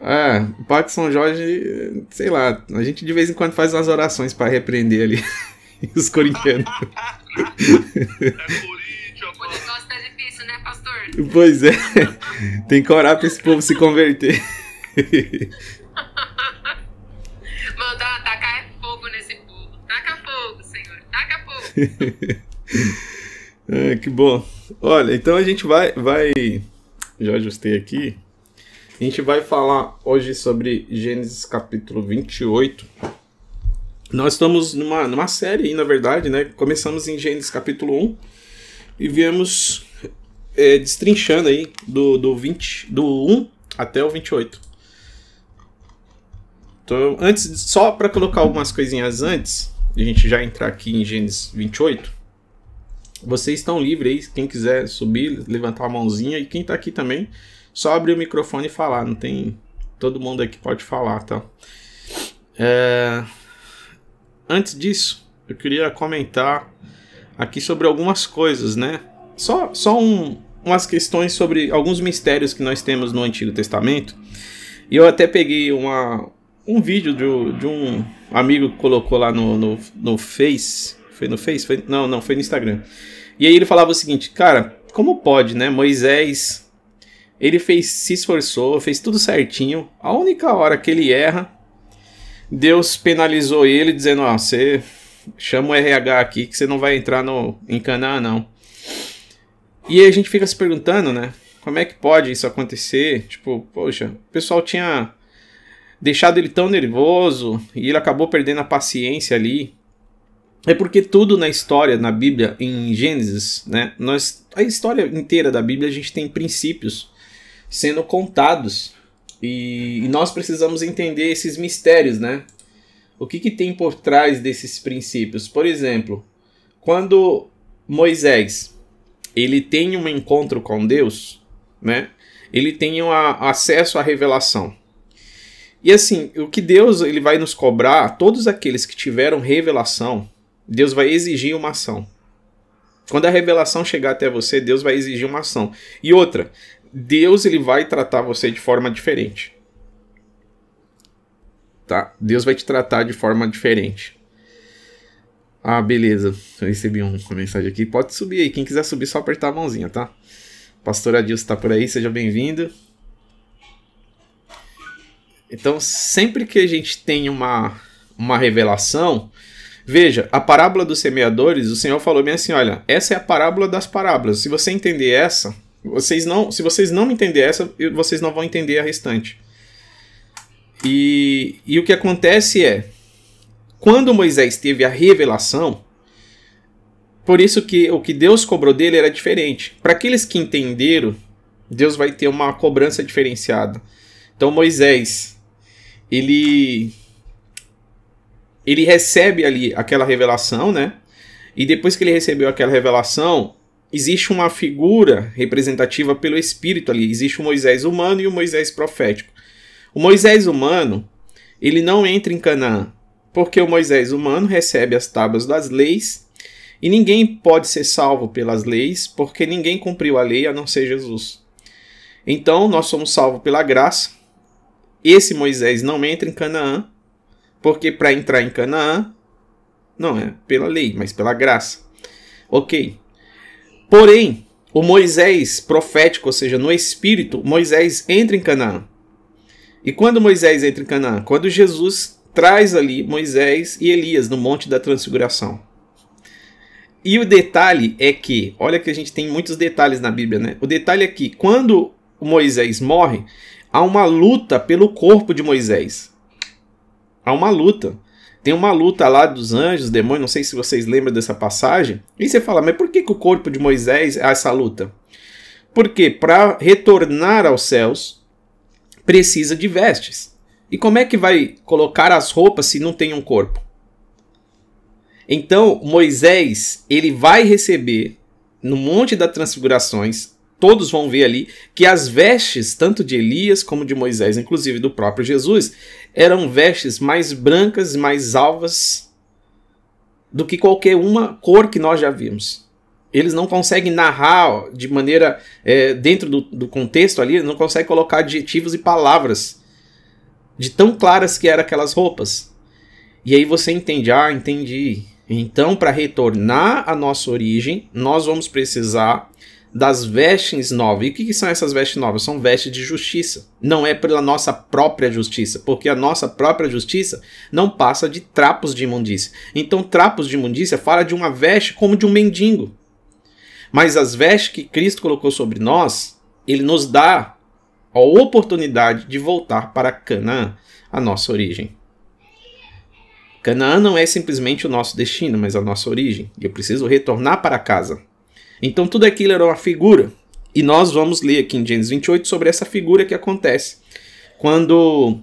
É, o Parque São Jorge, sei lá, a gente de vez em quando faz umas orações para repreender ali os corintianos. É Corinthians, O mano. negócio tá difícil, né, pastor? Pois é, tem que orar pra esse povo se converter. Mandar tacar fogo nesse povo. Taca fogo, Senhor. Taca fogo. Ah, que bom. Olha, então a gente vai, vai. Já ajustei aqui. A gente vai falar hoje sobre Gênesis capítulo 28. Nós estamos numa, numa série na verdade, né? Começamos em Gênesis capítulo 1 e viemos é, destrinchando aí do, do, 20, do 1 até o 28. Então, antes, só para colocar algumas coisinhas antes, a gente já entrar aqui em Gênesis 28. Vocês estão livres aí, quem quiser subir, levantar a mãozinha e quem tá aqui também, só abrir o microfone e falar, não tem todo mundo aqui pode falar, tá? É, Antes disso, eu queria comentar aqui sobre algumas coisas, né? Só, só um, umas questões sobre alguns mistérios que nós temos no Antigo Testamento. E eu até peguei uma, um vídeo de, de um amigo que colocou lá no, no, no Face. Foi no Face? Foi, não, não, foi no Instagram. E aí ele falava o seguinte, cara, como pode, né? Moisés, ele fez, se esforçou, fez tudo certinho. A única hora que ele erra, Deus penalizou ele, dizendo: Ó, você chama o RH aqui que você não vai entrar no, em Canaã, não. E aí a gente fica se perguntando, né? Como é que pode isso acontecer? Tipo, poxa, o pessoal tinha deixado ele tão nervoso e ele acabou perdendo a paciência ali. É porque tudo na história, na Bíblia, em Gênesis, né? Nós, a história inteira da Bíblia, a gente tem princípios sendo contados. E, e nós precisamos entender esses mistérios, né? O que, que tem por trás desses princípios? Por exemplo, quando Moisés ele tem um encontro com Deus, né? Ele tem um acesso à revelação. E assim, o que Deus ele vai nos cobrar, todos aqueles que tiveram revelação, Deus vai exigir uma ação. Quando a revelação chegar até você, Deus vai exigir uma ação. E outra, Deus ele vai tratar você de forma diferente. Tá? Deus vai te tratar de forma diferente. Ah, beleza. Eu recebi um- uma mensagem aqui. Pode subir aí. Quem quiser subir, só apertar a mãozinha, tá? Pastor Adilson tá por aí, seja bem-vindo. Então, sempre que a gente tem uma, uma revelação, veja, a parábola dos semeadores, o Senhor falou bem assim: olha, essa é a parábola das parábolas. Se você entender essa, vocês não, se vocês não entender essa, vocês não vão entender a restante. E, e o que acontece é, quando Moisés teve a revelação, por isso que o que Deus cobrou dele era diferente. Para aqueles que entenderam, Deus vai ter uma cobrança diferenciada. Então Moisés, ele ele recebe ali aquela revelação, né? E depois que ele recebeu aquela revelação, existe uma figura representativa pelo Espírito ali. Existe o Moisés humano e o Moisés profético. O Moisés humano, ele não entra em Canaã, porque o Moisés humano recebe as tábuas das leis e ninguém pode ser salvo pelas leis, porque ninguém cumpriu a lei a não ser Jesus. Então, nós somos salvos pela graça. Esse Moisés não entra em Canaã, porque para entrar em Canaã, não é pela lei, mas pela graça. Ok. Porém, o Moisés profético, ou seja, no espírito, Moisés entra em Canaã. E quando Moisés entra em Canaã? Quando Jesus traz ali Moisés e Elias no Monte da Transfiguração. E o detalhe é que, olha que a gente tem muitos detalhes na Bíblia, né? O detalhe é que quando Moisés morre, há uma luta pelo corpo de Moisés. Há uma luta. Tem uma luta lá dos anjos, demônios, não sei se vocês lembram dessa passagem. E você fala, mas por que, que o corpo de Moisés é essa luta? Porque para retornar aos céus, precisa de vestes. E como é que vai colocar as roupas se não tem um corpo? Então, Moisés, ele vai receber no Monte das Transfigurações, todos vão ver ali que as vestes, tanto de Elias como de Moisés, inclusive do próprio Jesus, eram vestes mais brancas, mais alvas do que qualquer uma cor que nós já vimos. Eles não conseguem narrar de maneira, é, dentro do, do contexto ali, não conseguem colocar adjetivos e palavras de tão claras que eram aquelas roupas. E aí você entende, ah, entendi. Então, para retornar à nossa origem, nós vamos precisar das vestes novas. E o que, que, são essas vestes novas? São vestes de justiça. Não é pela nossa própria justiça, porque a nossa própria justiça não passa de trapos de imundícia. Então, trapos de imundícia fala de uma veste como de um mendigo. Mas as vestes que Cristo colocou sobre nós, ele nos dá a oportunidade de voltar para Canaã, a nossa origem. Canaã não é simplesmente o nosso destino, mas a nossa origem. Eu preciso retornar para casa. Então tudo aquilo era uma figura. E nós vamos ler aqui em Gênesis 28 sobre essa figura que acontece. Quando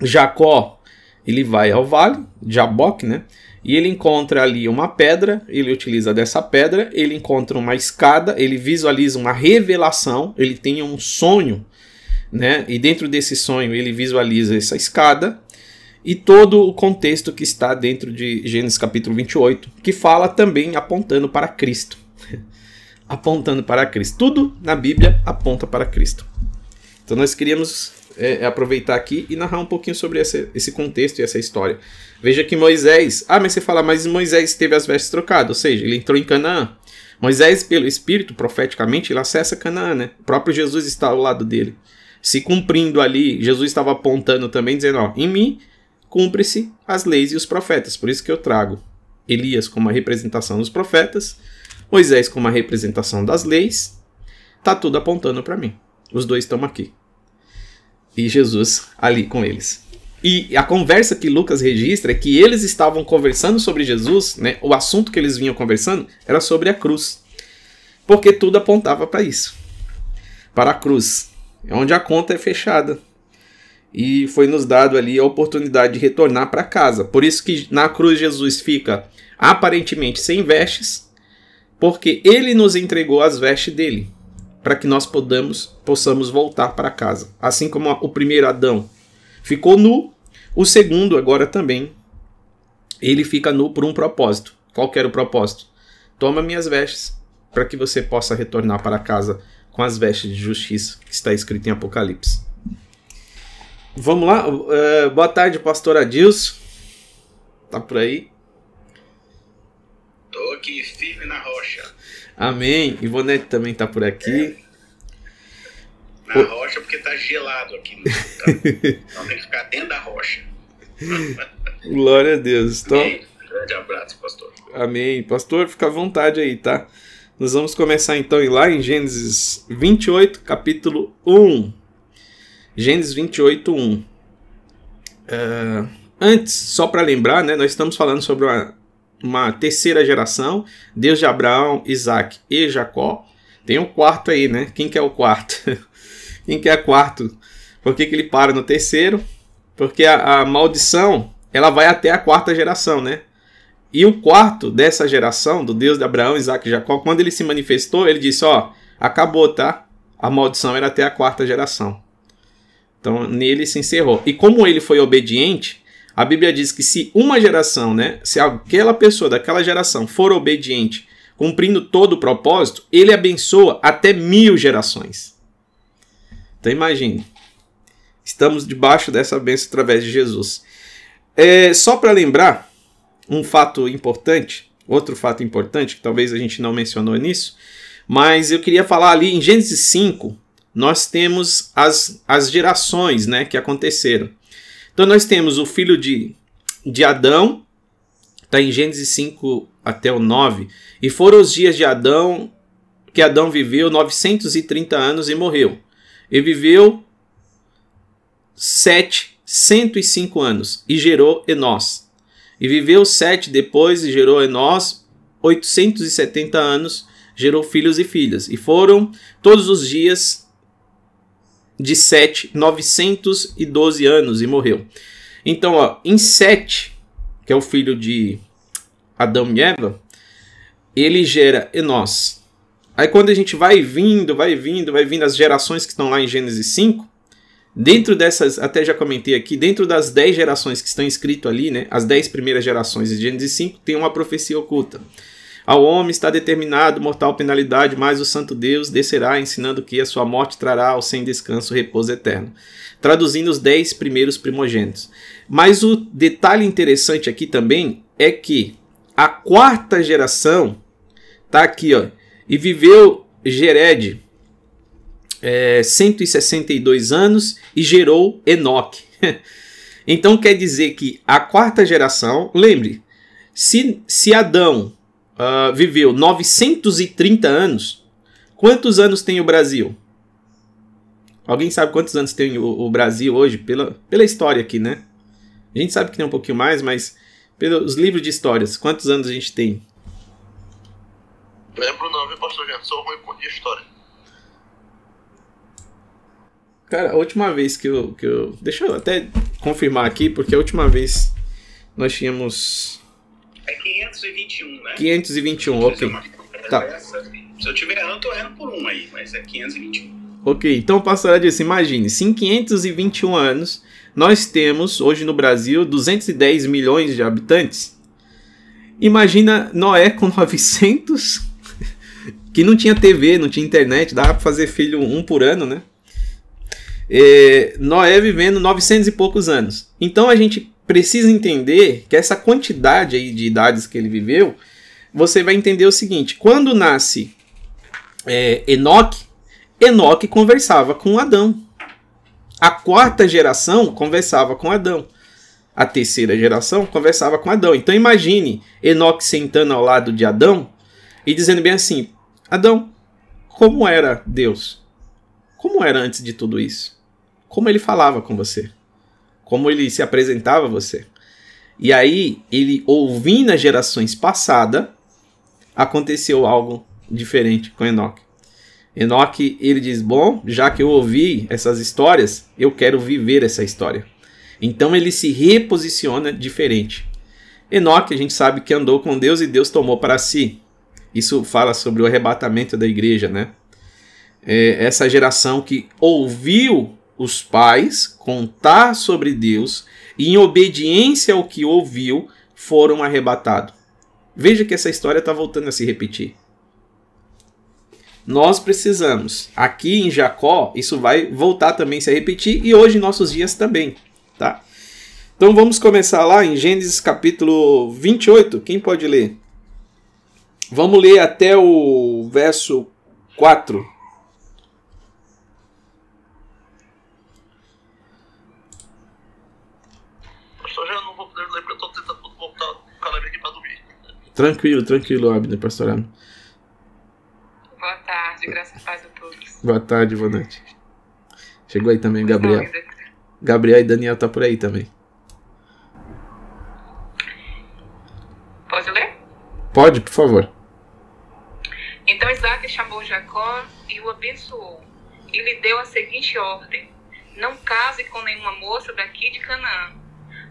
Jacó ele vai ao vale, Jaboque, né? E ele encontra ali uma pedra, ele utiliza dessa pedra, ele encontra uma escada, ele visualiza uma revelação, ele tem um sonho, né? E dentro desse sonho ele visualiza essa escada e todo o contexto que está dentro de Gênesis capítulo 28, que fala também apontando para Cristo. Apontando para Cristo. Tudo na Bíblia aponta para Cristo. Então nós queríamos é, aproveitar aqui e narrar um pouquinho sobre esse, esse contexto e essa história. Veja que Moisés. Ah, mas você fala, mas Moisés teve as vestes trocadas, ou seja, ele entrou em Canaã. Moisés, pelo Espírito, profeticamente, ele acessa Canaã, né? O próprio Jesus está ao lado dele. Se cumprindo ali, Jesus estava apontando também, dizendo: Ó, em mim cumpre-se as leis e os profetas. Por isso que eu trago Elias como a representação dos profetas, Moisés como a representação das leis. Tá tudo apontando para mim. Os dois estão aqui. E Jesus ali com eles. E a conversa que Lucas registra é que eles estavam conversando sobre Jesus, né? O assunto que eles vinham conversando era sobre a cruz. Porque tudo apontava para isso. Para a cruz, é onde a conta é fechada e foi nos dado ali a oportunidade de retornar para casa. Por isso que na cruz Jesus fica aparentemente sem vestes, porque ele nos entregou as vestes dele, para que nós podamos, possamos voltar para casa. Assim como o primeiro Adão ficou nu, o segundo agora também ele fica nu por um propósito. Qual era o propósito? Toma minhas vestes, para que você possa retornar para casa com as vestes de justiça que está escrito em Apocalipse. Vamos lá. Uh, boa tarde, pastor Adilson. Tá por aí? Aqui firme na rocha. Amém. Ivonete também tá por aqui. É. Na o... rocha porque tá gelado aqui. então tem que ficar dentro da rocha. Glória a Deus. Então... Amém. Grande abraço, pastor. Amém. Pastor, fica à vontade aí, tá? Nós vamos começar então lá em Gênesis 28, capítulo 1. Gênesis 28, 1. Uh, antes, só para lembrar, né, nós estamos falando sobre uma, uma terceira geração, Deus de Abraão, Isaac e Jacó. Tem um quarto aí, né? Quem que é o quarto? Quem que é o quarto? Por que, que ele para no terceiro? Porque a, a maldição ela vai até a quarta geração, né? E o quarto dessa geração, do Deus de Abraão, Isaac e Jacó, quando ele se manifestou, ele disse: Ó, acabou, tá? A maldição era até a quarta geração. Então, nele se encerrou. E como ele foi obediente, a Bíblia diz que se uma geração, né, se aquela pessoa daquela geração for obediente, cumprindo todo o propósito, ele abençoa até mil gerações. Então imagine, estamos debaixo dessa bênção através de Jesus. É, só para lembrar um fato importante, outro fato importante, que talvez a gente não mencionou nisso, mas eu queria falar ali em Gênesis 5, nós temos as, as gerações né, que aconteceram. Então nós temos o filho de, de Adão, está em Gênesis 5 até o 9, e foram os dias de Adão que Adão viveu 930 anos e morreu. E viveu 7, 105 anos e gerou Enós. E viveu 7 depois e gerou Enós 870 anos, gerou filhos e filhas. E foram todos os dias de Sete, 912 anos e morreu. Então, ó, em Sete, que é o filho de Adão e Eva, ele gera Enós. Aí quando a gente vai vindo, vai vindo, vai vindo as gerações que estão lá em Gênesis 5, dentro dessas, até já comentei aqui, dentro das 10 gerações que estão escritas ali, né, as 10 primeiras gerações de Gênesis 5, tem uma profecia oculta. Ao homem está determinado mortal penalidade, mas o santo Deus descerá, ensinando que a sua morte trará ao sem descanso repouso eterno. Traduzindo os dez primeiros primogênitos. Mas o detalhe interessante aqui também é que a quarta geração tá aqui, ó, e viveu Gered é, 162 anos e gerou Enoque. então quer dizer que a quarta geração, lembre, se, se Adão uh, viveu 930 anos, quantos anos tem o Brasil? Alguém sabe quantos anos tem o, o, Brasil hoje? Pela, pela história aqui, né? A gente sabe que tem um pouquinho mais, mas pelos livros de histórias, quantos anos a gente tem? Lembro não, viu, pastor Jean? Sou ruim com história. Cara, a última vez que eu, que eu. Deixa eu até confirmar aqui, porque a última vez nós tínhamos. É 521, né? 521, ok. Tá. Se eu tiver errando, eu tô errando por um aí, mas é 521. Ok, então pastor disse, imagine, se em 521 anos nós temos, hoje no Brasil, 210 milhões de habitantes. Imagina Noé com 900, que não tinha TV, não tinha internet, dava para fazer filho um por ano, né? É, Noé vivendo 900 e poucos anos. Então a gente precisa entender que essa quantidade aí de idades que ele viveu, você vai entender o seguinte: quando nasce é, Enoque, Enoque conversava com Adão. A quarta geração conversava com Adão. A terceira geração conversava com Adão. Então imagine Enoque sentando ao lado de Adão e dizendo bem assim: Adão, como era Deus? Como era antes de tudo isso? Como ele falava com você? Como ele se apresentava a você? E aí, ele ouvindo as gerações passadas, aconteceu algo diferente com Enoque. Enoque, ele diz: Bom, já que eu ouvi essas histórias, eu quero viver essa história. Então ele se reposiciona diferente. Enoque, a gente sabe que andou com Deus e Deus tomou para si. Isso fala sobre o arrebatamento da igreja, né? é, essa geração que ouviu os pais contar sobre Deus e, em obediência ao que ouviu, foram arrebatados. Veja que essa história está voltando a se repetir. Nós precisamos, aqui em Jacó, isso vai voltar também a se repetir e hoje em nossos dias também, tá? Então vamos começar lá em Gênesis capítulo 28. Quem pode ler? Vamos ler até o verso 4. Tranquilo, tranquilo, Abner Pastorano. Boa tarde, graças a Deus a todos. Boa tarde, boa noite. Chegou aí também, Gabriel. Gabriel e Daniel tá por aí também. Pode ler? Pode, por favor. Então Isaac chamou Jacó e o abençoou. E lhe deu a seguinte ordem: Não case com nenhuma moça daqui de Canaã.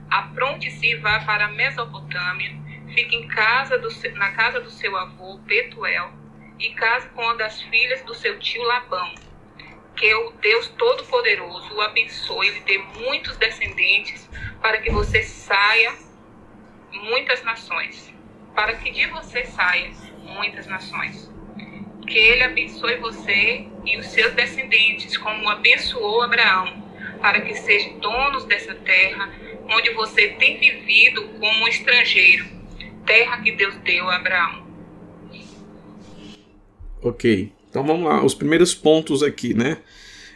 Apronte-se e vá para a Mesopotâmia fique em casa do, na casa do seu avô Betuel e case com uma das filhas do seu tio Labão. Que o Deus Todo-Poderoso o abençoe e lhe dê muitos descendentes para que você saia muitas nações. Para que de você saia muitas nações. Que ele abençoe você e os seus descendentes, como abençoou Abraão, para que sejam donos dessa terra onde você tem vivido como estrangeiro terra que Deus deu a Abraão. Ok, então vamos lá, os primeiros pontos aqui, né?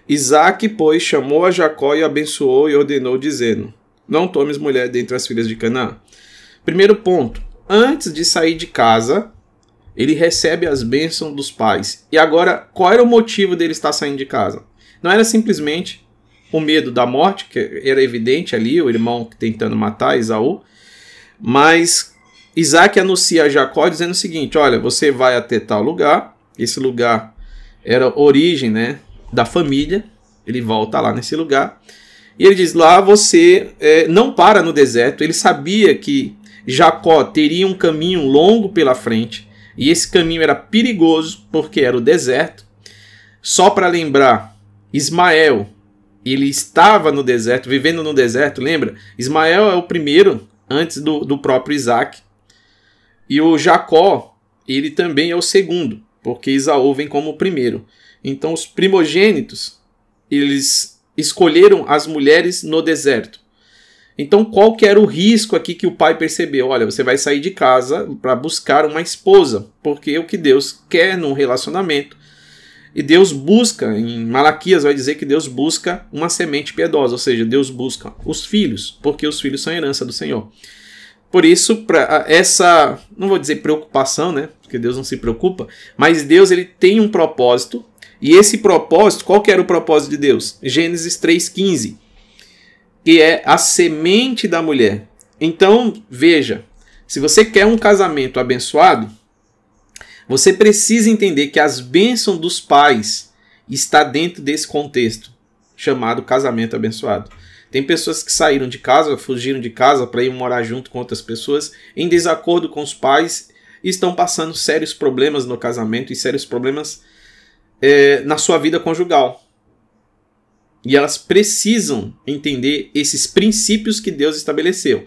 Isaac, pois, chamou a Jacó e abençoou e ordenou, dizendo: Não tomes mulher dentre as filhas de Canaã. Primeiro ponto: antes de sair de casa, ele recebe as bênçãos dos pais. E agora, qual era o motivo dele estar saindo de casa? Não era simplesmente o medo da morte, que era evidente ali, o irmão tentando matar Isaú, mas Isaac anuncia a Jacó dizendo o seguinte: Olha, você vai até tal lugar. Esse lugar era origem né, da família. Ele volta lá nesse lugar. E ele diz: Lá você é, não para no deserto. Ele sabia que Jacó teria um caminho longo pela frente. E esse caminho era perigoso porque era o deserto. Só para lembrar, Ismael, ele estava no deserto, vivendo no deserto, lembra? Ismael é o primeiro, antes do, do próprio Isaac. E o Jacó, ele também é o segundo, porque Isaú vem como o primeiro. Então os primogênitos, eles escolheram as mulheres no deserto. Então qual que era o risco aqui que o pai percebeu? Olha, você vai sair de casa para buscar uma esposa, porque é o que Deus quer num relacionamento. E Deus busca, em Malaquias vai dizer que Deus busca uma semente piedosa, ou seja, Deus busca os filhos, porque os filhos são herança do Senhor. Por isso, para essa, não vou dizer preocupação, né? Porque Deus não se preocupa, mas Deus ele tem um propósito, e esse propósito, qual que era o propósito de Deus? Gênesis 3:15, que é a semente da mulher. Então, veja, se você quer um casamento abençoado, você precisa entender que as bênçãos dos pais está dentro desse contexto chamado casamento abençoado. Tem pessoas que saíram de casa, fugiram de casa para ir morar junto com outras pessoas em desacordo com os pais e estão passando sérios problemas no casamento e sérios problemas é, na sua vida conjugal. E elas precisam entender esses princípios que Deus estabeleceu.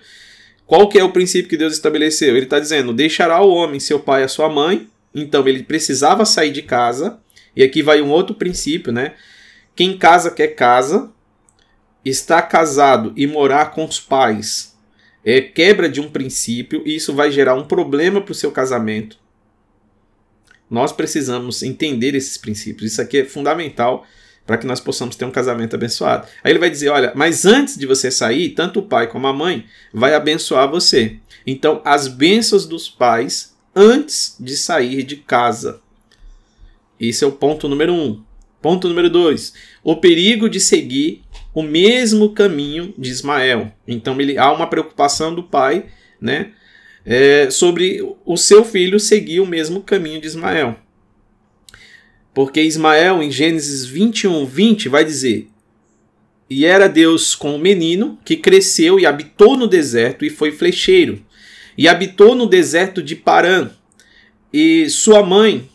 Qual que é o princípio que Deus estabeleceu? Ele está dizendo: deixará o homem seu pai e a sua mãe. Então ele precisava sair de casa. E aqui vai um outro princípio, né? Quem casa quer casa, estar casado e morar com os pais é quebra de um princípio e isso vai gerar um problema para o seu casamento. Nós precisamos entender esses princípios. Isso aqui é fundamental para que nós possamos ter um casamento abençoado. Aí ele vai dizer: olha, mas antes de você sair, tanto o pai como a mãe vai abençoar você. Então, as bênçãos dos pais antes de sair de casa. Esse é o ponto número um. Ponto número dois: o perigo de seguir o mesmo caminho de Ismael. Então ele há uma preocupação do pai, né, é, sobre o seu filho seguir o mesmo caminho de Ismael. Porque Ismael, em Gênesis 21, 20, vai dizer: E era Deus com o menino que cresceu e habitou no deserto e foi flecheiro, e habitou no deserto de Parã. E sua mãe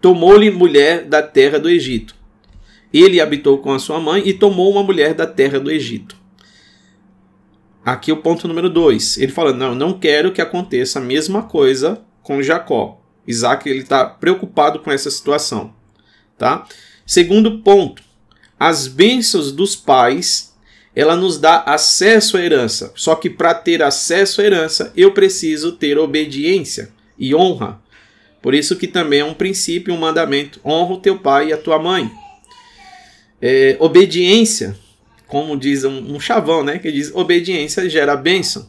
tomou-lhe mulher da terra do Egito. Ele habitou com a sua mãe e tomou uma mulher da terra do Egito. Aqui o ponto número 2. Ele fala: Não, não quero que aconteça a mesma coisa com Jacó. Isaac está preocupado com essa situação. Tá? Segundo ponto: as bênçãos dos pais ela nos dá acesso à herança. Só que para ter acesso à herança, eu preciso ter obediência e honra. Por isso que também é um princípio, um mandamento: honra o teu pai e a tua mãe. É, obediência, como diz um, um, chavão, né? Que diz obediência gera bênção.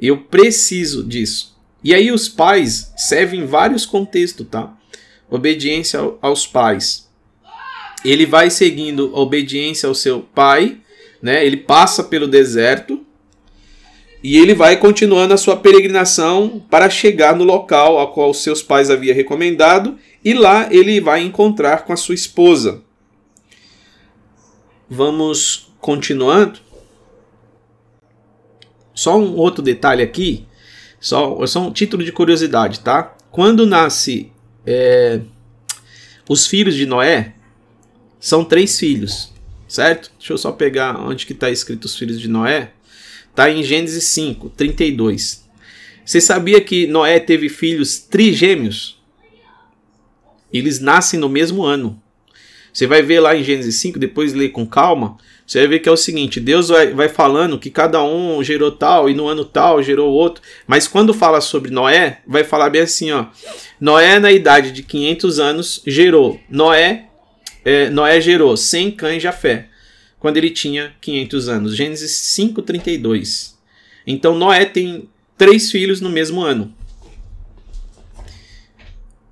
Eu preciso disso. E aí os pais servem em vários contextos, tá? Obediência aos pais. Ele vai seguindo obediência ao seu pai, né? Ele passa pelo deserto e ele vai continuando a sua peregrinação para chegar no local ao qual seus pais haviam recomendado e lá ele vai encontrar com a sua esposa. Vamos continuando. Só um outro detalhe aqui, só, só um título de curiosidade, tá? Quando nasce é, os filhos de Noé, são três filhos, certo? Deixa eu só pegar onde que está escrito os filhos de Noé. Está em Gênesis 5, 32. Você sabia que Noé teve filhos trigêmeos? Eles nascem no mesmo ano. Você vai ver lá em Gênesis 5, depois lê com calma. Você vai ver que é o seguinte: Deus vai, vai falando que cada um gerou tal e no ano tal gerou outro. Mas quando fala sobre Noé, vai falar bem assim: ó. Noé, na idade de 500 anos, gerou. Noé, é, Noé gerou sem cães Jafé, quando ele tinha 500 anos. Gênesis 5,32. Então Noé tem três filhos no mesmo ano.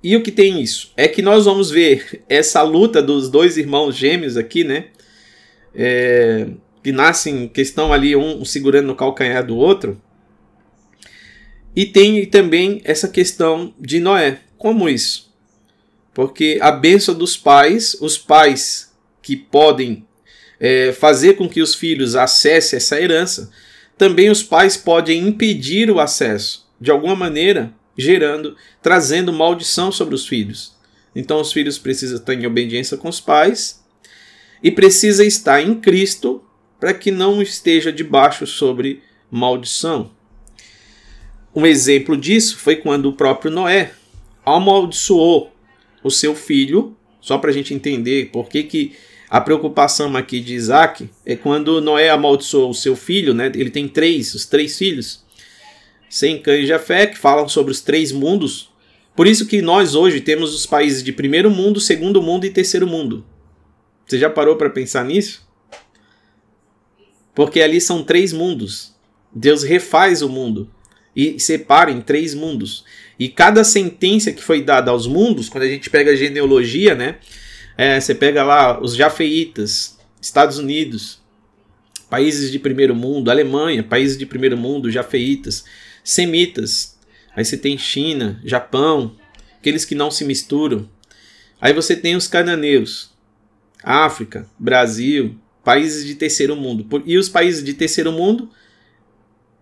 E o que tem isso? É que nós vamos ver essa luta dos dois irmãos gêmeos aqui, né? É, que nascem, que estão ali um segurando no calcanhar do outro. E tem também essa questão de Noé. Como isso? Porque a benção dos pais, os pais que podem é, fazer com que os filhos acessem essa herança, também os pais podem impedir o acesso. De alguma maneira, gerando, trazendo maldição sobre os filhos. Então os filhos precisam estar em obediência com os pais e precisa estar em Cristo para que não esteja debaixo sobre maldição. Um exemplo disso foi quando o próprio Noé, amaldiçoou o seu filho, só para a gente entender por que, que a preocupação aqui de Isaac é quando Noé amaldiçoou o seu filho, né? ele tem três, os três filhos, sem Cã e Jafé, que falam sobre os três mundos. Por isso que nós hoje temos os países de primeiro mundo, segundo mundo e terceiro mundo. Você já parou para pensar nisso? Porque ali são três mundos. Deus refaz o mundo e separa em três mundos. E cada sentença que foi dada aos mundos, quando a gente pega a genealogia, né? É, você pega lá os jafeitas, Estados Unidos, países de primeiro mundo, Alemanha, países de primeiro mundo, jafeitas, semitas. Aí você tem China, Japão, aqueles que não se misturam. Aí você tem os cananeus, África, Brasil, países de terceiro mundo. E os países de terceiro mundo,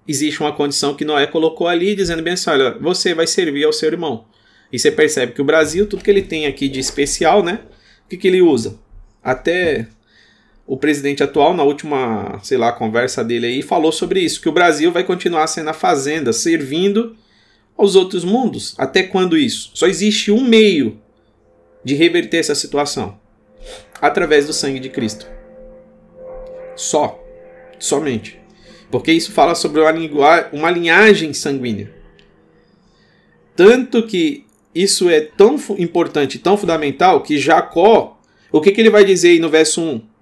existe uma condição que Noé colocou ali, dizendo bem assim: olha, você vai servir ao seu irmão. E você percebe que o Brasil, tudo que ele tem aqui de especial, né? O que, que ele usa? Até o presidente atual, na última, sei lá, conversa dele aí, falou sobre isso: que o Brasil vai continuar sendo a fazenda, servindo aos outros mundos. Até quando isso? Só existe um meio de reverter essa situação através do sangue de Cristo. Só. Somente. Porque isso fala sobre uma, uma linhagem sanguínea. Tanto que isso é tão importante, tão fundamental, que Jacó, o que, que ele vai dizer aí no verso 1?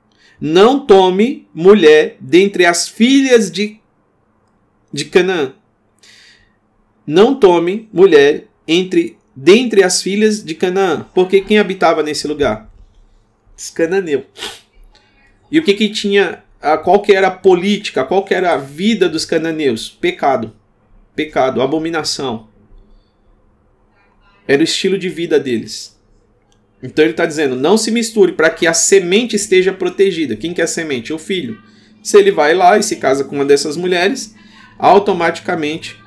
Não tome mulher dentre as filhas de, de Canaã. Não tome mulher entre dentre as filhas de Canaã. Porque quem habitava nesse lugar? Os cananeus. E o que, que tinha, qual que era a política, qual que era a vida dos cananeus? Pecado. Pecado, abominação. Era o estilo de vida deles. Então ele está dizendo: não se misture para que a semente esteja protegida. Quem que é a semente? O filho. Se ele vai lá e se casa com uma dessas mulheres, automaticamente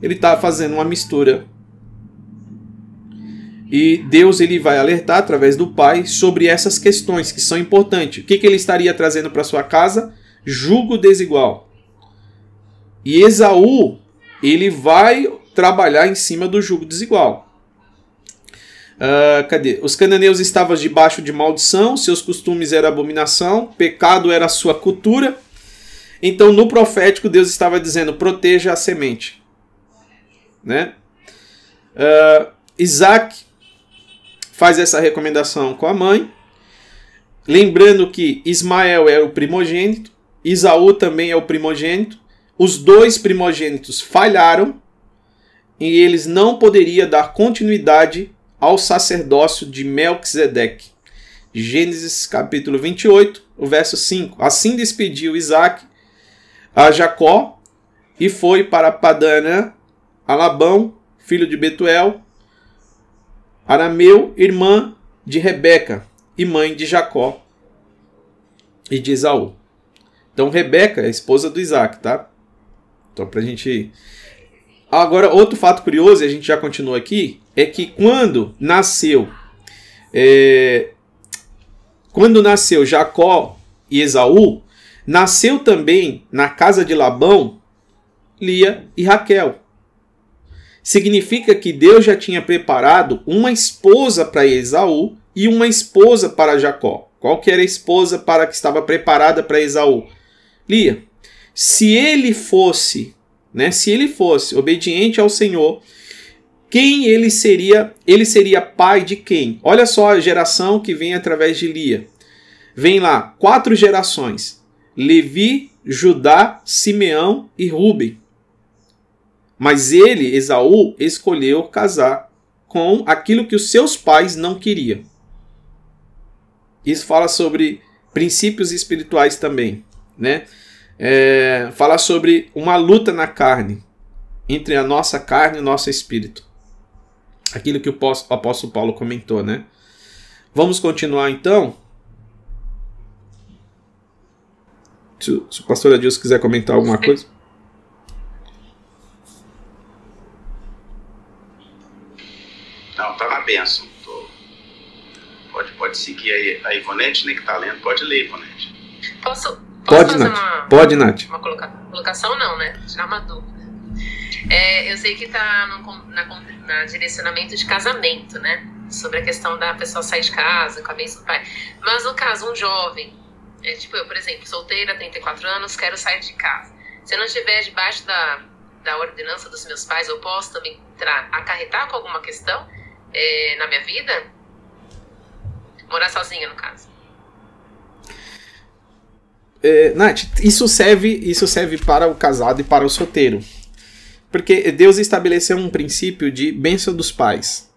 ele está fazendo uma mistura e Deus ele vai alertar através do Pai sobre essas questões que são importantes. O que, que ele estaria trazendo para sua casa? Jugo desigual. E Esaú ele vai trabalhar em cima do jugo desigual. Uh, cadê? Os cananeus estavam debaixo de maldição, seus costumes eram abominação, pecado era sua cultura. Então, no profético, Deus estava dizendo: proteja a semente. Né? Uh, Isaac faz essa recomendação com a mãe. Lembrando que Ismael é o primogênito, Isaú também é o primogênito. Os dois primogênitos falharam e eles não poderiam dar continuidade ao sacerdócio de Melquisedeque. Gênesis capítulo 28, o verso 5. Assim despediu Isaac a Jacó e foi para Padanã, a Labão, filho de Betuel, Arameu, irmã de Rebeca e mãe de Jacó e de Esaú. Então Rebeca é a esposa do Isaac, tá? Então pra gente. Agora, outro fato curioso, e a gente já continua aqui, é que quando nasceu. É... Quando nasceu Jacó e Esaú, nasceu também na casa de Labão Lia e Raquel significa que Deus já tinha preparado uma esposa para Esaú e uma esposa para Jacó. Qual que era a esposa para que estava preparada para Esaú? Lia. Se ele fosse, né, se ele fosse obediente ao Senhor, quem ele seria? Ele seria pai de quem? Olha só a geração que vem através de Lia. Vem lá, quatro gerações: Levi, Judá, Simeão e Ruben. Mas ele, Esaú, escolheu casar com aquilo que os seus pais não queriam. Isso fala sobre princípios espirituais também, né? É, fala sobre uma luta na carne entre a nossa carne e o nosso espírito. Aquilo que o apóstolo Paulo comentou, né? Vamos continuar então. Se, o pastor Adilson quiser comentar alguma coisa. benção. Tô... Pode, pode seguir aí a Ivonete, né, que tá lendo. Pode ler, Ivonete. Posso, posso pode, Nath. Uma, pode, Nath. Uma colocação, não, né? Tirar uma dúvida. É, eu sei que está no na, na direcionamento de casamento, né? Sobre a questão da pessoa sair de casa com a bênção do pai. Mas no caso, um jovem, é, tipo eu, por exemplo, solteira, 34 anos, quero sair de casa. Se eu não estiver debaixo da, da ordenança dos meus pais, eu posso também acarretar com alguma questão é, na minha vida? Morar sozinha, no caso. É, Nath, isso serve, isso serve para o casado e para o solteiro. Porque Deus estabeleceu um princípio de bênção dos pais.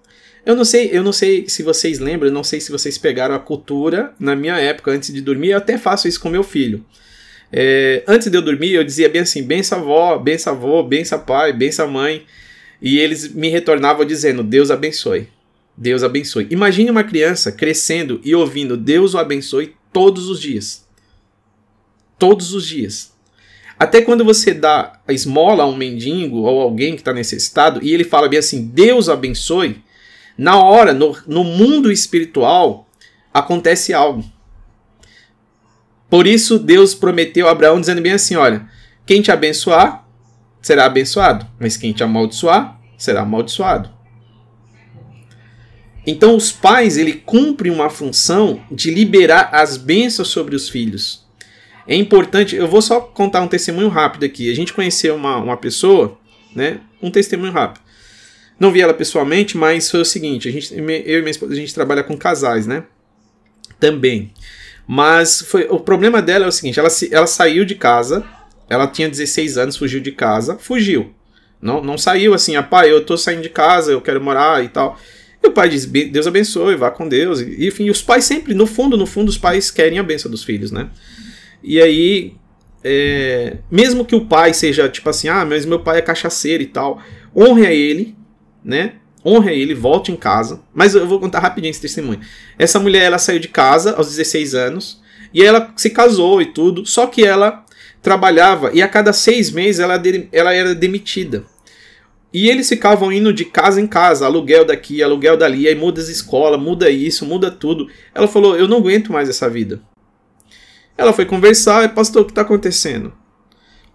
Eu não sei, eu não sei se vocês lembram, não sei se vocês pegaram a cultura na minha época antes de dormir, eu até faço isso com meu filho. É, antes de eu dormir, eu dizia bem assim: benção avó, benção avô, benção pai, benção mãe. E eles me retornavam dizendo: Deus abençoe. Deus abençoe. Imagine uma criança crescendo e ouvindo Deus o abençoe todos os dias. Todos os dias. Até quando você dá a esmola a um mendigo ou alguém que está necessitado e ele fala bem assim, Deus abençoe, na hora, no, no mundo espiritual, acontece algo. Por isso, Deus prometeu a Abraão dizendo bem assim: olha, quem te abençoar será abençoado, mas quem te amaldiçoar será amaldiçoado. Então, os pais ele cumprem uma função de liberar as bênçãos sobre os filhos. É importante, eu vou só contar um testemunho rápido aqui. A gente conheceu uma, uma pessoa, né? Um testemunho rápido. Não vi ela pessoalmente, mas foi o seguinte: a gente, eu e minha esposa, a gente trabalha com casais, né? Também. Mas foi, o problema dela é o seguinte: ela, ela saiu de casa, ela tinha 16 anos, fugiu de casa, fugiu. Não, não saiu assim, ah, pai, eu tô saindo de casa, eu quero morar e tal. E o pai diz: Deus abençoe, vá com Deus. E, enfim, os pais sempre, no fundo, no fundo, os pais querem a benção dos filhos, né? E aí, é, mesmo que o pai seja tipo assim, ah, mas meu pai é cachaceiro e tal, honre a ele, né? Honre a ele, volte em casa. Mas eu vou contar rapidinho esse testemunho. Essa mulher, ela saiu de casa aos 16 anos e ela se casou e tudo, só que ela trabalhava e a cada seis meses ela, ela era demitida. E eles ficavam indo de casa em casa, aluguel daqui, aluguel dali, aí muda as escolas, muda isso, muda tudo. Ela falou: Eu não aguento mais essa vida. Ela foi conversar, pastor, o que está acontecendo?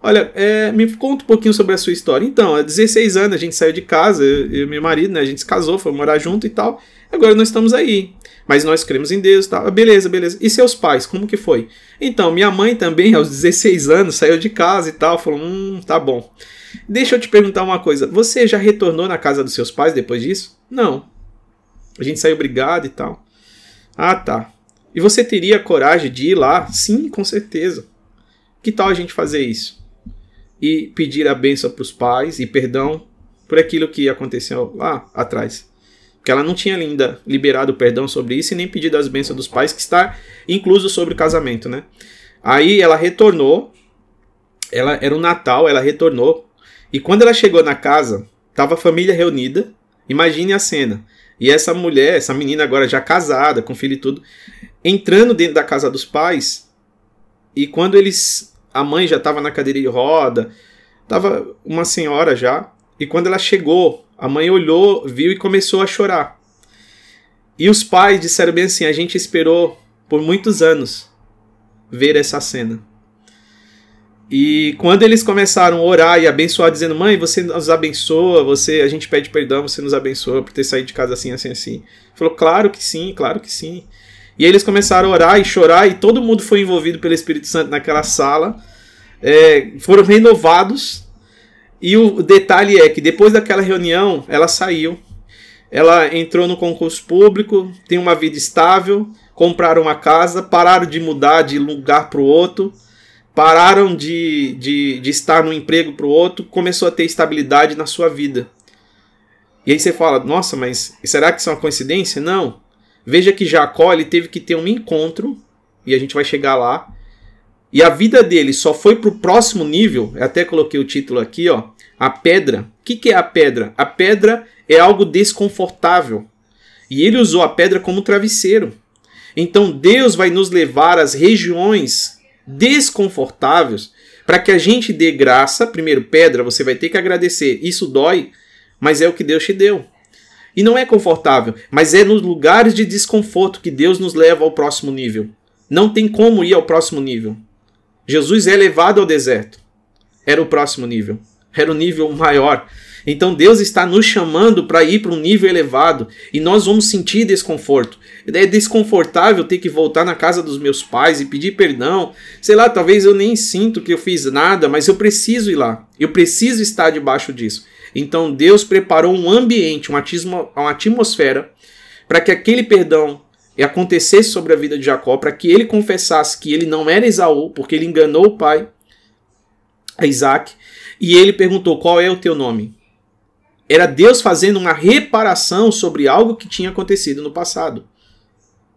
Olha, é, me conta um pouquinho sobre a sua história. Então, há 16 anos a gente saiu de casa, eu e meu marido, né? A gente se casou, foi morar junto e tal. Agora nós estamos aí. Mas nós cremos em Deus e tal. Ah, beleza, beleza. E seus pais, como que foi? Então, minha mãe também, aos 16 anos, saiu de casa e tal. Falou, hum, tá bom. Deixa eu te perguntar uma coisa. Você já retornou na casa dos seus pais depois disso? Não. A gente saiu brigado e tal. Ah, tá. E você teria coragem de ir lá? Sim, com certeza. Que tal a gente fazer isso? e pedir a benção para os pais e perdão por aquilo que aconteceu lá atrás. Porque ela não tinha ainda liberado o perdão sobre isso e nem pedido as bênçãos dos pais, que está incluso sobre o casamento, né? Aí ela retornou, ela era o Natal, ela retornou, e quando ela chegou na casa, tava a família reunida. Imagine a cena. E essa mulher, essa menina agora já casada, com filho e tudo, entrando dentro da casa dos pais, e quando eles a mãe já estava na cadeira de roda, estava uma senhora já. E quando ela chegou, a mãe olhou, viu e começou a chorar. E os pais disseram bem assim: a gente esperou por muitos anos ver essa cena. E quando eles começaram a orar e abençoar, dizendo: Mãe, você nos abençoa, você, a gente pede perdão, você nos abençoa por ter saído de casa assim, assim, assim. Falou: Claro que sim, claro que sim. E eles começaram a orar e chorar, e todo mundo foi envolvido pelo Espírito Santo naquela sala. É, foram renovados. E o detalhe é que depois daquela reunião, ela saiu. Ela entrou no concurso público, tem uma vida estável, compraram uma casa, pararam de mudar de lugar para o outro, pararam de, de, de estar num emprego para o outro, começou a ter estabilidade na sua vida. E aí você fala, nossa, mas será que isso é uma coincidência? Não. Veja que Jacó ele teve que ter um encontro, e a gente vai chegar lá. E a vida dele só foi para o próximo nível. Até coloquei o título aqui, ó. A pedra. O que, que é a pedra? A pedra é algo desconfortável. E ele usou a pedra como travesseiro. Então Deus vai nos levar às regiões desconfortáveis para que a gente dê graça. Primeiro, pedra, você vai ter que agradecer. Isso dói, mas é o que Deus te deu. E não é confortável, mas é nos lugares de desconforto que Deus nos leva ao próximo nível. Não tem como ir ao próximo nível. Jesus é levado ao deserto. Era o próximo nível. era o nível maior. Então Deus está nos chamando para ir para um nível elevado e nós vamos sentir desconforto. É desconfortável ter que voltar na casa dos meus pais e pedir perdão. Sei lá, talvez eu nem sinto que eu fiz nada, mas eu preciso ir lá. Eu preciso estar debaixo disso. Então Deus preparou um ambiente, uma atmosfera para que aquele perdão acontecesse sobre a vida de Jacó, para que ele confessasse que ele não era Esaú, porque ele enganou o pai, Isaac, e ele perguntou: Qual é o teu nome? Era Deus fazendo uma reparação sobre algo que tinha acontecido no passado.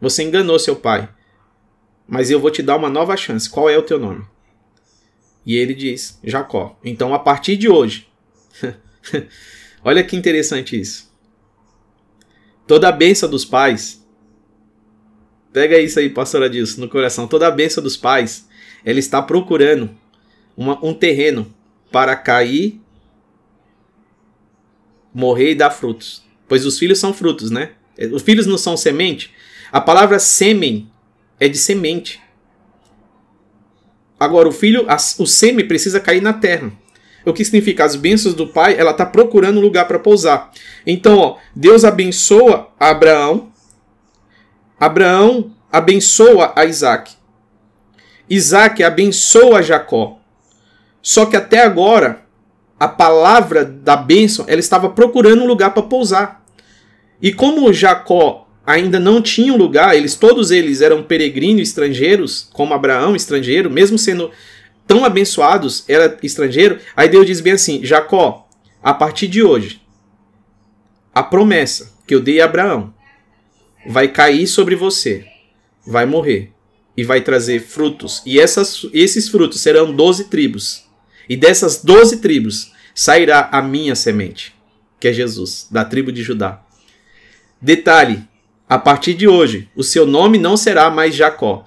Você enganou seu pai, mas eu vou te dar uma nova chance. Qual é o teu nome? E ele diz: Jacó. Então, a partir de hoje, olha que interessante isso. Toda a benção dos pais, pega isso aí, pastora Dilson, no coração. Toda a benção dos pais, ela está procurando uma, um terreno para cair morrer e dar frutos. Pois os filhos são frutos, né? Os filhos não são semente. A palavra sêmen é de semente. Agora, o filho, o sêmen precisa cair na terra. O que significa? As bênçãos do pai, ela está procurando um lugar para pousar. Então, ó, Deus abençoa Abraão. Abraão abençoa a Isaac. Isaac abençoa Jacó. Só que até agora, a palavra da bênção, ela estava procurando um lugar para pousar. E como Jacó ainda não tinha um lugar, eles todos eles eram peregrinos estrangeiros, como Abraão estrangeiro, mesmo sendo tão abençoados, era estrangeiro. Aí Deus diz bem assim: Jacó, a partir de hoje, a promessa que eu dei a Abraão vai cair sobre você, vai morrer e vai trazer frutos. E essas, esses frutos serão doze tribos. E dessas doze tribos sairá a minha semente, que é Jesus, da tribo de Judá. Detalhe: a partir de hoje, o seu nome não será mais Jacó,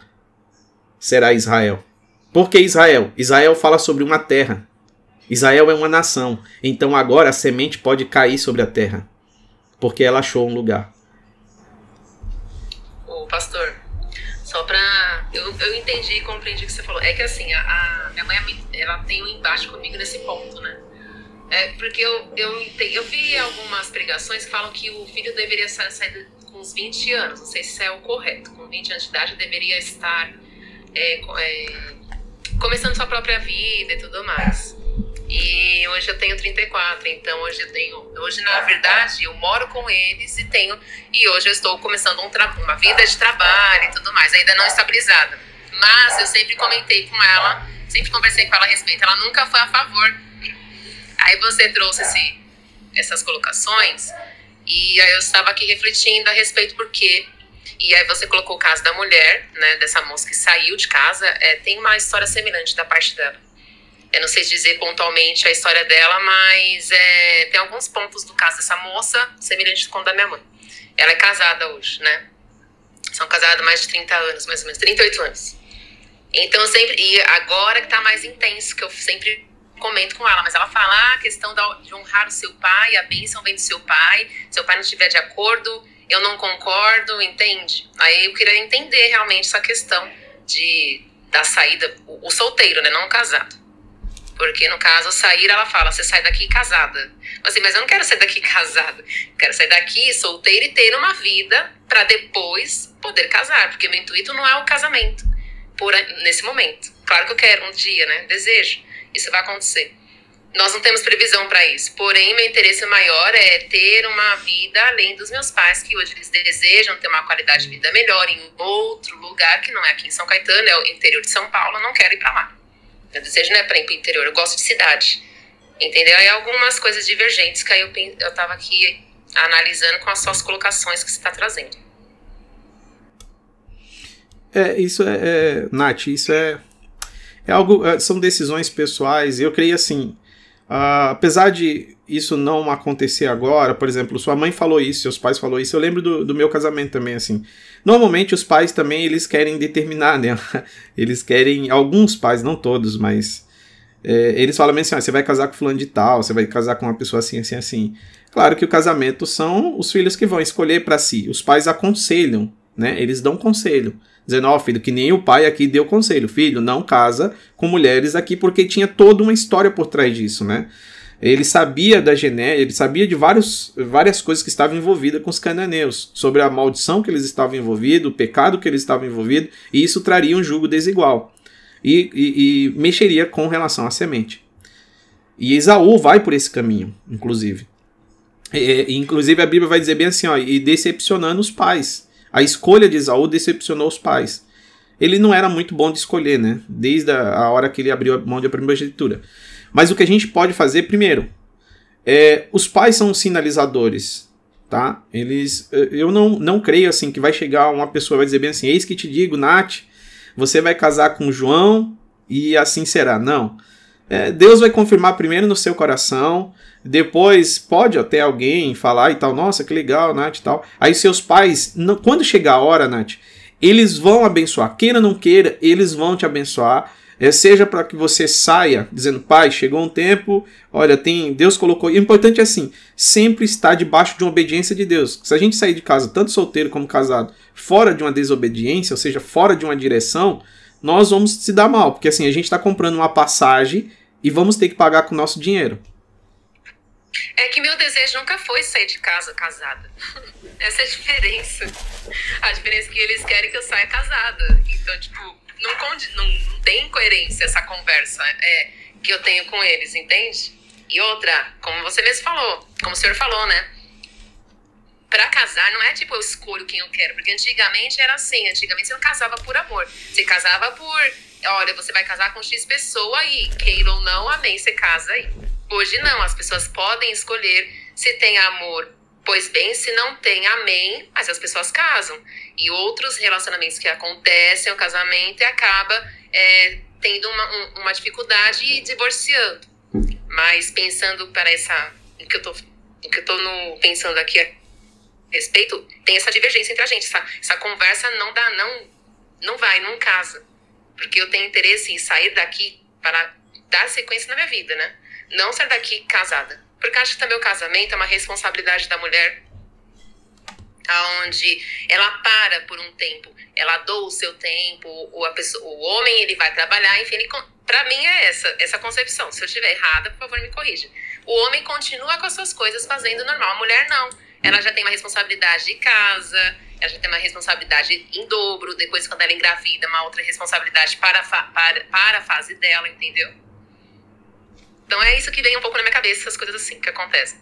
será Israel. Por que Israel? Israel fala sobre uma terra. Israel é uma nação. Então agora a semente pode cair sobre a terra, porque ela achou um lugar. O pastor, só pra. Eu, eu entendi e compreendi o que você falou. É que assim, a, a minha mãe ela tem um embate comigo nesse ponto, né? É, porque eu, eu, eu vi algumas pregações que falam que o filho deveria sair com uns 20 anos. Não sei se é o correto. Com 20 anos de idade deveria estar é, é, começando sua própria vida e tudo mais. E hoje eu tenho 34, então hoje eu tenho. Hoje, na verdade, eu moro com eles e tenho. E hoje eu estou começando um uma vida de trabalho e tudo mais, ainda não estabilizada. Mas eu sempre comentei com ela, sempre conversei com ela a respeito. Ela nunca foi a favor. Aí você trouxe esse, essas colocações, e aí eu estava aqui refletindo a respeito porque. E aí você colocou o caso da mulher, né, dessa moça que saiu de casa. É, tem uma história semelhante da parte dela eu não sei dizer pontualmente a história dela, mas é, tem alguns pontos do caso dessa moça semelhantes com o da minha mãe. Ela é casada hoje, né? São casados mais de 30 anos, mais ou menos, 38 anos. Então, sempre. E agora que tá mais intenso, que eu sempre comento com ela, mas ela fala ah, a questão de honrar o seu pai, a bênção vem do seu pai, seu pai não estiver de acordo, eu não concordo, entende? Aí eu queria entender realmente essa questão de da saída, o, o solteiro, né, não o casado. Porque no caso, sair, ela fala, você sai daqui casada. Assim, mas eu não quero sair daqui casada. quero sair daqui solteira e ter uma vida para depois poder casar. Porque meu intuito não é o casamento por, nesse momento. Claro que eu quero um dia, né? Desejo. Isso vai acontecer. Nós não temos previsão para isso. Porém, meu interesse maior é ter uma vida além dos meus pais, que hoje eles desejam ter uma qualidade de vida melhor em outro lugar, que não é aqui em São Caetano, é o interior de São Paulo. Eu não quero ir para lá. Meu desejo não é para ir para o interior, eu gosto de cidade. Entendeu? Aí algumas coisas divergentes que aí eu, eu tava aqui analisando com as suas colocações que você está trazendo. É, isso é, é, Nath, isso é, é algo, é, são decisões pessoais. Eu creio assim, uh, apesar de isso não acontecer agora, por exemplo, sua mãe falou isso, seus pais falou isso, eu lembro do, do meu casamento também, assim. Normalmente os pais também, eles querem determinar, né? Eles querem, alguns pais, não todos, mas é, eles falam assim, ah, você vai casar com fulano de tal, você vai casar com uma pessoa assim, assim, assim. Claro que o casamento são os filhos que vão escolher para si. Os pais aconselham, né? Eles dão conselho. Dizendo, ó, oh, filho, que nem o pai aqui deu conselho. Filho, não casa com mulheres aqui, porque tinha toda uma história por trás disso, né? Ele sabia da genética, ele sabia de vários, várias coisas que estavam envolvidas com os cananeus, sobre a maldição que eles estavam envolvidos, o pecado que eles estavam envolvidos, e isso traria um jugo desigual. E, e, e mexeria com relação à semente. E Esaú vai por esse caminho, inclusive. E, inclusive a Bíblia vai dizer bem assim, ó, e decepcionando os pais. A escolha de Esaú decepcionou os pais. Ele não era muito bom de escolher, né? Desde a hora que ele abriu a mão de primogenitura. Mas o que a gente pode fazer, primeiro, é, os pais são sinalizadores, tá? Eles, eu não, não creio assim que vai chegar uma pessoa vai dizer bem assim, eis que te digo, Nath, você vai casar com João e assim será. Não. É, Deus vai confirmar primeiro no seu coração, depois pode até alguém falar e tal, nossa, que legal, Nath e tal. Aí seus pais, não, quando chegar a hora, Nath, eles vão abençoar. Queira ou não queira, eles vão te abençoar. É, seja para que você saia dizendo, pai, chegou um tempo, olha, tem Deus colocou. E o importante é assim, sempre estar debaixo de uma obediência de Deus. Se a gente sair de casa, tanto solteiro como casado, fora de uma desobediência, ou seja, fora de uma direção, nós vamos se dar mal, porque assim, a gente está comprando uma passagem e vamos ter que pagar com o nosso dinheiro. É que meu desejo nunca foi sair de casa casada. Essa é a diferença. A diferença é que eles querem que eu saia casada. Então, tipo, não, não, não tem coerência essa conversa é, que eu tenho com eles, entende? E outra, como você mesmo falou, como o senhor falou, né? Pra casar não é tipo eu escolho quem eu quero, porque antigamente era assim, antigamente você não casava por amor, você casava por, olha, você vai casar com X pessoa e queira ou não, amém, você casa aí. Hoje não, as pessoas podem escolher se tem amor, pois bem, se não tem, amém, mas as pessoas casam. E outros relacionamentos que acontecem, o casamento, e acaba é, tendo uma, um, uma dificuldade e divorciando. Mas pensando para essa. O que eu o que eu tô no, pensando aqui a respeito, tem essa divergência entre a gente. Essa, essa conversa não dá, não, não vai, não casa. Porque eu tenho interesse em sair daqui para dar sequência na minha vida, né? não sair daqui casada. Porque acho que também o casamento é uma responsabilidade da mulher, aonde ela para por um tempo, ela doa o seu tempo, ou a pessoa, o homem ele vai trabalhar, enfim, para mim é essa essa concepção. Se eu estiver errada, por favor me corrija. O homem continua com as suas coisas fazendo normal, a mulher não. Ela já tem uma responsabilidade de casa, ela já tem uma responsabilidade em dobro, depois quando ela engravida, uma outra responsabilidade para, para, para a fase dela, entendeu? Então é isso que vem um pouco na minha cabeça, essas coisas assim que acontecem.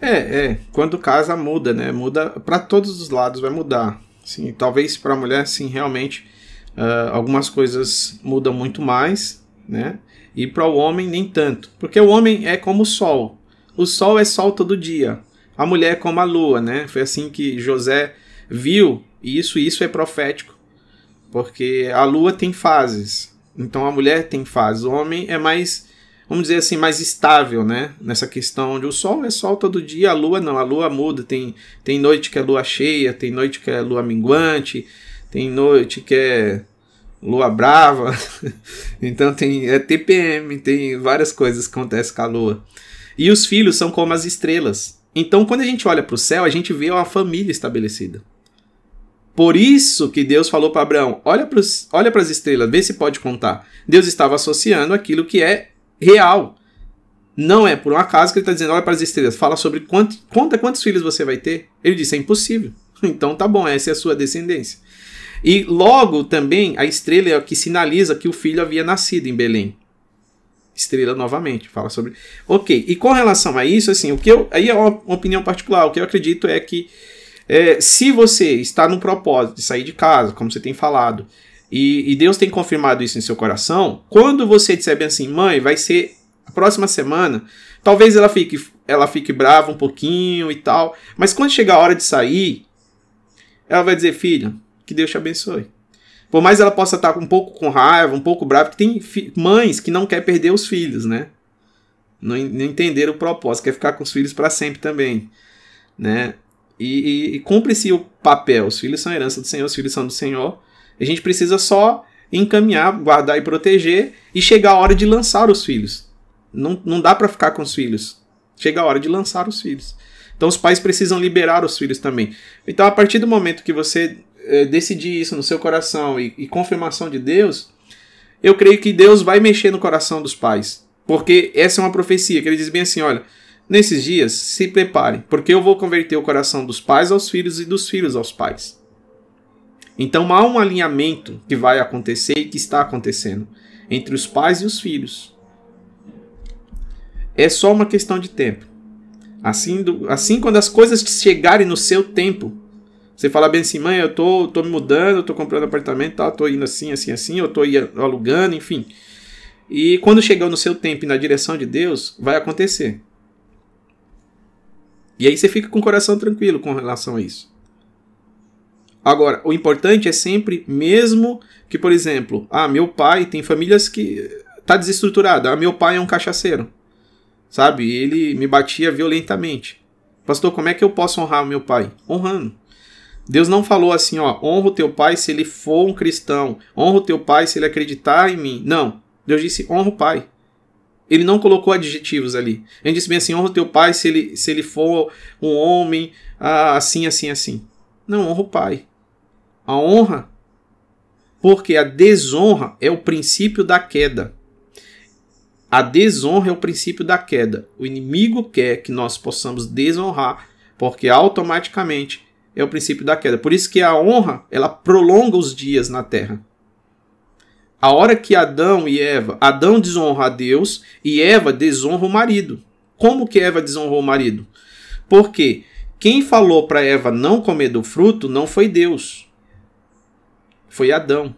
É, é. Quando casa muda, né? Muda para todos os lados, vai mudar. Sim, talvez para a mulher, sim, realmente uh, algumas coisas mudam muito mais, né? E para o homem nem tanto, porque o homem é como o sol. O sol é sol todo dia. A mulher é como a lua, né? Foi assim que José viu e isso isso é profético, porque a lua tem fases. Então a mulher tem fase, o homem é mais, vamos dizer assim, mais estável, né? Nessa questão onde o sol é sol todo dia, a lua não, a lua muda, tem, tem noite que é lua cheia, tem noite que é lua minguante, tem noite que é lua brava, então tem é TPM, tem várias coisas que acontecem com a lua. E os filhos são como as estrelas. Então quando a gente olha para o céu, a gente vê uma família estabelecida. Por isso que Deus falou para Abraão: olha para olha as estrelas, vê se pode contar. Deus estava associando aquilo que é real. Não é por um acaso que ele está dizendo: olha para as estrelas, fala sobre quanto, conta quantos filhos você vai ter. Ele disse: é impossível. Então tá bom, essa é a sua descendência. E logo também a estrela é o que sinaliza que o filho havia nascido em Belém. Estrela novamente, fala sobre. Ok, e com relação a isso, assim, o que eu. Aí é uma opinião particular, o que eu acredito é que é, se você está no propósito de sair de casa, como você tem falado, e, e, Deus tem confirmado isso em seu coração, quando você disser bem assim, mãe, vai ser a próxima semana, talvez ela fique, ela fique brava um pouquinho e tal, mas quando chegar a hora de sair, ela vai dizer, filha, que Deus te abençoe. Por mais ela possa estar um pouco com raiva, um pouco brava, porque tem mães que não quer perder os filhos, né? Não, não entenderam o propósito, quer ficar com os filhos para sempre também, né? E, e, e cumpre-se o papel. Os filhos são herança do Senhor, os filhos são do Senhor. A gente precisa só encaminhar, guardar e proteger e chegar a hora de lançar os filhos. Não, não dá para ficar com os filhos. Chega a hora de lançar os filhos. Então os pais precisam liberar os filhos também. Então a partir do momento que você é, decidir isso no seu coração e, e confirmação de Deus, eu creio que Deus vai mexer no coração dos pais. Porque essa é uma profecia que ele diz bem assim: olha, nesses dias se preparem, porque eu vou converter o coração dos pais aos filhos e dos filhos aos pais. Então há um alinhamento que vai acontecer e que está acontecendo entre os pais e os filhos. É só uma questão de tempo. Assim, assim quando as coisas chegarem no seu tempo, você fala bem assim, mãe, eu tô, tô me mudando, tô comprando apartamento, tá, tô indo assim, assim, assim, eu tô alugando, enfim. E quando chegar no seu tempo e na direção de Deus, vai acontecer. E aí você fica com o coração tranquilo com relação a isso. Agora, o importante é sempre, mesmo que, por exemplo, ah, meu pai tem famílias que tá desestruturada. Ah, meu pai é um cachaceiro. Sabe? Ele me batia violentamente. Pastor, como é que eu posso honrar meu pai? Honrando. Deus não falou assim, ó, honra o teu pai se ele for um cristão, honra o teu pai se ele acreditar em mim. Não. Deus disse, honra o pai. Ele não colocou adjetivos ali. Ele disse bem assim, honra o teu pai se ele, se ele for um homem ah, assim, assim, assim. Não, honra o pai. A honra, porque a desonra é o princípio da queda. A desonra é o princípio da queda. O inimigo quer que nós possamos desonrar, porque automaticamente é o princípio da queda. Por isso que a honra, ela prolonga os dias na terra. A hora que Adão e Eva, Adão desonra a Deus e Eva desonra o marido. Como que Eva desonrou o marido? Porque quem falou para Eva não comer do fruto não foi Deus. Foi Adão.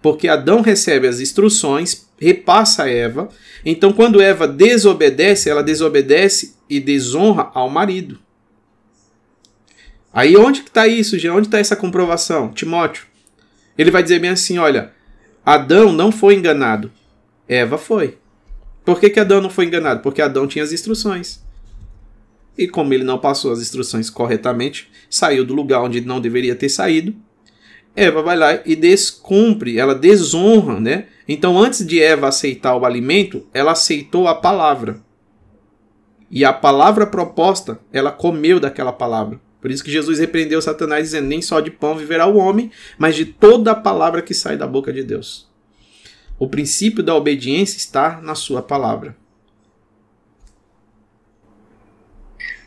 Porque Adão recebe as instruções, repassa a Eva. Então, quando Eva desobedece, ela desobedece e desonra ao marido. Aí onde que está isso, gente? Onde está essa comprovação? Timóteo. Ele vai dizer bem assim: olha, Adão não foi enganado. Eva foi. Por que, que Adão não foi enganado? Porque Adão tinha as instruções. E como ele não passou as instruções corretamente, saiu do lugar onde não deveria ter saído. Eva vai lá e descumpre, ela desonra, né? Então, antes de Eva aceitar o alimento, ela aceitou a palavra. E a palavra proposta, ela comeu daquela palavra. Por isso que Jesus repreendeu Satanás dizendo: Nem só de pão viverá o homem, mas de toda a palavra que sai da boca de Deus. O princípio da obediência está na sua palavra.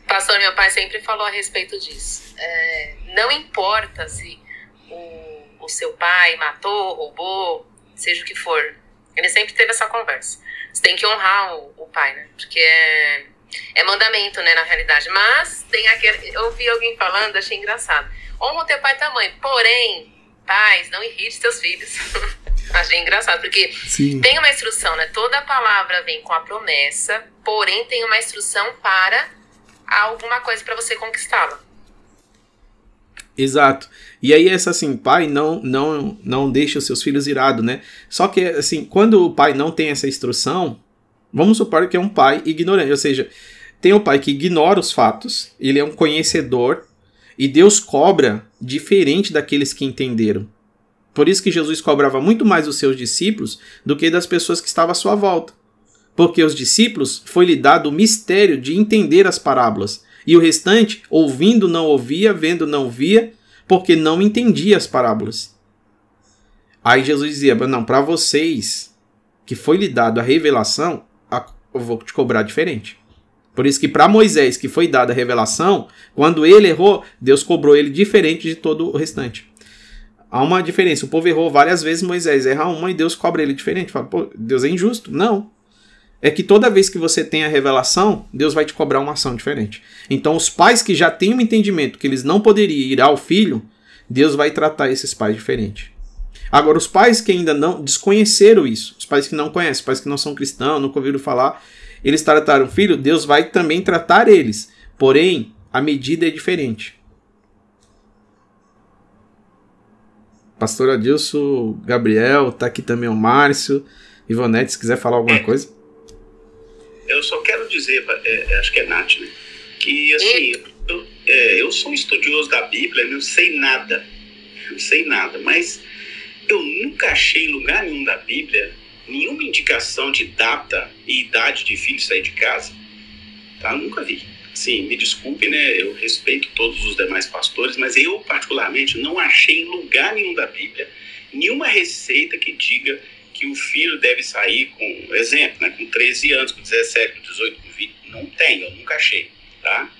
Pastor, meu pai sempre falou a respeito disso. É, não importa se o, o seu pai matou, roubou, seja o que for. Ele sempre teve essa conversa. Você tem que honrar o, o pai, né? Porque é é mandamento, né, na realidade. Mas tem aquele. Eu ouvi alguém falando, achei engraçado. Honra o teu pai e tua mãe. Porém, pais, não irrite seus filhos. achei engraçado, porque Sim. tem uma instrução, né? Toda palavra vem com a promessa, porém tem uma instrução para alguma coisa para você conquistá-la. Exato. E aí essa assim, pai não não não deixa os seus filhos irados, né? Só que assim, quando o pai não tem essa instrução, Vamos supor que é um pai ignorante, ou seja, tem o pai que ignora os fatos, ele é um conhecedor e Deus cobra diferente daqueles que entenderam. Por isso que Jesus cobrava muito mais dos seus discípulos do que das pessoas que estavam à sua volta. Porque os discípulos foi-lhe dado o mistério de entender as parábolas, e o restante, ouvindo não ouvia, vendo não via, porque não entendia as parábolas. Aí Jesus dizia: Não, para vocês que foi lhe dado a revelação, eu vou te cobrar diferente. Por isso que para Moisés, que foi dada a revelação, quando ele errou, Deus cobrou ele diferente de todo o restante. Há uma diferença. O povo errou várias vezes, Moisés erra uma e Deus cobra ele diferente. Fala, pô, Deus é injusto. Não. É que toda vez que você tem a revelação, Deus vai te cobrar uma ação diferente. Então, os pais que já têm um entendimento que eles não poderiam ir ao filho, Deus vai tratar esses pais diferente. Agora, os pais que ainda não desconheceram isso, os pais que não conhecem, os pais que não são cristãos, nunca ouviram falar, eles trataram o filho, Deus vai também tratar eles. Porém, a medida é diferente. Pastor Adilson, Gabriel, tá aqui também o Márcio, Ivonete, se quiser falar alguma coisa. Eu só quero dizer, é, é acho que é Nath, né? Que assim, eu, é, eu sou um estudioso da Bíblia, não sei nada. Não sei nada, mas eu nunca achei em lugar nenhum da Bíblia nenhuma indicação de data e idade de filho sair de casa. Tá? Nunca vi. Sim, me desculpe, né? Eu respeito todos os demais pastores, mas eu, particularmente, não achei em lugar nenhum da Bíblia nenhuma receita que diga que o filho deve sair com, exemplo, né, com 13 anos, com 17, com 18, com 20, não tem, eu nunca achei, tá?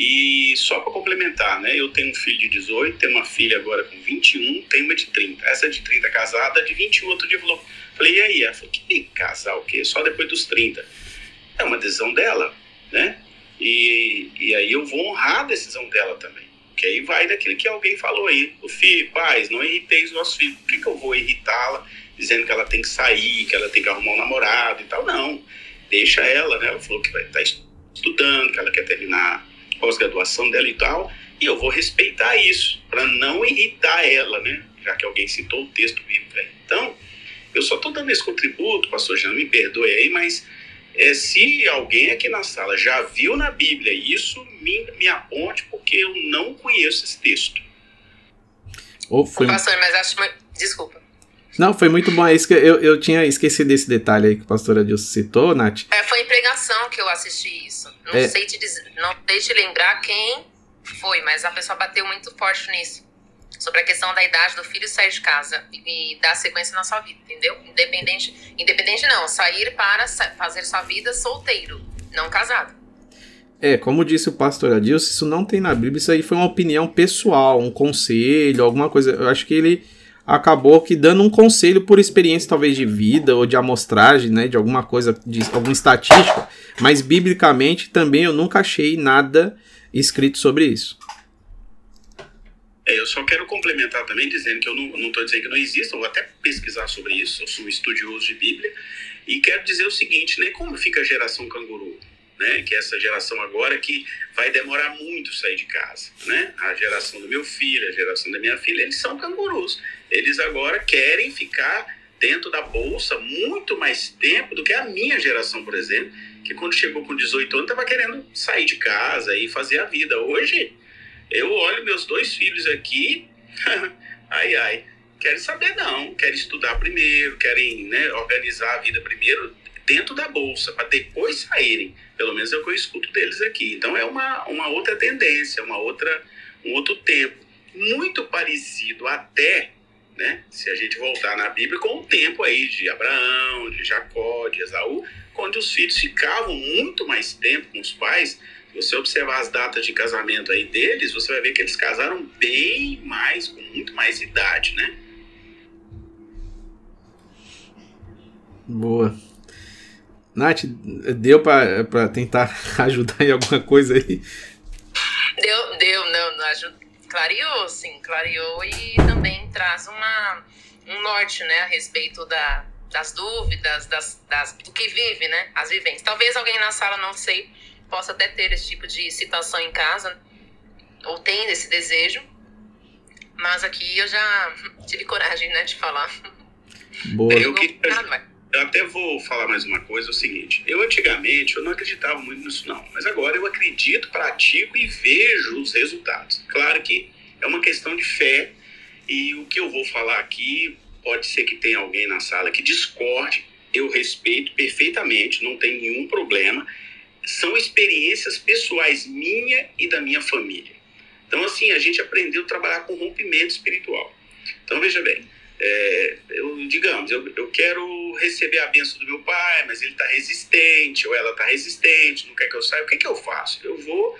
E só para complementar, né, eu tenho um filho de 18, tenho uma filha agora com 21, tenho uma de 30. Essa de 30 casada, de 21, outro dia falou, falei, e aí? Ela falou, que casar o quê? Só depois dos 30. É uma decisão dela, né? E, e aí eu vou honrar a decisão dela também. Que aí vai daquilo que alguém falou aí. O filho, pais, não irritei os nossos filhos. Por que, que eu vou irritá-la dizendo que ela tem que sair, que ela tem que arrumar um namorado e tal? Não. Deixa ela, né? Ela falou que vai estar estudando, que ela quer terminar pós-graduação dela e tal. E eu vou respeitar isso, para não irritar ela, né? Já que alguém citou o texto bíblico aí. Então, eu só estou dando esse contributo, pastor Jean, me perdoe aí, mas é, se alguém aqui na sala já viu na Bíblia isso, me, me aponte, porque eu não conheço esse texto. Ou foi... Pastor, mas acho. Desculpa. Não, foi muito bom. É isso que eu, eu tinha esquecido desse detalhe aí que a pastora Dilson citou, Nath. É, foi em pregação que eu assisti isso. Não, é. sei te dizer, não sei te lembrar quem foi, mas a pessoa bateu muito forte nisso sobre a questão da idade do filho sair de casa e, dar sequência na sua vida, entendeu? Independente, independente não, sair para fazer sua vida solteiro, não casado. É, como disse o pastor Adilson, isso não tem na Bíblia, isso aí foi uma opinião pessoal, um conselho, alguma coisa. Eu acho que ele acabou que dando um conselho por experiência talvez de vida ou de amostragem, né, de alguma coisa, de alguma estatística, mas biblicamente também eu nunca achei nada escrito sobre isso. É, eu só quero complementar também dizendo que eu não estou dizendo que não exista, vou até pesquisar sobre isso, eu sou estudioso de Bíblia, e quero dizer o seguinte, né, como fica a geração canguru? Né, que é essa geração agora que vai demorar muito sair de casa, né? A geração do meu filho, a geração da minha filha, eles são cangurus. Eles agora querem ficar dentro da bolsa muito mais tempo do que a minha geração, por exemplo, que quando chegou com 18 anos estava querendo sair de casa e fazer a vida. Hoje eu olho meus dois filhos aqui, ai ai, querem saber não, querem estudar primeiro, querem né, organizar a vida primeiro dentro da bolsa, para depois saírem. Pelo menos é o que eu escuto deles aqui. Então é uma, uma outra tendência, uma outra, um outro tempo. Muito parecido até, né, se a gente voltar na Bíblia, com o tempo aí de Abraão, de Jacó, de Esaú, onde os filhos ficavam muito mais tempo com os pais se você observar as datas de casamento aí deles, você vai ver que eles casaram bem mais, com muito mais idade, né? Boa. Nath, deu para tentar ajudar em alguma coisa aí? Deu, deu, não, não ajuda. Clareou, sim, clareou e também traz uma, um norte, né, a respeito da, das dúvidas, das, das, do que vive, né, as vivências. Talvez alguém na sala, não sei, possa até ter esse tipo de situação em casa, ou tem esse desejo, mas aqui eu já tive coragem, né, de falar. Boa. Eu, que, eu até vou falar mais uma coisa, é o seguinte, eu antigamente eu não acreditava muito nisso não, mas agora eu acredito, pratico e vejo os resultados. Claro que é uma questão de fé e o que eu vou falar aqui pode ser que tenha alguém na sala que discorde, eu respeito perfeitamente, não tem nenhum problema são experiências pessoais minha e da minha família. Então, assim, a gente aprendeu a trabalhar com rompimento espiritual. Então, veja bem, é, eu, digamos, eu, eu quero receber a benção do meu pai, mas ele está resistente, ou ela está resistente, não quer que eu saia, o que, que eu faço? Eu vou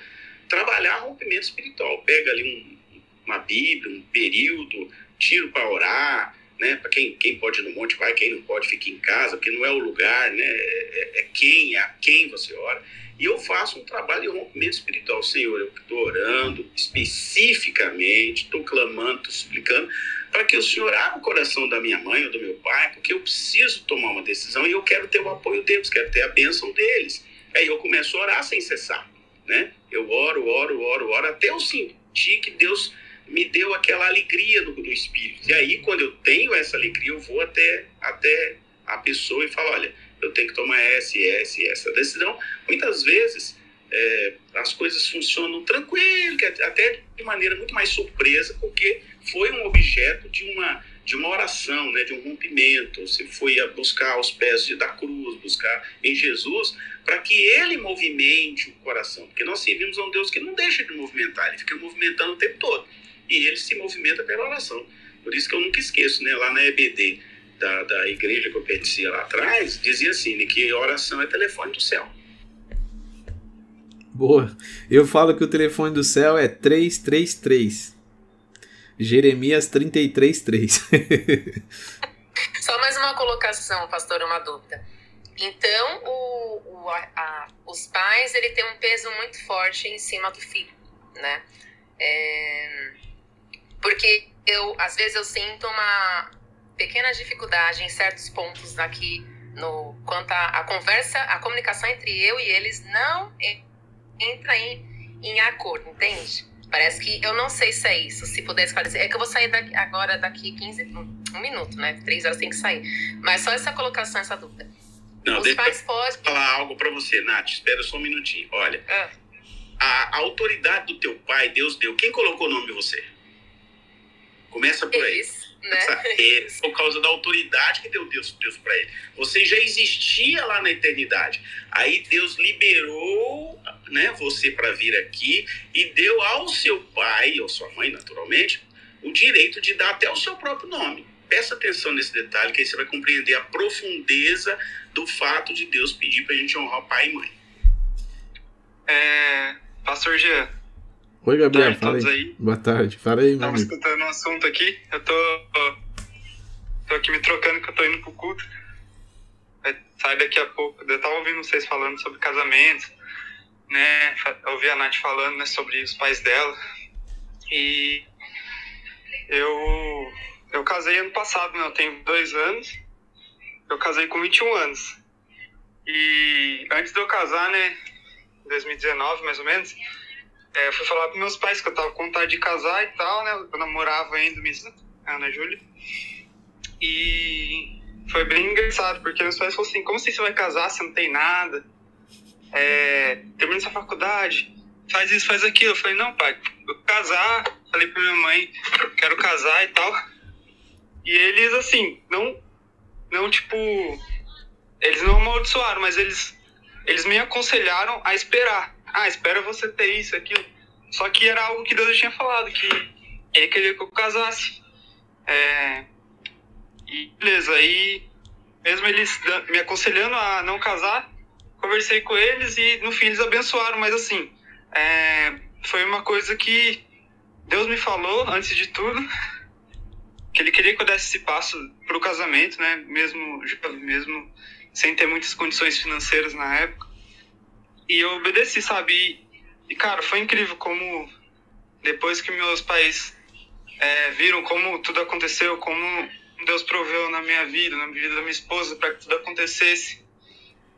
trabalhar rompimento espiritual. Pega ali um, uma Bíblia, um período, tiro para orar, né? Para quem, quem pode ir no monte vai, quem não pode fica em casa, porque não é o lugar, né? É, é, quem, é a quem você ora. E eu faço um trabalho de rompimento espiritual. Senhor, eu estou orando especificamente, estou clamando, estou suplicando, para que o Senhor abra o coração da minha mãe ou do meu pai, porque eu preciso tomar uma decisão e eu quero ter o apoio deles, quero ter a bênção deles. Aí eu começo a orar sem cessar, né? Eu oro, oro, oro, oro, até eu sentir que Deus me deu aquela alegria do, espírito. E aí, quando eu tenho essa alegria, eu vou até, até a pessoa e falo: olha, eu tenho que tomar essa essa essa decisão. Muitas vezes é, as coisas funcionam tranquilo, até de maneira muito mais surpresa, porque foi um objeto de uma, de uma oração, né, de um rompimento. Você foi a buscar aos pés da cruz, buscar em Jesus, para que ele movimente o coração. Porque nós servimos a um Deus que não deixa de movimentar, ele fica movimentando o tempo todo e ele se movimenta pela oração. Por isso que eu nunca esqueço, né, lá na EBD, da, da igreja que eu pertencia lá atrás, dizia assim, né, que oração é telefone do céu. Boa. Eu falo que o telefone do céu é 333. Jeremias 333. Só mais uma colocação, pastor, uma dúvida. Então, o, o, a, os pais, ele tem um peso muito forte em cima do filho, né? É, porque eu, às vezes, eu sinto uma pequena dificuldade em certos pontos aqui no quanto a, a conversa, a comunicação entre eu e eles não entra em, em acordo, entende? Parece que eu não sei se é isso. Se puder esclarecer. É que eu vou sair daqui, agora daqui 15. Um minuto, né? Três horas tem que sair. Mas só essa colocação, essa dúvida. Não, Os deixa pais podem. falar algo para você, Nath. Espera só um minutinho. Olha. Ah. A, a, autoridade do teu pai, Deus deu. Quem colocou o nome de você? Começa por aí né? É, por causa da autoridade que deu Deus, Deus para ele. Você já existia lá na eternidade. Aí Deus liberou né, você para vir aqui e deu ao seu pai, ou sua mãe, naturalmente, o direito de dar até o seu próprio nome. Presta atenção nesse detalhe, que aí você vai compreender a profundeza do fato de Deus pedir para a gente honrar pai e mãe. É, Pastor Jean, Oi, Gabriel, fala aí. aí. Boa tarde, fala aí, Estamos escutando um assunto aqui, eu tô, tô aqui me trocando que eu tô indo pro culto. Sai daqui a pouco. Eu tava ouvindo vocês falando sobre casamento, né? Eu ouvi a Nath falando né, sobre os pais dela. E eu, eu casei ano passado, né? Eu tenho dois anos. Eu casei com 21 anos. E antes de eu casar, né? 2019, mais ou menos é, eu fui falar pros meus pais que eu tava com vontade de casar e tal, né? Eu namorava ainda, a Ana Júlia. E foi bem engraçado, porque meus pais falaram assim, como assim você vai casar, você não tem nada? É, termina essa faculdade, faz isso, faz aquilo. Eu falei, não, pai, vou casar. Falei pra minha mãe, quero casar e tal. E eles, assim, não, não tipo, eles não amaldiçoaram, mas eles, eles me aconselharam a esperar ah, espera você ter isso, aquilo. Só que era algo que Deus tinha falado, que ele queria que eu casasse. É... E beleza, aí mesmo eles me aconselhando a não casar, conversei com eles e no fim eles abençoaram, mas assim, é... foi uma coisa que Deus me falou antes de tudo, que ele queria que eu desse esse passo pro casamento, né, mesmo, mesmo sem ter muitas condições financeiras na época. E eu obedeci, sabe? E, cara, foi incrível como depois que meus pais é, viram como tudo aconteceu, como Deus proveu na minha vida, na vida da minha esposa, para que tudo acontecesse.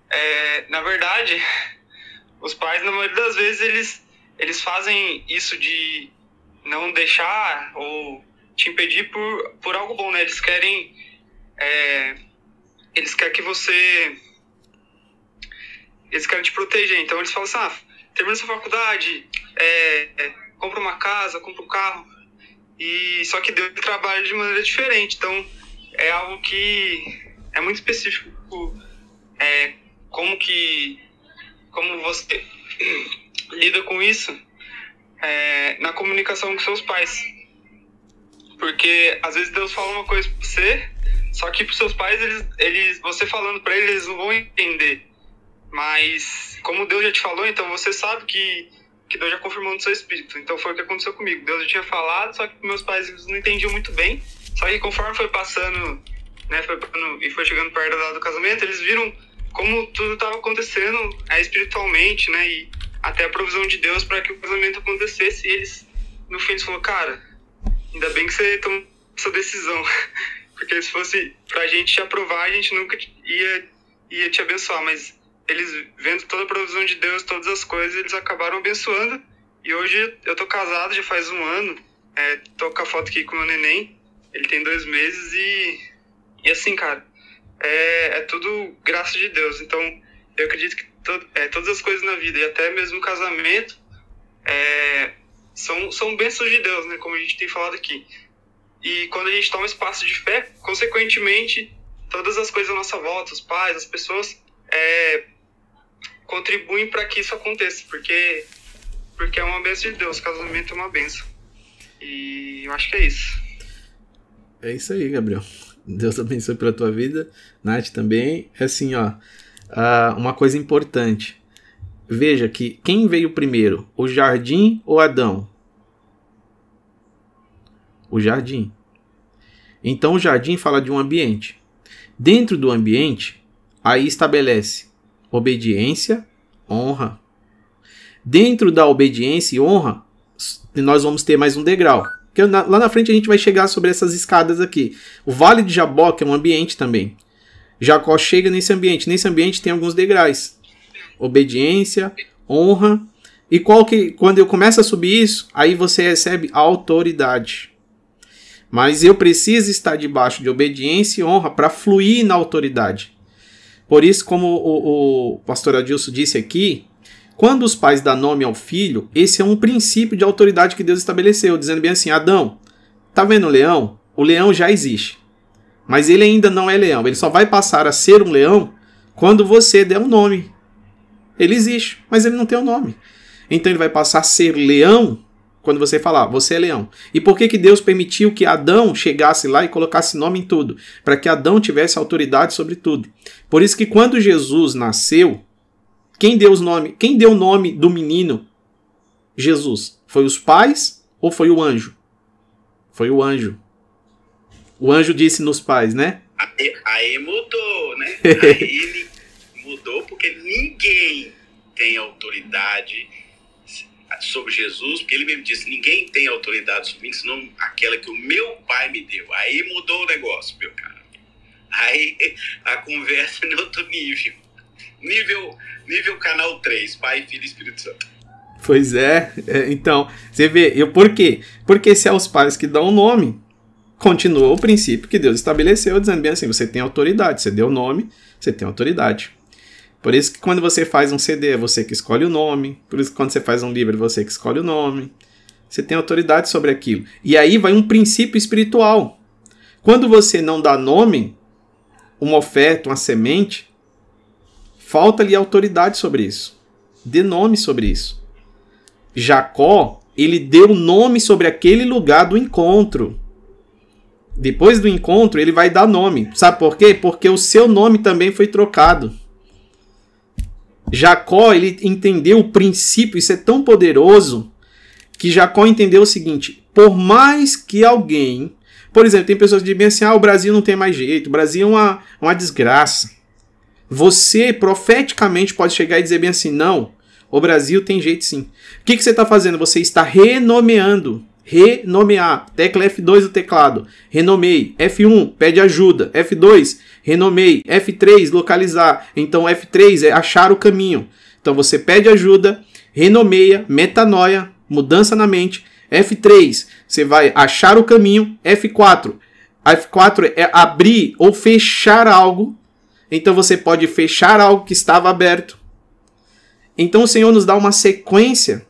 É, na verdade, os pais, na maioria das vezes, eles, eles fazem isso de não deixar ou te impedir por, por algo bom, né? Eles querem. É, eles querem que você eles querem te proteger. Então eles falam assim: ah, termina sua faculdade, é, é, compra uma casa, compra um carro. E só que Deus trabalha de maneira diferente. Então é algo que é muito específico. É, como que como você lida com isso é, na comunicação com seus pais. Porque às vezes Deus fala uma coisa pra você, só que pros seus pais, eles, eles você falando para eles, eles não vão entender. Mas, como Deus já te falou, então você sabe que, que Deus já confirmou no seu espírito. Então foi o que aconteceu comigo. Deus já tinha falado, só que meus pais não entendiam muito bem. Só que conforme foi passando, né, foi, e foi chegando perto da do casamento, eles viram como tudo estava acontecendo é, espiritualmente, né, e até a provisão de Deus para que o casamento acontecesse. E eles, no fim, eles falaram, cara, ainda bem que você tomou essa decisão. Porque se fosse pra gente te aprovar, a gente nunca ia, ia te abençoar. Mas eles vendo toda a provisão de Deus, todas as coisas, eles acabaram abençoando. E hoje eu tô casado já faz um ano. É, tô com a foto aqui com o meu neném. Ele tem dois meses e. E assim, cara, é, é tudo graça de Deus. Então, eu acredito que to, é, todas as coisas na vida, e até mesmo o casamento, é, são, são bênçãos de Deus, né? Como a gente tem falado aqui. E quando a gente toma espaço de fé, consequentemente, todas as coisas à nossa volta, os pais, as pessoas, é, contribuem para que isso aconteça, porque porque é uma bênção de Deus, casamento é uma bênção. E eu acho que é isso. É isso aí, Gabriel. Deus abençoe pela tua vida. Nath também. É assim, ó. Uma coisa importante. Veja que quem veio primeiro, o jardim ou Adão? O jardim. Então o jardim fala de um ambiente. Dentro do ambiente, aí estabelece obediência, honra. Dentro da obediência e honra, nós vamos ter mais um degrau. Porque lá na frente a gente vai chegar sobre essas escadas aqui. O Vale de Jaboque é um ambiente também. Jacó chega nesse ambiente. Nesse ambiente tem alguns degraus. Obediência, honra. E qual que, quando eu começo a subir isso, aí você recebe autoridade. Mas eu preciso estar debaixo de obediência e honra para fluir na autoridade. Por isso, como o, o pastor Adilson disse aqui, quando os pais dão nome ao filho, esse é um princípio de autoridade que Deus estabeleceu, dizendo bem assim: Adão, tá vendo o leão? O leão já existe. Mas ele ainda não é leão. Ele só vai passar a ser um leão quando você der um nome. Ele existe, mas ele não tem um nome. Então ele vai passar a ser leão quando você falar, você é leão. E por que, que Deus permitiu que Adão chegasse lá e colocasse nome em tudo? Para que Adão tivesse autoridade sobre tudo. Por isso que quando Jesus nasceu, quem deu, os nome, quem deu o nome do menino? Jesus. Foi os pais ou foi o anjo? Foi o anjo. O anjo disse nos pais, né? Aí, aí mudou, né? Aí ele mudou porque ninguém tem autoridade sobre Jesus, porque ele mesmo disse: ninguém tem autoridade sobre mim, senão aquela que o meu pai me deu. Aí mudou o negócio, meu cara. Aí a conversa é em outro nível. Nível, nível canal 3, Pai, Filho e Espírito Santo. Pois é, é, então, você vê, eu por quê? Porque se é os pais que dão o nome, continua o princípio que Deus estabeleceu, dizendo bem assim: você tem autoridade, você deu o nome, você tem autoridade. Por isso que quando você faz um CD é você que escolhe o nome. Por isso que quando você faz um livro é você que escolhe o nome. Você tem autoridade sobre aquilo. E aí vai um princípio espiritual. Quando você não dá nome, uma oferta, uma semente, falta-lhe autoridade sobre isso. Dê nome sobre isso. Jacó, ele deu nome sobre aquele lugar do encontro. Depois do encontro, ele vai dar nome. Sabe por quê? Porque o seu nome também foi trocado. Jacó, ele entendeu o princípio, isso é tão poderoso, que Jacó entendeu o seguinte: por mais que alguém. Por exemplo, tem pessoas que dizem assim: ah, o Brasil não tem mais jeito, o Brasil é uma, uma desgraça. Você, profeticamente, pode chegar e dizer bem assim: não, o Brasil tem jeito sim. O que, que você está fazendo? Você está renomeando. Renomear. Tecla F2 do teclado. Renomei. F1, pede ajuda. F2, renomei. F3, localizar. Então F3 é achar o caminho. Então você pede ajuda, renomeia, metanoia, mudança na mente. F3, você vai achar o caminho. F4, F4 é abrir ou fechar algo. Então você pode fechar algo que estava aberto. Então o Senhor nos dá uma sequência.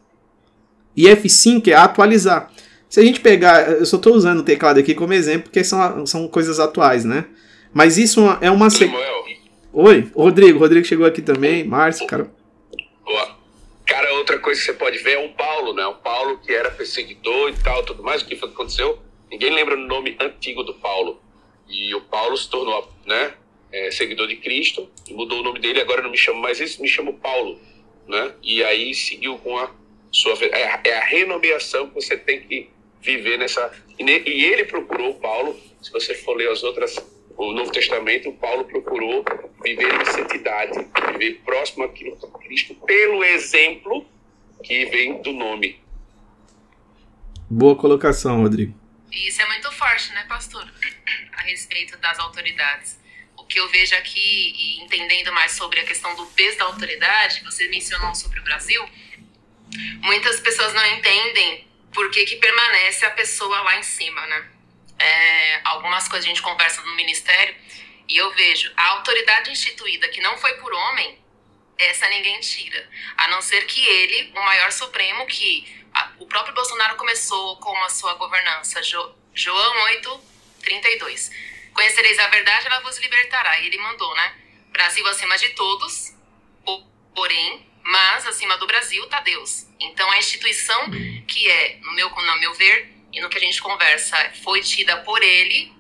E F5 é atualizar. Se a gente pegar, eu só estou usando o teclado aqui como exemplo, porque são, são coisas atuais, né? Mas isso é uma sequência. Oi, Rodrigo. Rodrigo chegou aqui também. Márcio, cara. Boa. Cara, outra coisa que você pode ver é o Paulo, né? O Paulo que era perseguidor e tal, tudo mais. O que foi que aconteceu? Ninguém lembra o nome antigo do Paulo. E o Paulo se tornou, né? É, seguidor de Cristo, mudou o nome dele, agora não me chamo mais isso, me chamo Paulo, né? E aí seguiu com a sua é é a renomeação que você tem que viver nessa e, ele procurou Paulo, se você for ler as outras o Novo Testamento, Paulo procurou viver em santidade, viver próximo àquilo de Cristo, pelo exemplo que vem do nome. Boa colocação, Rodrigo. Isso é muito forte, né, pastor? A respeito das autoridades. O que eu vejo aqui, entendendo mais sobre a questão do peso da autoridade, você mencionou sobre o Brasil, muitas pessoas não entendem por que, que permanece a pessoa lá em cima, né? é, algumas coisas a gente conversa no ministério e eu vejo a autoridade instituída que não foi por homem, essa ninguém tira. A não ser que ele, o maior supremo, que a, o próprio Bolsonaro começou com a sua governança. Jo, João 8, 32. Conhecereis a verdade, ela vos libertará. E ele mandou, né? Brasil acima de todos, porém, mas acima do Brasil está Deus. Então a instituição que é, no meu, no meu ver, e no que a gente conversa foi tida por ele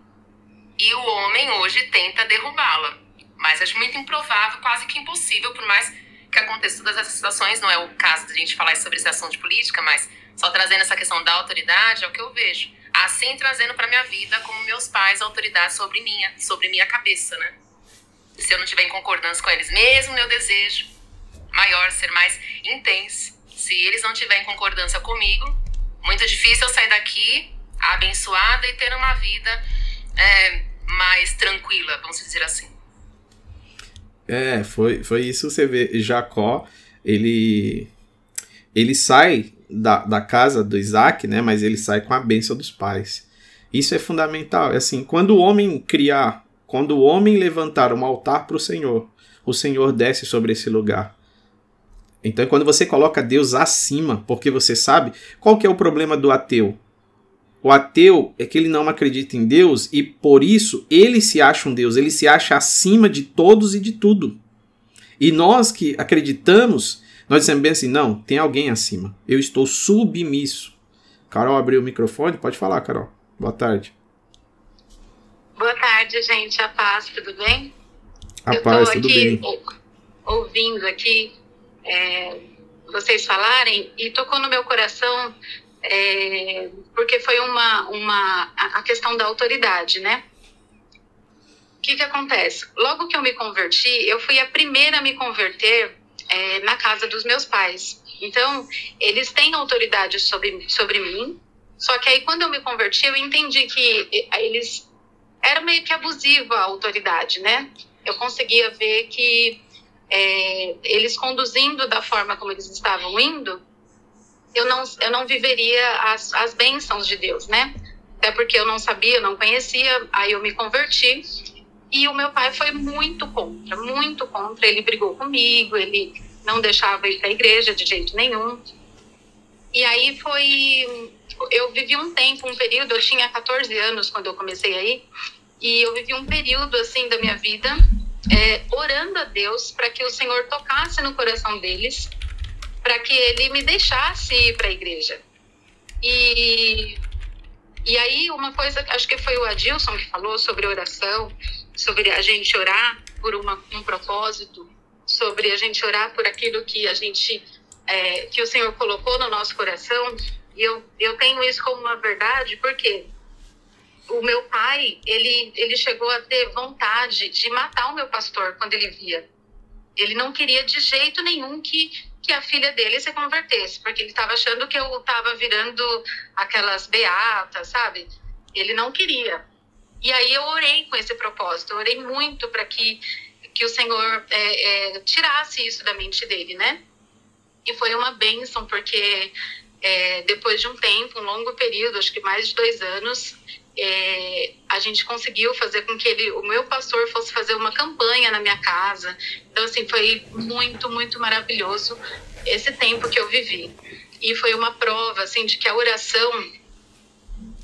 e o homem hoje tenta derrubá-la. Mas acho muito improvável, quase que impossível, por mais que aconteça todas essas situações. Não é o caso de a gente falar sobre esse assunto de política, mas só trazendo essa questão da autoridade é o que eu vejo. Assim, trazendo para minha vida, como meus pais, autoridade sobre minha, sobre minha cabeça, né? Se eu não tiver em concordância com eles, mesmo meu desejo maior, ser mais intenso, se eles não tiverem em concordância comigo, muito difícil eu sair daqui abençoada e ter uma vida é, mais tranquila, vamos dizer assim. É, foi, foi isso você vê. Jacó, ele ele sai da, da casa do Isaac, né? Mas ele sai com a bênção dos pais. Isso é fundamental. É assim, quando o homem criar, quando o homem levantar um altar para o Senhor, o Senhor desce sobre esse lugar. Então, quando você coloca Deus acima, porque você sabe qual que é o problema do ateu? O ateu é que ele não acredita em Deus e por isso ele se acha um Deus, ele se acha acima de todos e de tudo. E nós que acreditamos, nós dizemos bem assim: não, tem alguém acima. Eu estou submisso. Carol abriu o microfone, pode falar, Carol. Boa tarde. Boa tarde, gente. A paz, tudo bem? A Eu paz, tudo bem. Ouvindo aqui é, vocês falarem e tocou no meu coração é, porque foi uma, uma a questão da autoridade, né? O que, que acontece? Logo que eu me converti, eu fui a primeira a me converter é, na casa dos meus pais. Então, eles têm autoridade sobre, sobre mim, só que aí quando eu me converti, eu entendi que eles era meio que abusiva a autoridade, né? Eu conseguia ver que é, eles conduzindo da forma como eles estavam indo, eu não, eu não viveria as, as bênçãos de Deus, né? Até porque eu não sabia, eu não conhecia, aí eu me converti. E o meu pai foi muito contra, muito contra. Ele brigou comigo, ele não deixava ir para a igreja de jeito nenhum. E aí foi. Eu vivi um tempo, um período, eu tinha 14 anos quando eu comecei aí, e eu vivi um período assim da minha vida é, orando a Deus para que o Senhor tocasse no coração deles para que ele me deixasse ir para a igreja. E, e aí, uma coisa, acho que foi o Adilson que falou sobre oração, sobre a gente orar por uma, um propósito, sobre a gente orar por aquilo que a gente, é, que o Senhor colocou no nosso coração. E eu, eu tenho isso como uma verdade, porque o meu pai, ele, ele chegou a ter vontade de matar o meu pastor quando ele via. Ele não queria de jeito nenhum que que a filha dele se convertesse, porque ele estava achando que eu estava virando aquelas beatas, sabe? Ele não queria. E aí eu orei com esse propósito, eu orei muito para que, que o Senhor é, é, tirasse isso da mente dele, né? E foi uma bênção, porque é, depois de um tempo, um longo período, acho que mais de dois anos, é, a gente conseguiu fazer com que ele, o meu pastor fosse fazer uma campanha na minha casa. Então, assim, foi muito, muito maravilhoso esse tempo que eu vivi. E foi uma prova, assim, de que a oração,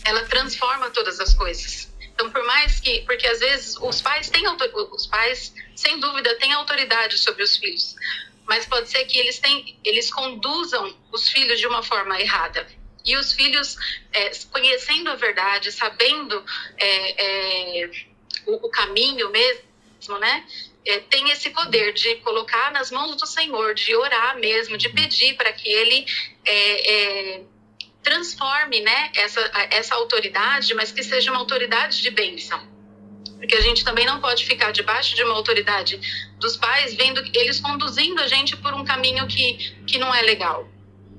ela transforma todas as coisas. Então, por mais que, porque às vezes os pais têm, os pais, sem dúvida, têm autoridade sobre os filhos, mas pode ser que eles, têm, eles conduzam os filhos de uma forma errada. E os filhos, é, conhecendo a verdade, sabendo é, é, o, o, caminho mesmo, né? É, tem esse poder de colocar nas mãos do Senhor, de orar mesmo, de pedir para que Ele é, é, transforme né, essa, essa autoridade, mas que seja uma autoridade de bênção. Porque a gente também não pode ficar debaixo de uma autoridade dos pais, vendo eles conduzindo a gente por um caminho que, que não é legal.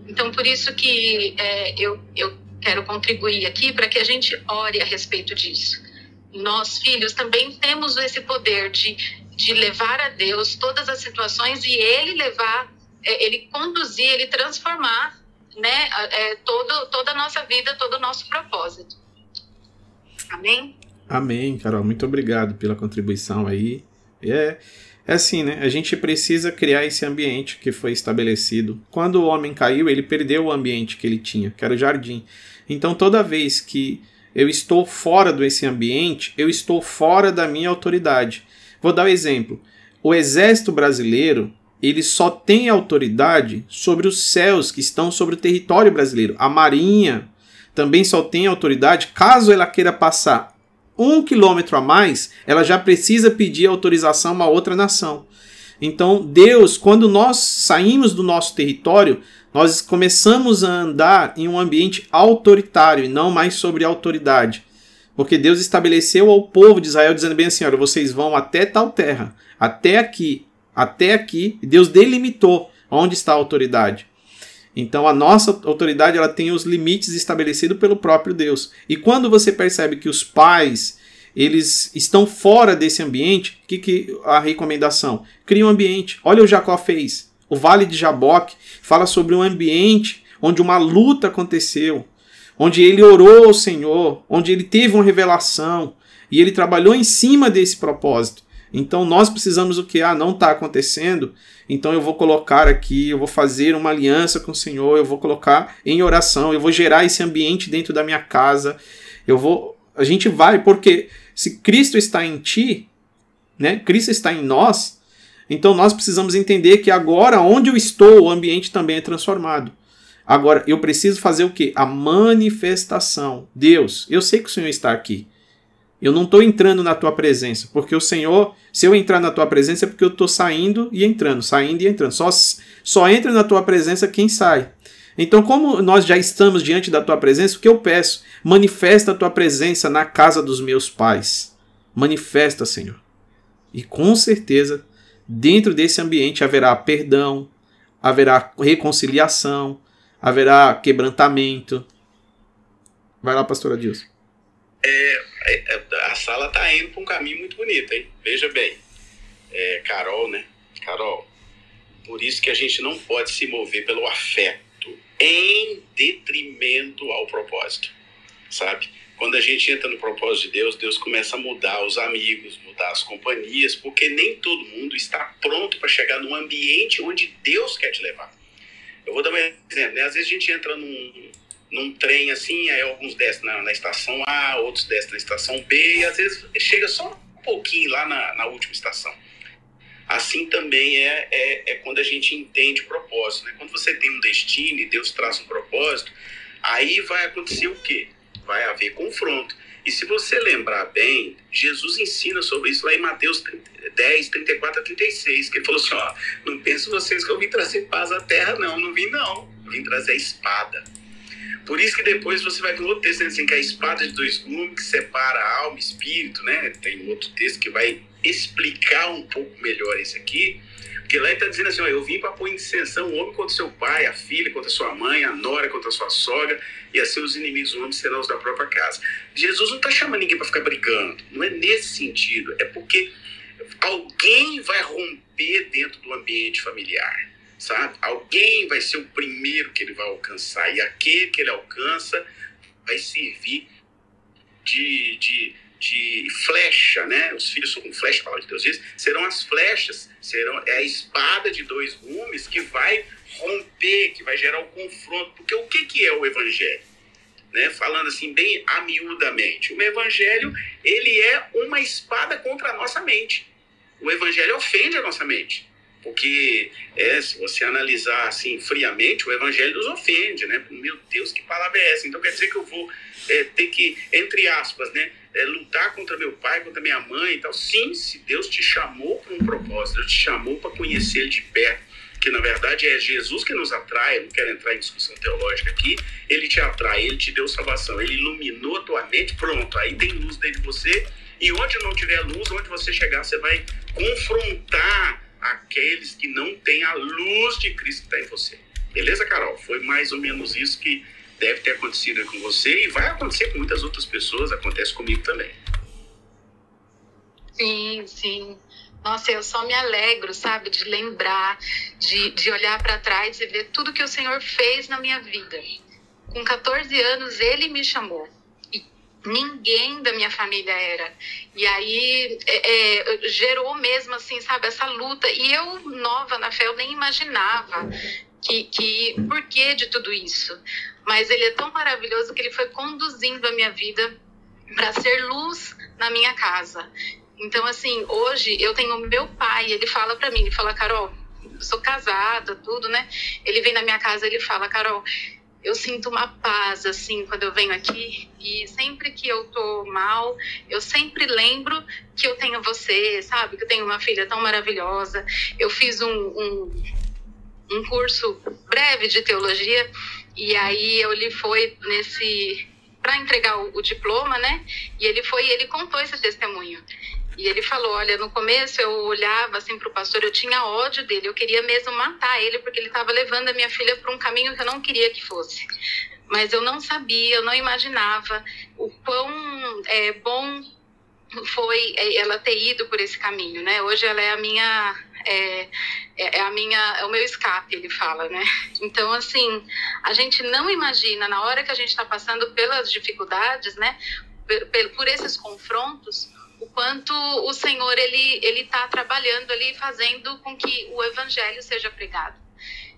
Então, por isso que é, eu, eu quero contribuir aqui para que a gente ore a respeito disso. Nós, filhos, também temos esse poder de, de levar a Deus todas as situações e Ele levar, é, Ele conduzir, Ele transformar né, é, todo, toda a nossa vida, todo o nosso propósito. Amém? Amém, Carol. Muito obrigado pela contribuição aí. É. É assim, né? A gente precisa criar esse ambiente que foi estabelecido. Quando o homem caiu, ele perdeu o ambiente que ele tinha, que era o jardim. Então, toda vez que eu estou fora desse ambiente, eu estou fora da minha autoridade. Vou dar um exemplo. O exército brasileiro, ele só tem autoridade sobre os céus que estão sobre o território brasileiro. A marinha também só tem autoridade caso ela queira passar um quilômetro a mais, ela já precisa pedir autorização a uma outra nação. Então, Deus, quando nós saímos do nosso território, nós começamos a andar em um ambiente autoritário e não mais sobre autoridade. Porque Deus estabeleceu ao povo de Israel dizendo bem assim: olha, vocês vão até tal terra, até aqui, até aqui. Deus delimitou onde está a autoridade. Então a nossa autoridade ela tem os limites estabelecidos pelo próprio Deus. E quando você percebe que os pais eles estão fora desse ambiente, que, que a recomendação? Cria um ambiente. Olha o Jacó fez. O Vale de Jaboque fala sobre um ambiente onde uma luta aconteceu, onde ele orou ao Senhor, onde ele teve uma revelação e ele trabalhou em cima desse propósito. Então nós precisamos o que? Ah, não está acontecendo. Então eu vou colocar aqui, eu vou fazer uma aliança com o Senhor, eu vou colocar em oração, eu vou gerar esse ambiente dentro da minha casa. Eu vou. A gente vai, porque se Cristo está em ti, né? Cristo está em nós, então nós precisamos entender que agora onde eu estou, o ambiente também é transformado. Agora, eu preciso fazer o que? A manifestação. Deus, eu sei que o Senhor está aqui. Eu não estou entrando na tua presença, porque o Senhor, se eu entrar na tua presença, é porque eu estou saindo e entrando, saindo e entrando. Só, só entra na tua presença quem sai. Então, como nós já estamos diante da tua presença, o que eu peço? Manifesta a tua presença na casa dos meus pais. Manifesta, Senhor. E com certeza, dentro desse ambiente haverá perdão, haverá reconciliação, haverá quebrantamento. Vai lá, pastora Dilson. É, é, a sala está indo para um caminho muito bonito, hein? Veja bem. É, Carol, né? Carol, por isso que a gente não pode se mover pelo afeto em detrimento ao propósito, sabe? Quando a gente entra no propósito de Deus, Deus começa a mudar os amigos, mudar as companhias, porque nem todo mundo está pronto para chegar num ambiente onde Deus quer te levar. Eu vou dar um exemplo, né? Às vezes a gente entra num, num trem assim, aí alguns descem na, na, estação A, outros descem na estação B, e às vezes chega só um pouquinho lá na, na última estação. Assim também é, é, é, quando a gente entende propósito. Né? Quando você tem um destino e Deus traz um propósito, aí vai acontecer o quê? Vai haver confronto. E se você lembrar bem, Jesus ensina sobre isso lá em Mateus 10, 34 a 36, que ele falou assim, ó, não pensem vocês que eu vim trazer paz à terra, não, não vim não, eu vim trazer a espada. Por isso que depois você vai ver outro texto assim, que é a espada de dois gumes, que separa alma e espírito, né? Tem outro texto que vai explicar um pouco melhor isso aqui. Porque lá ele está dizendo assim: ó, eu vim para pôr em dissenção o homem contra seu pai, a filha contra sua mãe, a nora contra sua sogra, e a seus inimigos, o homem serão os da própria casa. Jesus não está chamando ninguém para ficar brigando. Não é nesse sentido. É porque alguém vai romper dentro do ambiente familiar sabe? Alguém vai ser o primeiro que ele vai alcançar e aquele que ele alcança vai servir de, de, de flecha, né? Os filhos são com flecha, a palavra de Deus diz, serão as flechas, serão é a espada de dois gumes que vai romper, que vai gerar o confronto. Porque o que, que é o evangelho? Né, falando assim bem amiudamente, o evangelho ele é uma espada contra a nossa mente. O evangelho ofende a nossa mente. Porque, é, se você analisar assim friamente, o evangelho nos ofende, né? Meu Deus, que palavra é essa? Então quer dizer que eu vou é, ter que, entre aspas, né? É, lutar contra meu pai, contra minha mãe e tal. Sim, se Deus te chamou para um propósito, Deus te chamou para conhecer Ele de perto, que na verdade é Jesus que nos atrai, eu não quero entrar em discussão teológica aqui, Ele te atrai, Ele te deu salvação, Ele iluminou a tua mente, pronto, aí tem luz dentro de você, e onde não tiver luz, onde você chegar, você vai confrontar aqueles que não têm a luz de Cristo que está em você. Beleza, Carol? Foi mais ou menos isso que deve ter acontecido com você e vai acontecer com muitas outras pessoas, acontece comigo também. Sim, sim. Nossa, eu só me alegro, sabe, de lembrar, de, de olhar para trás e ver tudo que o Senhor fez na minha vida. Com 14 anos, Ele me chamou ninguém da minha família era. E aí é, é, gerou mesmo, assim, sabe, essa luta. E eu, nova na fé, eu nem imaginava que, que por que de tudo isso. Mas ele é tão maravilhoso que ele foi conduzindo a minha vida para ser luz na minha casa. Então, assim, hoje eu tenho meu pai, ele fala para mim, ele fala, Carol, sou casada, tudo, né? Ele vem na minha casa, ele fala, Carol, eu sinto uma paz assim quando eu venho aqui e sempre que eu tô mal, eu sempre lembro que eu tenho você, sabe? Que eu tenho uma filha tão maravilhosa. Eu fiz um, um, um curso breve de teologia e aí ele foi nesse para entregar o, o, diploma, né? E ele foi, ele contou esse testemunho. E ele falou: Olha, no começo eu olhava assim para o pastor, eu tinha ódio dele, eu queria mesmo matar ele, porque ele estava levando a minha filha para um caminho que eu não queria que fosse. Mas eu não sabia, eu não imaginava o quão é, bom foi é, ela ter ido por esse caminho, né? Hoje ela é a minha é, é, é, a minha é o meu escape, ele fala, né? Então assim, a gente não imagina na hora que a gente está passando pelas dificuldades, né? Por, por esses confrontos, o quanto o Senhor ele ele está trabalhando ali, fazendo com que o evangelho seja pregado.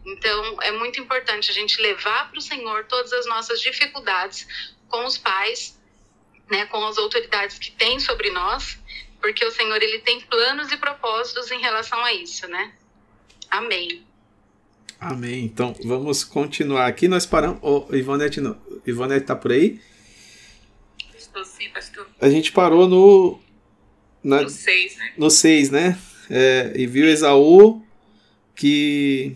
Então é muito importante a gente levar para o Senhor todas as nossas dificuldades com os pais, né, com as autoridades que têm sobre nós, porque o Senhor ele tem planos e propósitos em relação a isso, né? Amém. Amém. Então vamos continuar aqui. Nós paramos. Oh, Ivonete, Ivonete tá por aí? Estou sim, pastor. A gente parou no na, no 6, né? No 6, né? É, e viu Esaú que.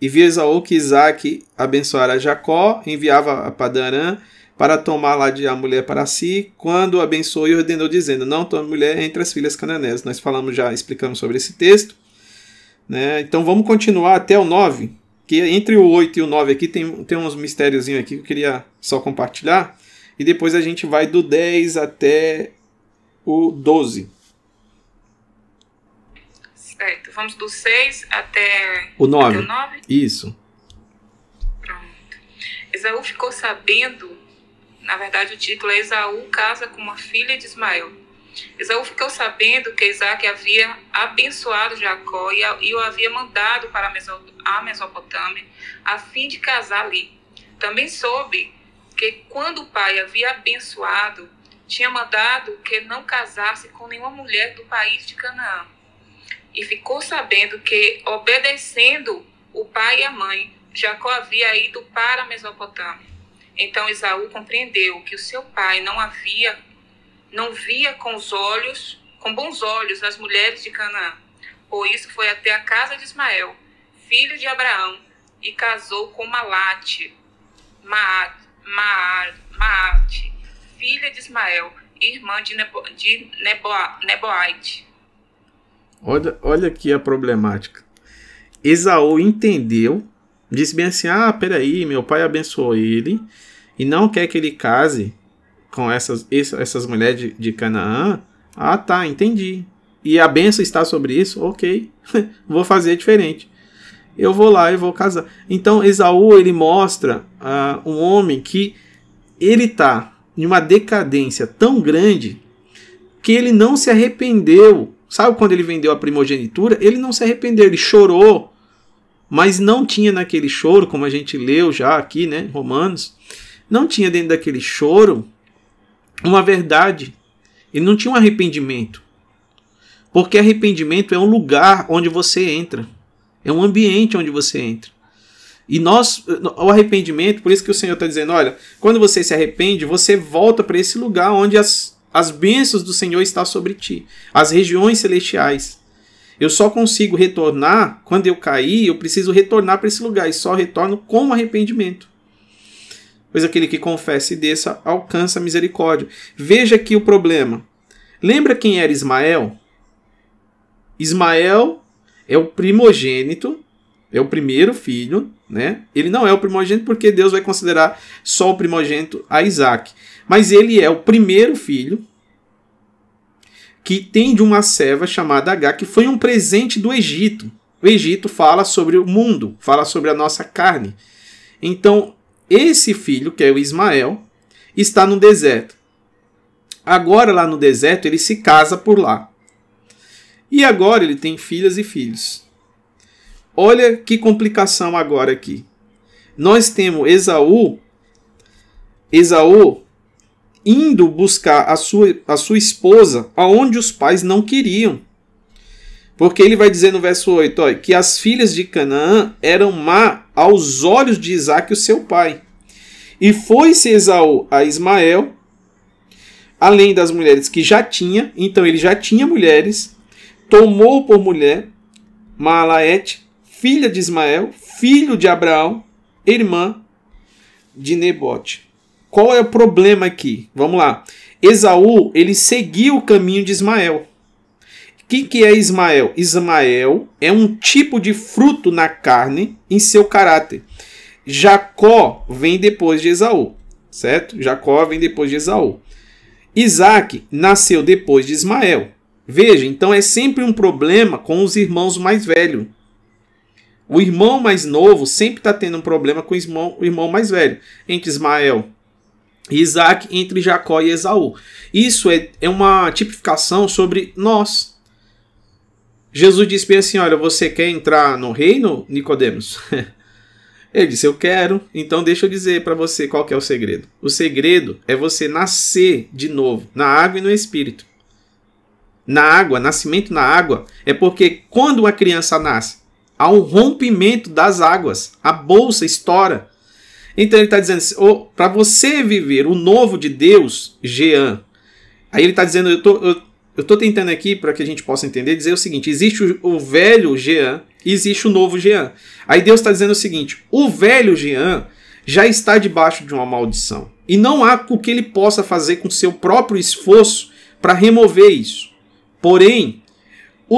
E viu Esaú que Isaac abençoara Jacó, enviava a Padarã para tomar lá de a mulher para si, quando abençoou e ordenou, dizendo: Não tome mulher entre as filhas cananéias. Nós falamos já, explicamos sobre esse texto. Né? Então vamos continuar até o 9, que entre o 8 e o 9 aqui tem, tem uns mistérios aqui que eu queria só compartilhar. E depois a gente vai do 10 até o 12. Certo. Vamos do 6 até o 9. Até o 9? Isso. Pronto. Esaú ficou sabendo, na verdade o título é Esaú casa com uma filha de Ismael. Esaú ficou sabendo que Isaac havia abençoado Jacó e, e o havia mandado para a Mesopotâmia a fim de casar ali. Também soube que quando o pai havia abençoado tinha mandado que não casasse com nenhuma mulher do país de Canaã. E ficou sabendo que, obedecendo o pai e a mãe, Jacó havia ido para a Mesopotâmia. Então Esaú compreendeu que o seu pai não havia não via com os olhos, com bons olhos as mulheres de Canaã. Por isso foi até a casa de Ismael, filho de Abraão, e casou com Malate, Maate, Maate, filha de Ismael, irmã de, Nebo, de Nebo, Neboite. Olha, olha aqui a problemática. Esaú entendeu, disse bem assim: Ah, peraí, meu pai abençoou ele e não quer que ele case com essas, essas mulheres de, de Canaã. Ah, tá, entendi. E a benção está sobre isso? Ok, vou fazer diferente. Eu vou lá e vou casar. Então, Esaú ele mostra uh, um homem que ele tá em uma decadência tão grande que ele não se arrependeu. Sabe quando ele vendeu a primogenitura? Ele não se arrependeu, ele chorou, mas não tinha naquele choro, como a gente leu já aqui, né, Romanos, não tinha dentro daquele choro uma verdade. Ele não tinha um arrependimento. Porque arrependimento é um lugar onde você entra. É um ambiente onde você entra. E nós, o arrependimento, por isso que o Senhor está dizendo: olha, quando você se arrepende, você volta para esse lugar onde as, as bênçãos do Senhor estão sobre ti, as regiões celestiais. Eu só consigo retornar quando eu cair, eu preciso retornar para esse lugar e só retorno com arrependimento. Pois aquele que confessa e desça alcança a misericórdia. Veja aqui o problema. Lembra quem era Ismael? Ismael é o primogênito é o primeiro filho, né? Ele não é o primogênito porque Deus vai considerar só o primogênito a Isaac. Mas ele é o primeiro filho que tem de uma serva chamada H, que foi um presente do Egito. O Egito fala sobre o mundo, fala sobre a nossa carne. Então, esse filho, que é o Ismael, está no deserto. Agora, lá no deserto, ele se casa por lá. E agora ele tem filhas e filhos. Olha que complicação agora aqui. Nós temos Esaú, Esaú indo buscar a sua, a sua esposa aonde os pais não queriam. Porque ele vai dizer no verso 8 ó, que as filhas de Canaã eram má aos olhos de Isaac, o seu pai. E foi-se Esaú a Ismael, além das mulheres que já tinha, então ele já tinha mulheres, tomou por mulher Malaete, filha de Ismael, filho de Abraão, irmã de Nebote. Qual é o problema aqui? Vamos lá. Esaú, ele seguiu o caminho de Ismael. Quem que é Ismael? Ismael é um tipo de fruto na carne em seu caráter. Jacó vem depois de Esaú, certo? Jacó vem depois de Esaú. Isaac nasceu depois de Ismael. Veja, então é sempre um problema com os irmãos mais velhos. O irmão mais novo sempre está tendo um problema com o irmão, o irmão mais velho. Entre Ismael e Isaac, entre Jacó e Esaú. Isso é, é uma tipificação sobre nós. Jesus disse bem assim: Olha, você quer entrar no reino, Nicodemos? Ele disse: Eu quero. Então deixa eu dizer para você qual é o segredo. O segredo é você nascer de novo na água e no espírito. Na água, nascimento na água, é porque quando uma criança nasce, há um rompimento das águas, a bolsa estoura. Então ele está dizendo assim, oh, para você viver o novo de Deus, Jean. Aí ele está dizendo, eu tô, eu, tô tentando aqui para que a gente possa entender, dizer o seguinte: existe o, o velho Jean existe o novo Jean. Aí Deus está dizendo o seguinte: o velho Jean já está debaixo de uma maldição. E não há o que ele possa fazer com seu próprio esforço para remover isso. Porém,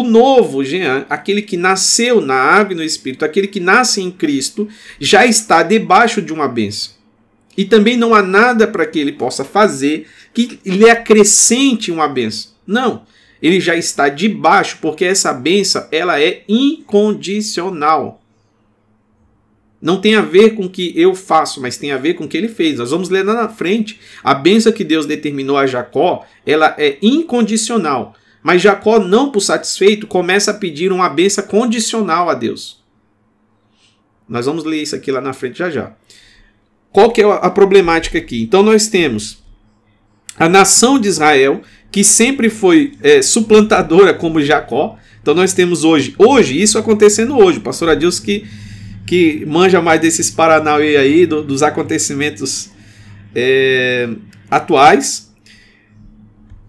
o novo Jean, aquele que nasceu na água e no Espírito, aquele que nasce em Cristo, já está debaixo de uma bênção. E também não há nada para que ele possa fazer que lhe acrescente uma bênção. Não ele já está debaixo, porque essa benção ela é incondicional. Não tem a ver com o que eu faço, mas tem a ver com o que ele fez. Nós vamos ler lá na frente. A benção que Deus determinou a Jacó, ela é incondicional. Mas Jacó, não por satisfeito, começa a pedir uma benção condicional a Deus. Nós vamos ler isso aqui lá na frente já já. Qual que é a problemática aqui? Então nós temos a nação de Israel que sempre foi é, suplantadora como Jacó. Então nós temos hoje, hoje, isso acontecendo hoje. Pastor Adilson que, que manja mais desses Paranauê aí, do, dos acontecimentos é, atuais.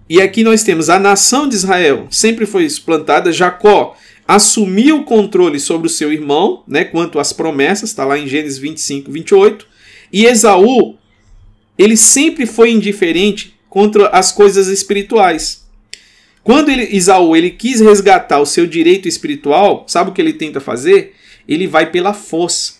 E aqui nós temos a nação de Israel, sempre foi suplantada. Jacó assumiu o controle sobre o seu irmão, né, quanto às promessas, está lá em Gênesis 25, 28. E Esaú, ele sempre foi indiferente contra as coisas espirituais. Quando ele, Isaú ele quis resgatar o seu direito espiritual, sabe o que ele tenta fazer? Ele vai pela força.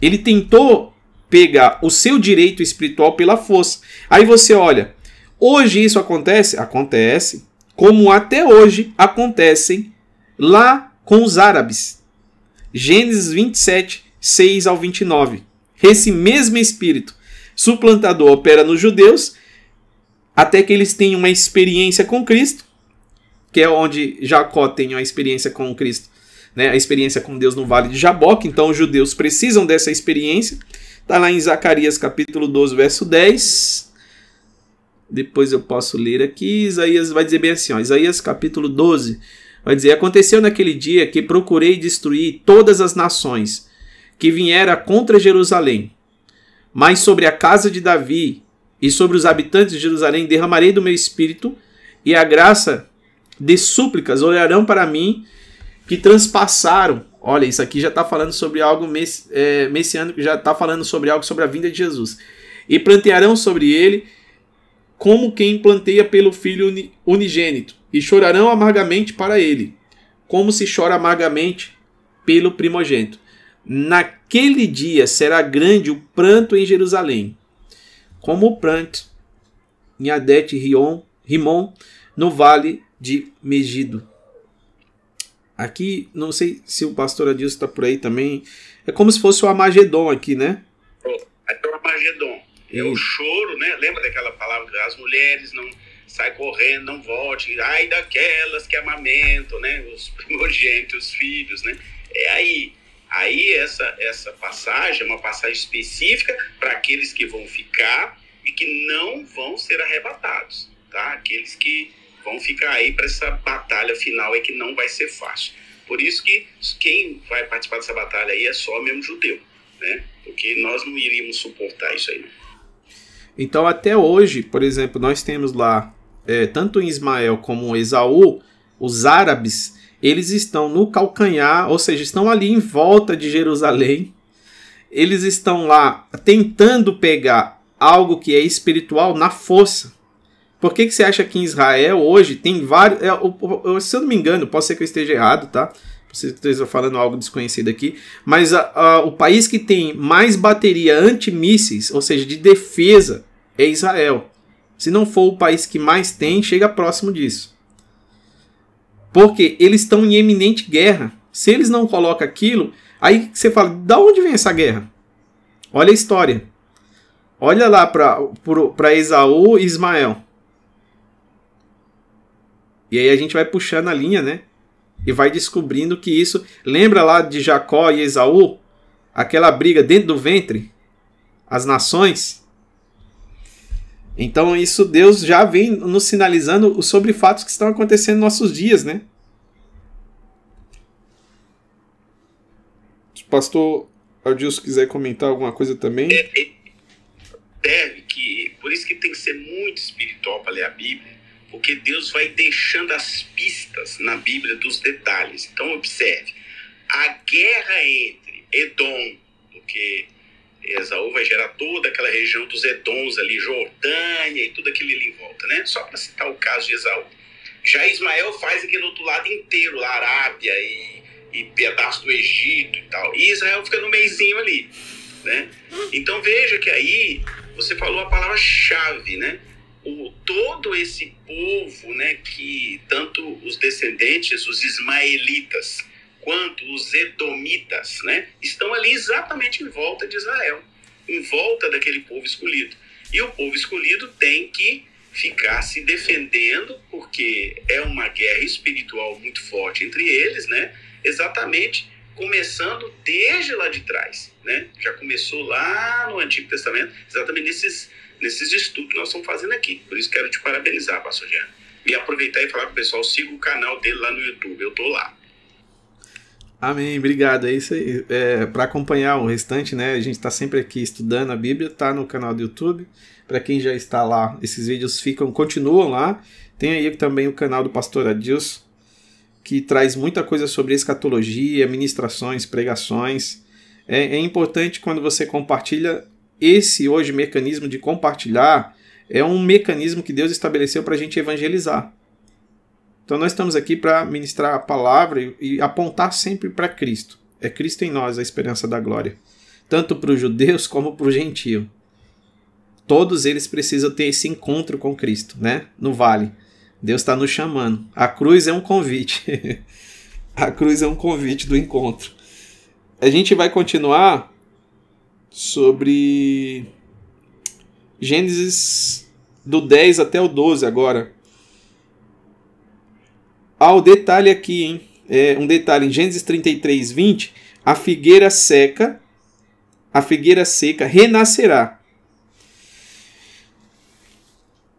Ele tentou pegar o seu direito espiritual pela força. Aí você olha, hoje isso acontece? Acontece, como até hoje acontecem lá com os árabes. Gênesis 27, 6 ao 29. Esse mesmo espírito suplantador opera nos judeus até que eles tenham uma experiência com Cristo, que é onde Jacó tem uma experiência com Cristo, né? a experiência com Deus no Vale de Jaboque. Então os judeus precisam dessa experiência. Está lá em Zacarias capítulo 12, verso 10. Depois eu posso ler aqui. Isaías vai dizer bem assim: ó, Isaías capítulo 12 vai dizer: Aconteceu naquele dia que procurei destruir todas as nações que vieram contra Jerusalém mas sobre a casa de Davi e sobre os habitantes de Jerusalém derramarei do meu espírito, e a graça de súplicas olharão para mim que transpassaram. Olha, isso aqui já está falando sobre algo é, messiânico, já está falando sobre algo sobre a vinda de Jesus. E plantearão sobre ele como quem planteia pelo filho unigênito, e chorarão amargamente para ele, como se chora amargamente pelo primogênito. Naquele dia será grande o pranto em Jerusalém, como o pranto em Adete Rion, Rimon, no vale de Megido. Aqui, não sei se o pastor Adilson está por aí também. É como se fosse o Amagedon aqui, né? É o Amagedon. É o choro, né? Lembra daquela palavra as mulheres não saem correndo, não volte. Ai daquelas que amamentam, né? Os primogênitos, os filhos, né? É aí. Aí essa, essa passagem é uma passagem específica para aqueles que vão ficar e que não vão ser arrebatados, tá? Aqueles que vão ficar aí para essa batalha final é que não vai ser fácil. Por isso que quem vai participar dessa batalha aí é só mesmo judeu, né? Porque nós não iríamos suportar isso aí. Então, até hoje, por exemplo, nós temos lá, é, tanto em Ismael como em Esaú, os árabes, eles estão no calcanhar, ou seja, estão ali em volta de Jerusalém. Eles estão lá tentando pegar algo que é espiritual na força. Por que, que você acha que em Israel hoje tem vários. É, se eu não me engano, pode ser que eu esteja errado, tá? Você esteja falando algo desconhecido aqui. Mas a, a, o país que tem mais bateria antimísseis, ou seja, de defesa, é Israel. Se não for o país que mais tem, chega próximo disso. Porque eles estão em eminente guerra. Se eles não colocam aquilo, aí você fala: da onde vem essa guerra? Olha a história. Olha lá para Esaú e Ismael. E aí a gente vai puxando a linha, né? E vai descobrindo que isso. Lembra lá de Jacó e Esaú? Aquela briga dentro do ventre? As nações? Então isso Deus já vem nos sinalizando sobre fatos que estão acontecendo nos nossos dias, né? Se o pastor Adilson quiser comentar alguma coisa também. É, é, deve que por isso que tem que ser muito espiritual para ler a Bíblia porque Deus vai deixando as pistas na Bíblia dos detalhes. Então, observe: a guerra entre Edom, porque Esaú vai gerar toda aquela região dos Edoms ali, Jordânia e tudo aquilo ali em volta, né? Só para citar o caso de Esaú. Já Ismael faz aquele outro lado inteiro, lá, Arábia e, e pedaço do Egito e tal. E Israel fica no meizinho ali, né? Então veja que aí você falou a palavra-chave, né? O, todo esse povo, né, que tanto os descendentes, os ismaelitas, quanto os edomitas, né, estão ali exatamente em volta de Israel, em volta daquele povo escolhido. E o povo escolhido tem que ficar se defendendo, porque é uma guerra espiritual muito forte entre eles, né? Exatamente começando desde lá de trás, né? Já começou lá no Antigo Testamento, exatamente nesses nesses estudos que nós estamos fazendo aqui. Por isso quero te parabenizar, pastor Jean. E aproveitar e falar para o pessoal, siga o canal dele lá no YouTube, eu tô lá. Amém, obrigado. É isso aí. É, para acompanhar o restante, né? A gente está sempre aqui estudando a Bíblia, tá no canal do YouTube. Para quem já está lá, esses vídeos ficam, continuam lá. Tem aí também o canal do Pastor Adilson, que traz muita coisa sobre escatologia, ministrações, pregações. É, é importante quando você compartilha esse hoje mecanismo de compartilhar é um mecanismo que Deus estabeleceu para a gente evangelizar. Então nós estamos aqui para ministrar a palavra e, e apontar sempre para Cristo. É Cristo em nós a esperança da glória, tanto para os judeus como para o gentio. Todos eles precisam ter esse encontro com Cristo, né? No vale. Deus está nos chamando. A cruz é um convite. a cruz é um convite do encontro. A gente vai continuar sobre Gênesis do 10 até o 12 agora. Há o detalhe aqui, hein? É um detalhe em Gênesis 33, 20, a figueira seca, a figueira seca renascerá.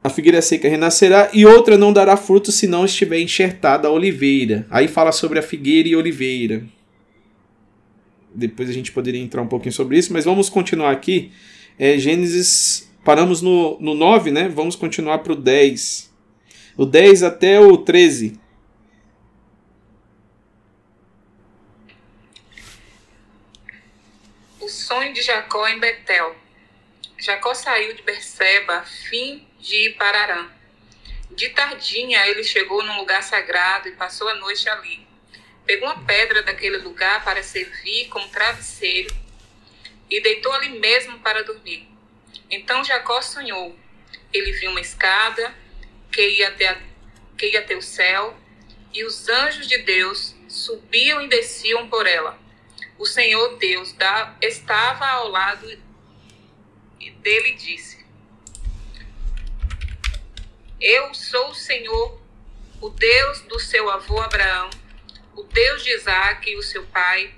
A figueira seca renascerá e outra não dará fruto se não estiver enxertada a oliveira. Aí fala sobre a figueira e oliveira depois a gente poderia entrar um pouquinho sobre isso, mas vamos continuar aqui. É, Gênesis, paramos no, no 9, né? Vamos continuar para o 10. O 10 até o 13. O sonho de Jacó em Betel. Jacó saiu de Berseba fim de ir para Arã. De tardinha ele chegou num lugar sagrado e passou a noite ali pegou uma pedra daquele lugar para servir como travesseiro e deitou ali mesmo para dormir. Então Jacó sonhou. Ele viu uma escada que ia até, a, que ia até o céu e os anjos de Deus subiam e desciam por ela. O Senhor Deus da, estava ao lado dele e disse: Eu sou o Senhor, o Deus do seu avô Abraão o Deus de Isaac, o seu pai,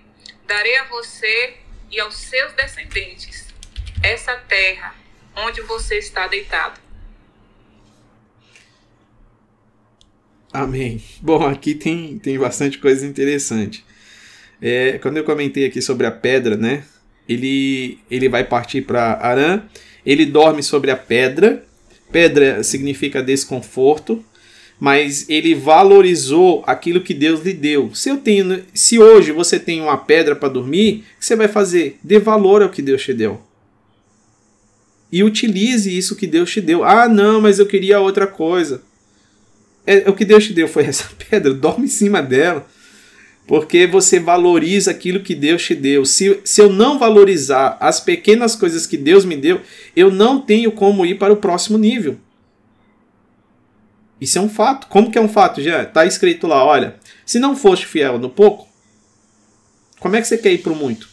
darei a você e aos seus descendentes essa terra onde você está deitado. Amém. Bom, aqui tem, tem bastante coisa interessante. É, quando eu comentei aqui sobre a pedra, né? Ele, ele vai partir para Arã, ele dorme sobre a pedra. Pedra significa desconforto, mas ele valorizou aquilo que Deus lhe deu. Se eu tenho, se hoje você tem uma pedra para dormir, o que você vai fazer? Dê valor ao que Deus te deu. E utilize isso que Deus te deu. Ah, não, mas eu queria outra coisa. É, o que Deus te deu foi essa pedra, dorme em cima dela porque você valoriza aquilo que Deus te deu. Se, se eu não valorizar as pequenas coisas que Deus me deu, eu não tenho como ir para o próximo nível. Isso é um fato. Como que é um fato, já? Está escrito lá, olha, se não foste fiel no pouco, como é que você quer ir para o muito?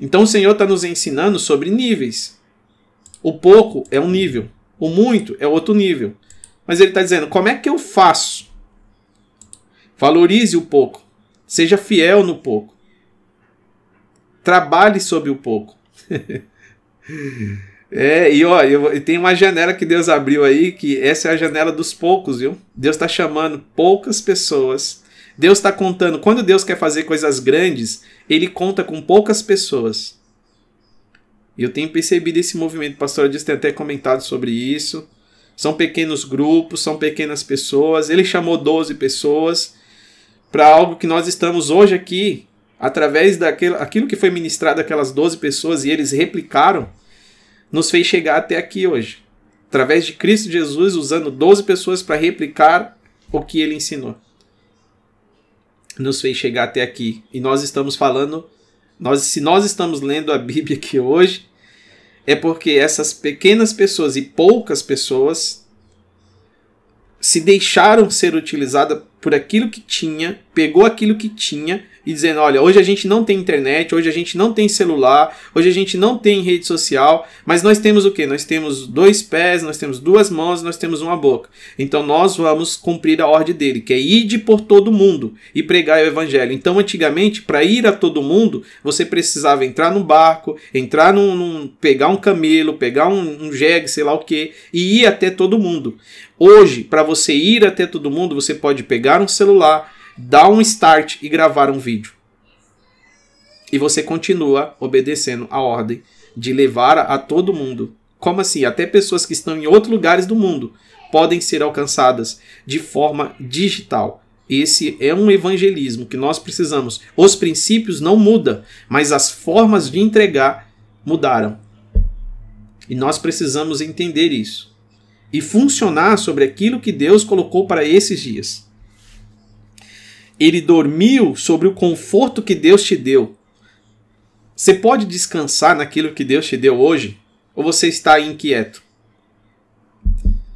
Então o Senhor está nos ensinando sobre níveis. O pouco é um nível, o muito é outro nível. Mas ele está dizendo, como é que eu faço Valorize o pouco. Seja fiel no pouco. Trabalhe sobre o pouco. é, e ó, eu, tem uma janela que Deus abriu aí, que essa é a janela dos poucos, viu? Deus está chamando poucas pessoas. Deus está contando. Quando Deus quer fazer coisas grandes, ele conta com poucas pessoas. Eu tenho percebido esse movimento. Pastor Adis tem até comentado sobre isso. São pequenos grupos, são pequenas pessoas. Ele chamou 12 pessoas para algo que nós estamos hoje aqui, através daquilo aquilo que foi ministrado aquelas 12 pessoas e eles replicaram, nos fez chegar até aqui hoje. Através de Cristo Jesus, usando 12 pessoas para replicar o que ele ensinou. Nos fez chegar até aqui. E nós estamos falando, nós, se nós estamos lendo a Bíblia aqui hoje, é porque essas pequenas pessoas e poucas pessoas se deixaram ser utilizadas por aquilo que tinha, pegou aquilo que tinha e dizendo: olha, hoje a gente não tem internet, hoje a gente não tem celular, hoje a gente não tem rede social, mas nós temos o que? Nós temos dois pés, nós temos duas mãos, nós temos uma boca. Então nós vamos cumprir a ordem dele, que é ir por todo mundo e pregar o evangelho. Então, antigamente, para ir a todo mundo, você precisava entrar no barco, entrar num, num pegar um camelo, pegar um, um jegue, sei lá o que, e ir até todo mundo. Hoje, para você ir até todo mundo, você pode pegar um celular, dar um start e gravar um vídeo. E você continua obedecendo a ordem de levar a todo mundo. Como assim? Até pessoas que estão em outros lugares do mundo podem ser alcançadas de forma digital. Esse é um evangelismo que nós precisamos. Os princípios não mudam, mas as formas de entregar mudaram. E nós precisamos entender isso e funcionar sobre aquilo que Deus colocou para esses dias. Ele dormiu sobre o conforto que Deus te deu. Você pode descansar naquilo que Deus te deu hoje? Ou você está inquieto?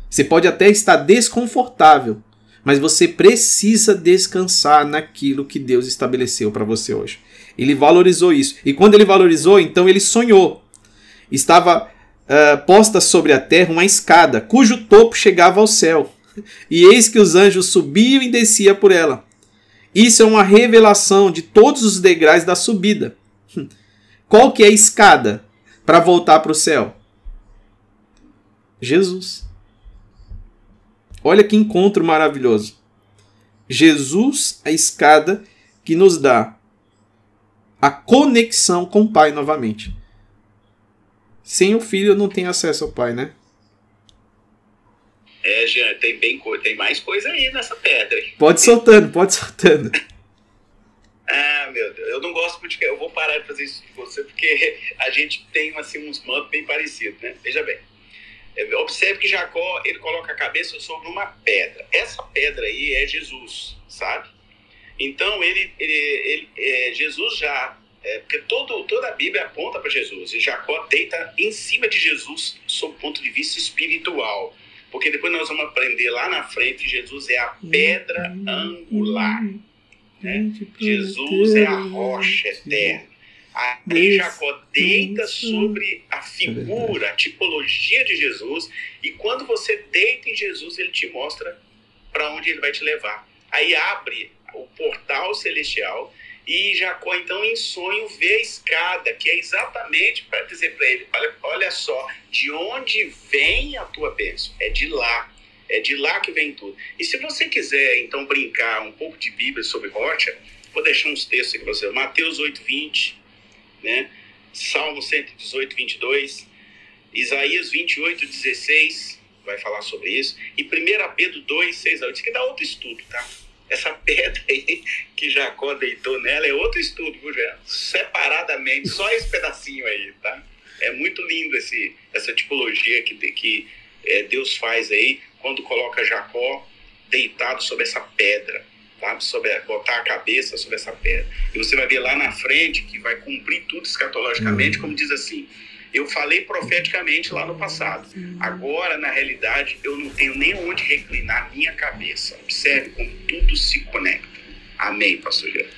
Você pode até estar desconfortável, mas você precisa descansar naquilo que Deus estabeleceu para você hoje. Ele valorizou isso. E quando ele valorizou, então ele sonhou. Estava uh, posta sobre a terra uma escada, cujo topo chegava ao céu. E eis que os anjos subiam e desciam por ela. Isso é uma revelação de todos os degraus da subida. Qual que é a escada para voltar para o céu? Jesus. Olha que encontro maravilhoso. Jesus, a escada que nos dá a conexão com o Pai novamente. Sem o filho não tem acesso ao pai, né? É, Jean, tem, bem, tem mais coisa aí nessa pedra. Pode soltando, pode soltando. ah, meu Deus, eu não gosto muito de. Eu vou parar de fazer isso com você, porque a gente tem assim, uns mantos bem parecidos, né? Veja bem. É, observe que Jacó ele coloca a cabeça sobre uma pedra. Essa pedra aí é Jesus, sabe? Então ele, ele, ele é, Jesus já é, porque todo, toda a Bíblia aponta para Jesus. E Jacó deita em cima de Jesus sob o ponto de vista espiritual. Porque depois nós vamos aprender lá na frente que Jesus é a pedra angular. Né? Jesus é a rocha eterna. Aí Jacó deita sobre a figura, a tipologia de Jesus. E quando você deita em Jesus, ele te mostra para onde ele vai te levar. Aí abre o portal celestial e Jacó, então, em sonho, vê a escada, que é exatamente para dizer para ele: olha, olha só, de onde vem a tua bênção? É de lá. É de lá que vem tudo. E se você quiser, então, brincar um pouco de Bíblia sobre rocha, vou deixar uns textos aqui para você. Mateus 8, 20, né? Salmo 118, 22, Isaías 28, 16, vai falar sobre isso. E 1 Pedro 2, 6 a 8. Isso aqui dá outro estudo, tá? Essa pedra aí que Jacó deitou nela é outro estudo, viu, Geraldo? Separadamente, só esse pedacinho aí, tá? É muito lindo esse, essa tipologia que, que é, Deus faz aí quando coloca Jacó deitado sobre essa pedra, sabe? Sobre, botar a cabeça sobre essa pedra. E você vai ver lá na frente que vai cumprir tudo escatologicamente, uhum. como diz assim. Eu falei profeticamente lá no passado. Agora, na realidade, eu não tenho nem onde reclinar minha cabeça. Observe como tudo se conecta. Amém, pastor Gerardo.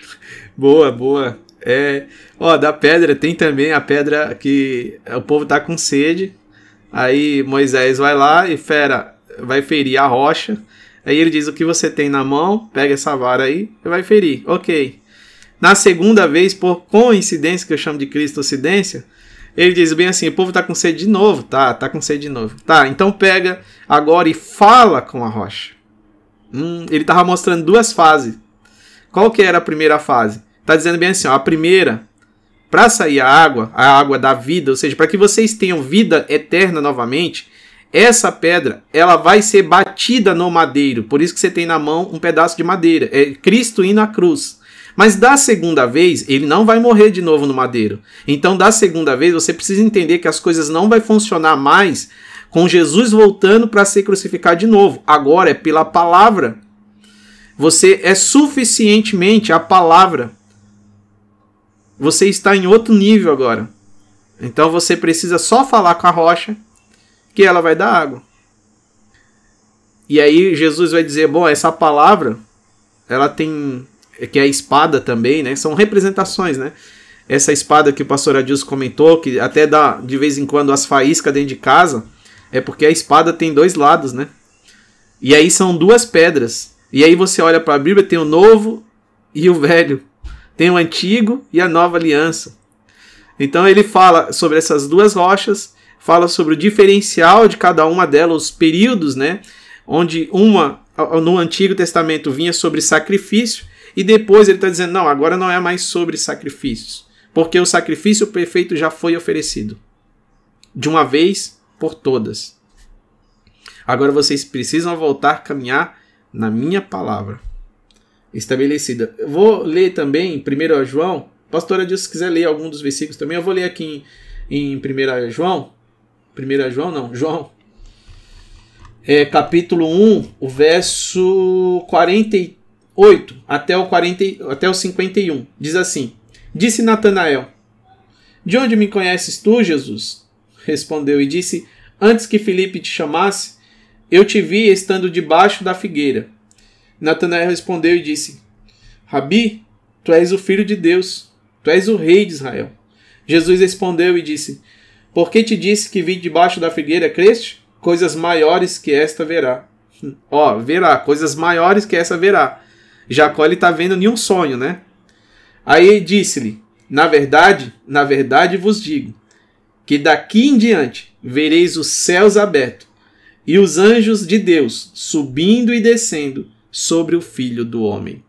Boa, boa. É, ó, da pedra tem também a pedra que o povo tá com sede. Aí Moisés vai lá e fera vai ferir a rocha. Aí ele diz o que você tem na mão, pega essa vara aí e vai ferir. Ok. Na segunda vez, por coincidência, que eu chamo de cristocidência, ele diz bem assim: o povo tá com sede de novo. Tá, tá com sede de novo. Tá, então pega agora e fala com a rocha. Hum, ele tava mostrando duas fases. Qual que era a primeira fase? Tá dizendo bem assim: ó, a primeira, para sair a água, a água da vida, ou seja, para que vocês tenham vida eterna novamente, essa pedra ela vai ser batida no madeiro. Por isso que você tem na mão um pedaço de madeira. É Cristo indo à cruz. Mas da segunda vez, ele não vai morrer de novo no madeiro. Então, da segunda vez, você precisa entender que as coisas não vai funcionar mais com Jesus voltando para ser crucificado de novo. Agora é pela palavra. Você é suficientemente a palavra. Você está em outro nível agora. Então você precisa só falar com a rocha que ela vai dar água. E aí Jesus vai dizer, bom, essa palavra, ela tem que é a espada também, né? São representações, né? Essa espada que o pastor Adilson comentou, que até dá de vez em quando as faíscas dentro de casa, é porque a espada tem dois lados, né? E aí são duas pedras. E aí você olha para a Bíblia, tem o novo e o velho. Tem o antigo e a nova aliança. Então ele fala sobre essas duas rochas fala sobre o diferencial de cada uma delas, os períodos, né? Onde uma no Antigo Testamento vinha sobre sacrifício e depois ele está dizendo não, agora não é mais sobre sacrifícios, porque o sacrifício perfeito já foi oferecido de uma vez por todas. Agora vocês precisam voltar a caminhar na minha palavra estabelecida. Eu vou ler também 1 João. Pastora Deus, se quiser ler algum dos versículos também, eu vou ler aqui em, em 1 João, 1 João, não, João. É, capítulo 1, o verso 48 até o, 40, até o 51. Diz assim: Disse Natanael: De onde me conheces tu, Jesus? Respondeu e disse: Antes que Felipe te chamasse, eu te vi estando debaixo da figueira. Natanael respondeu e disse: Rabi, tu és o filho de Deus, tu és o rei de Israel. Jesus respondeu e disse: porque te disse que vi debaixo da figueira, creste? Coisas maiores que esta verá. Ó, verá, coisas maiores que essa verá. Jacó ele tá vendo nenhum sonho, né? Aí disse-lhe: Na verdade, na verdade vos digo, que daqui em diante vereis os céus abertos e os anjos de Deus subindo e descendo sobre o filho do homem.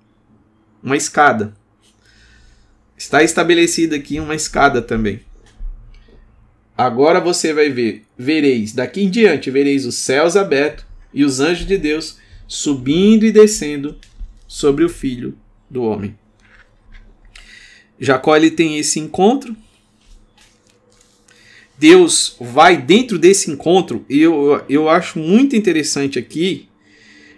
Uma escada. Está estabelecida aqui uma escada também. Agora você vai ver, vereis, daqui em diante vereis os céus abertos e os anjos de Deus subindo e descendo sobre o filho do homem. Jacó ele tem esse encontro. Deus vai dentro desse encontro, e eu, eu acho muito interessante aqui,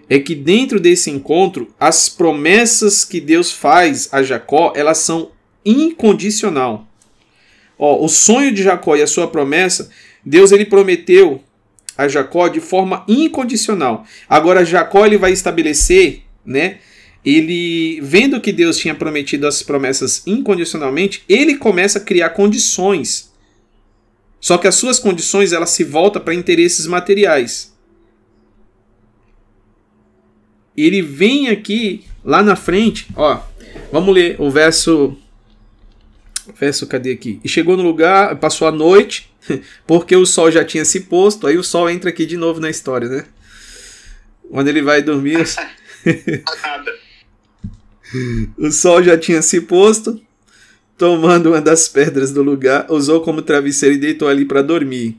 é que dentro desse encontro, as promessas que Deus faz a Jacó, elas são incondicional. Ó, o sonho de Jacó e a sua promessa, Deus ele prometeu a Jacó de forma incondicional. Agora Jacó ele vai estabelecer, né? Ele vendo que Deus tinha prometido as promessas incondicionalmente, ele começa a criar condições. Só que as suas condições elas se voltam para interesses materiais. Ele vem aqui lá na frente, ó. Vamos ler o verso Verso, cadê aqui? E chegou no lugar, passou a noite, porque o sol já tinha se posto, aí o sol entra aqui de novo na história, né? quando ele vai dormir, Nada. O sol já tinha se posto. Tomando uma das pedras do lugar, usou como travesseiro e deitou ali para dormir.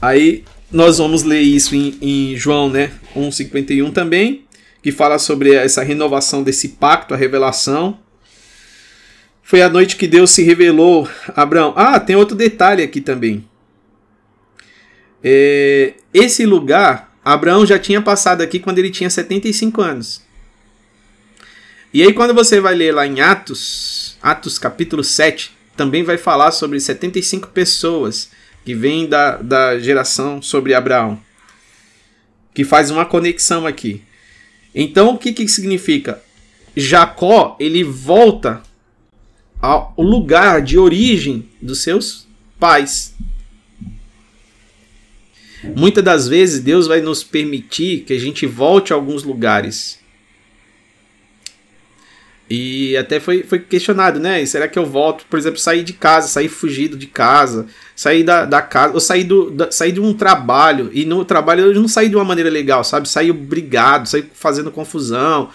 Aí nós vamos ler isso em, em João, né? 1,51 também, que fala sobre essa renovação desse pacto, a revelação. Foi a noite que Deus se revelou a Abraão. Ah, tem outro detalhe aqui também. É, esse lugar, Abraão já tinha passado aqui quando ele tinha 75 anos. E aí, quando você vai ler lá em Atos, Atos capítulo 7, também vai falar sobre 75 pessoas que vêm da, da geração sobre Abraão. Que faz uma conexão aqui. Então, o que, que significa? Jacó, ele volta ao lugar de origem dos seus pais. Muitas das vezes Deus vai nos permitir que a gente volte a alguns lugares. E até foi, foi questionado, né? Será que eu volto, por exemplo, sair de casa, sair fugido de casa, sair da, da casa, ou sair, do, da, sair de um trabalho, e no trabalho eu não sair de uma maneira legal, sabe? Sair brigado, sair fazendo confusão.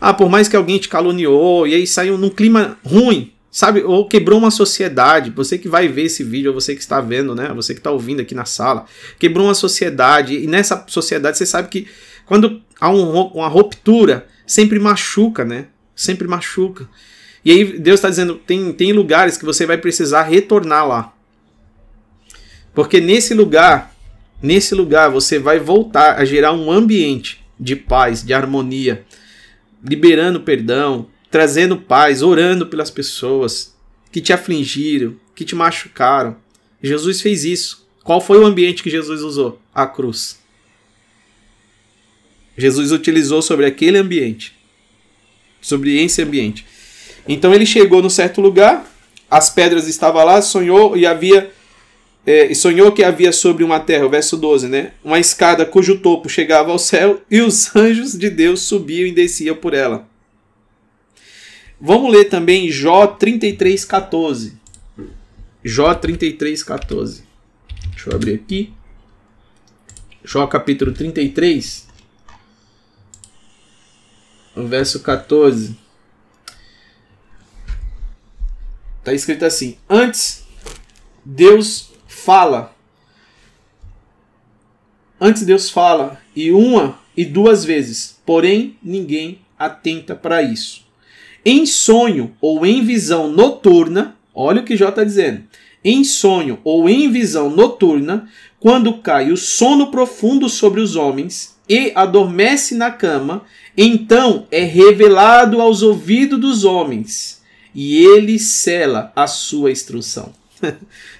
Ah, por mais que alguém te caluniou, e aí saiu num clima ruim, sabe? Ou quebrou uma sociedade. Você que vai ver esse vídeo, ou você que está vendo, né? Você que está ouvindo aqui na sala, quebrou uma sociedade, e nessa sociedade você sabe que quando há um, uma ruptura, sempre machuca, né? Sempre machuca. E aí Deus está dizendo: tem, tem lugares que você vai precisar retornar lá. Porque nesse lugar, nesse lugar você vai voltar a gerar um ambiente de paz, de harmonia, liberando perdão, trazendo paz, orando pelas pessoas que te afligiram, que te machucaram. Jesus fez isso. Qual foi o ambiente que Jesus usou? A cruz. Jesus utilizou sobre aquele ambiente, sobre esse ambiente. Então ele chegou no certo lugar, as pedras estavam lá, sonhou e havia é, sonhou que havia sobre uma terra, o verso 12, né? Uma escada cujo topo chegava ao céu e os anjos de Deus subiam e desciam por ela. Vamos ler também Jó 33, 14. Jó 33, 14. Deixa eu abrir aqui. Jó capítulo 33, verso 14. Está escrito assim: Antes Deus fala. Antes Deus fala, e uma e duas vezes, porém ninguém atenta para isso. Em sonho ou em visão noturna, olha o que Jó está dizendo. Em sonho ou em visão noturna, quando cai o sono profundo sobre os homens e adormece na cama, então é revelado aos ouvidos dos homens, e ele cela a sua instrução.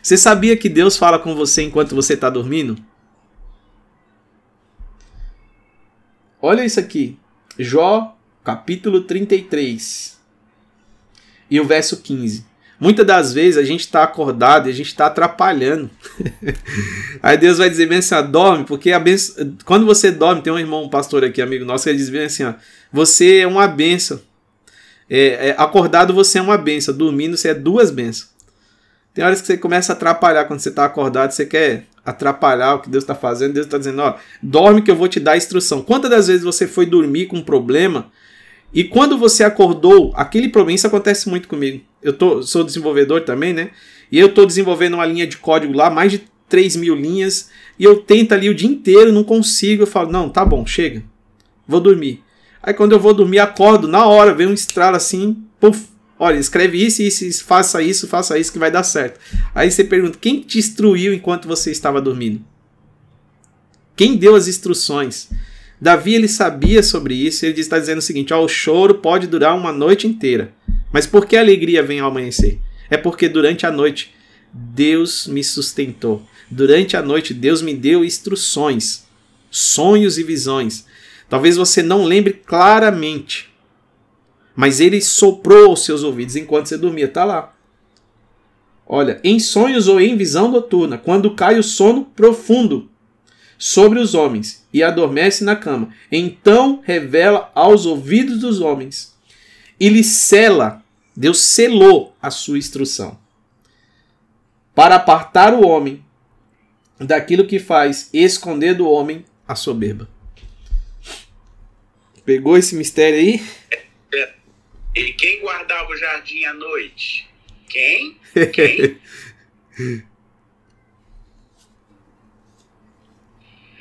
Você sabia que Deus fala com você enquanto você está dormindo? Olha isso aqui. Jó, capítulo 33. E o verso 15. Muitas das vezes a gente está acordado e a gente está atrapalhando. Aí Deus vai dizer bem assim: ó, dorme, porque a benção... quando você dorme, tem um irmão, um pastor aqui, amigo nosso, ele diz bem assim: ó, você é uma benção. É, é, acordado você é uma benção, dormindo você é duas bênçãos. Tem horas que você começa a atrapalhar quando você está acordado, você quer atrapalhar o que Deus está fazendo. Deus está dizendo: ó, dorme que eu vou te dar instrução. Quantas das vezes você foi dormir com um problema e quando você acordou, aquele problema, isso acontece muito comigo. Eu tô, sou desenvolvedor também, né? E eu estou desenvolvendo uma linha de código lá, mais de 3 mil linhas, e eu tento ali o dia inteiro, não consigo. Eu falo: não, tá bom, chega, vou dormir. Aí quando eu vou dormir, acordo, na hora, vem um estralo assim, puf, Olha, escreve isso, isso, isso, faça isso, faça isso que vai dar certo. Aí você pergunta: quem te instruiu enquanto você estava dormindo? Quem deu as instruções? Davi ele sabia sobre isso, ele está dizendo o seguinte: ó, o choro pode durar uma noite inteira. Mas por que a alegria vem ao amanhecer? É porque durante a noite Deus me sustentou. Durante a noite Deus me deu instruções, sonhos e visões. Talvez você não lembre claramente, mas ele soprou aos seus ouvidos enquanto você dormia. Tá lá. Olha, em sonhos ou em visão noturna, quando cai o sono profundo sobre os homens e adormece na cama, então revela aos ouvidos dos homens e lhe cela, Deus selou a sua instrução para apartar o homem daquilo que faz esconder do homem a soberba. Pegou esse mistério aí? E quem guardava o jardim à noite? Quem? Quem?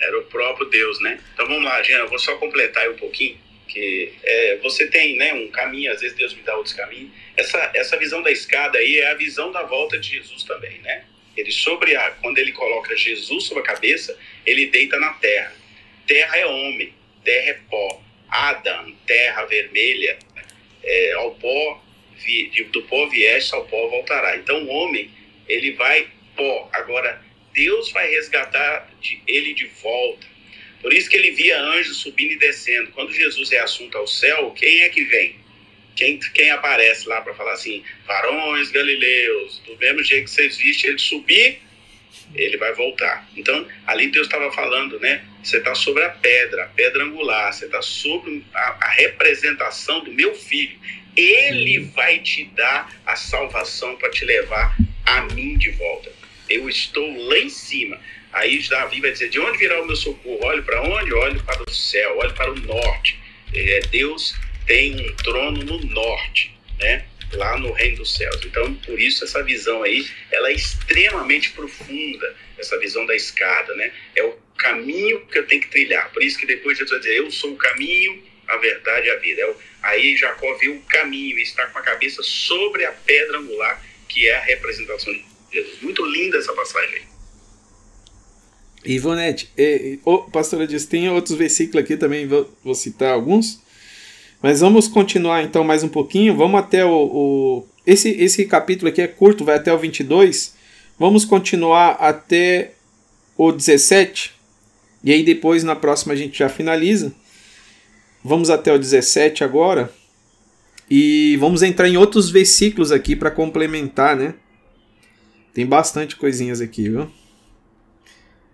Era o próprio Deus, né? Então vamos lá, Jean, eu vou só completar aí um pouquinho. Que é, você tem né, um caminho, às vezes Deus me dá outros caminhos. Essa, essa visão da escada aí é a visão da volta de Jesus também, né? Ele sobre a, quando ele coloca Jesus sobre a cabeça, ele deita na terra. Terra é homem, terra é pó. Adam, terra vermelha, é, ao pó, vi, do pó vieste, ao pó voltará. Então o homem, ele vai pó. Agora, Deus vai resgatar de, ele de volta. Por isso que ele via anjos subindo e descendo. Quando Jesus é assunto ao céu, quem é que vem? Quem, quem aparece lá para falar assim, varões galileus, do mesmo jeito que vocês viste ele subir, ele vai voltar. Então, ali Deus estava falando, né? Você está sobre a pedra, a pedra angular, você está sobre a, a, representação do meu filho. Ele vai te dar a salvação para te levar a mim de volta. Eu estou lá em cima. Aí Davi vai dizer: De onde virá o meu socorro? Olhe para onde? Olhe para o céu, olhe para o norte. É, Deus tem um trono no norte, né? lá no reino dos céus. Então, por isso essa visão aí, ela é extremamente profunda, essa visão da escada, né? É o caminho que eu tenho que trilhar. Por isso que depois Jesus vai dizer, eu sou o caminho, a verdade e a vida. É o, aí Jacó vê o caminho, está com a cabeça sobre a pedra angular, que é a representação de Muito linda essa passagem. Ivonete, eh, oh, pastora diz, tem outros versículos aqui também, vou, vou citar alguns. Mas vamos continuar então mais um pouquinho. Vamos até o. o... Esse, esse capítulo aqui é curto, vai até o 22. Vamos continuar até o 17. E aí depois na próxima a gente já finaliza. Vamos até o 17 agora. E vamos entrar em outros versículos aqui para complementar, né? Tem bastante coisinhas aqui, viu?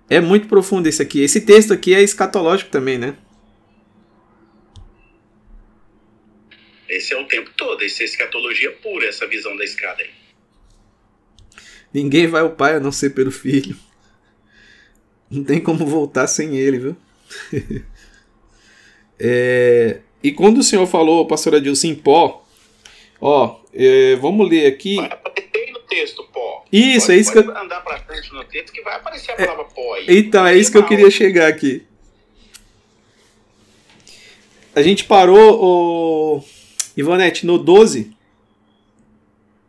É muito profundo esse aqui. Esse texto aqui é escatológico também, né? Esse é o tempo todo, esse é escatologia pura, essa visão da escada aí. Ninguém vai ao Pai a não ser pelo Filho. Não tem como voltar sem ele, viu? é, e quando o senhor falou, pastor Adilson, em pó, ó, é, vamos ler aqui. No texto pó. Isso, pode, é isso que eu. andar pra frente no texto que vai aparecer a é, palavra pó aí. Então, é isso que eu queria chegar aqui. A gente parou o Ivonete, no 12?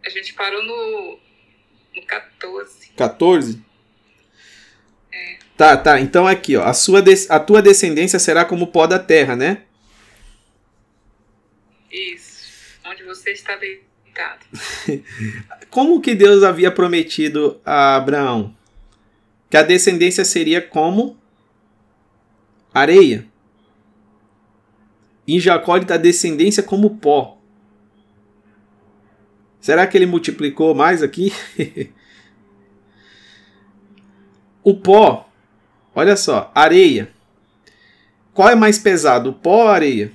A gente parou no, no 14. 14? É. Tá, tá. Então aqui, ó. A, sua a tua descendência será como pó da terra, né? Isso. Onde você está deitado. como que Deus havia prometido a Abraão? Que a descendência seria como areia. Em Jacó ele dá descendência como pó. Será que ele multiplicou mais aqui? o pó, olha só, areia. Qual é mais pesado, o pó ou a areia?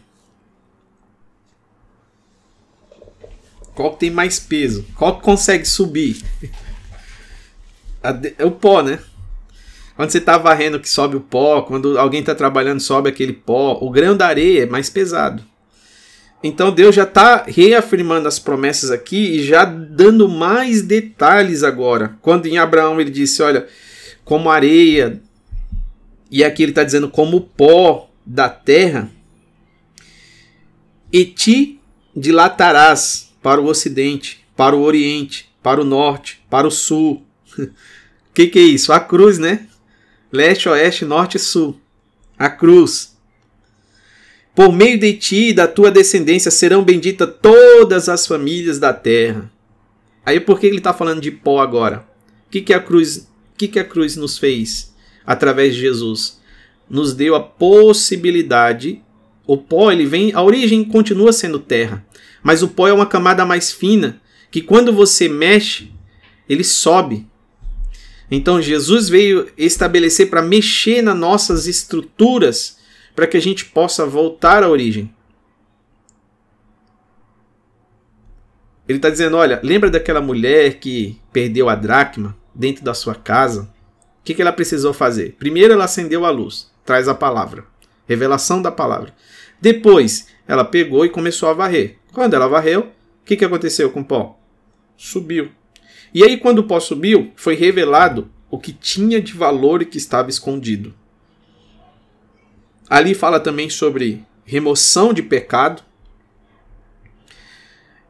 Qual tem mais peso? Qual consegue subir? É o pó, né? Quando você está varrendo que sobe o pó, quando alguém está trabalhando sobe aquele pó, o grão da areia é mais pesado. Então Deus já está reafirmando as promessas aqui e já dando mais detalhes agora. Quando em Abraão ele disse, olha, como areia, e aqui ele está dizendo como pó da terra, e te dilatarás para o ocidente, para o oriente, para o norte, para o sul. O que, que é isso? A cruz, né? leste, oeste, norte e sul. A cruz. Por meio de ti e da tua descendência serão benditas todas as famílias da terra. Aí por que ele está falando de pó agora? O que, que a cruz, que, que a cruz nos fez através de Jesus? Nos deu a possibilidade. O pó ele vem, a origem continua sendo terra, mas o pó é uma camada mais fina que quando você mexe, ele sobe então Jesus veio estabelecer para mexer nas nossas estruturas para que a gente possa voltar à origem. Ele está dizendo: olha, lembra daquela mulher que perdeu a dracma dentro da sua casa? O que, que ela precisou fazer? Primeiro, ela acendeu a luz, traz a palavra, revelação da palavra. Depois, ela pegou e começou a varrer. Quando ela varreu, o que, que aconteceu com o pó? Subiu. E aí, quando o pó subiu, foi revelado o que tinha de valor e que estava escondido. Ali fala também sobre remoção de pecado.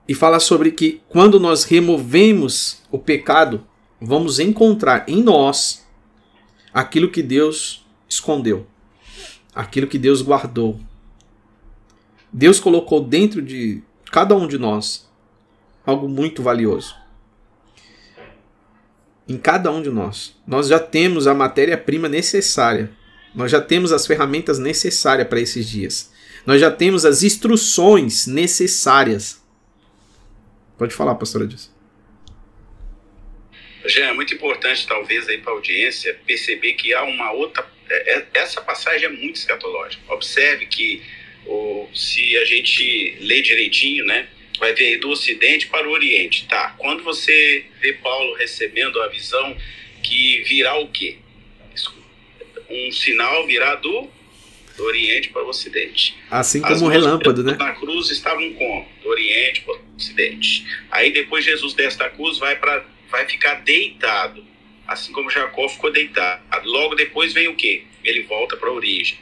E fala sobre que quando nós removemos o pecado, vamos encontrar em nós aquilo que Deus escondeu, aquilo que Deus guardou. Deus colocou dentro de cada um de nós algo muito valioso. Em cada um de nós. Nós já temos a matéria-prima necessária. Nós já temos as ferramentas necessárias para esses dias. Nós já temos as instruções necessárias. Pode falar, pastora Dias. Já é muito importante, talvez, aí para a audiência perceber que há uma outra. É, é, essa passagem é muito escatológica. Observe que o, se a gente lê direitinho, né, vai ver do Ocidente para o Oriente. Tá. Quando você vê Paulo recebendo a visão que virá o quê? Um sinal virá do, do Oriente para o Ocidente. Assim como um relâmpago, né? Na cruz estavam como? Do Oriente para o Ocidente. Aí depois Jesus desce da cruz, vai para vai ficar deitado, assim como Jacó ficou deitado. Logo depois vem o quê? Ele volta para a origem.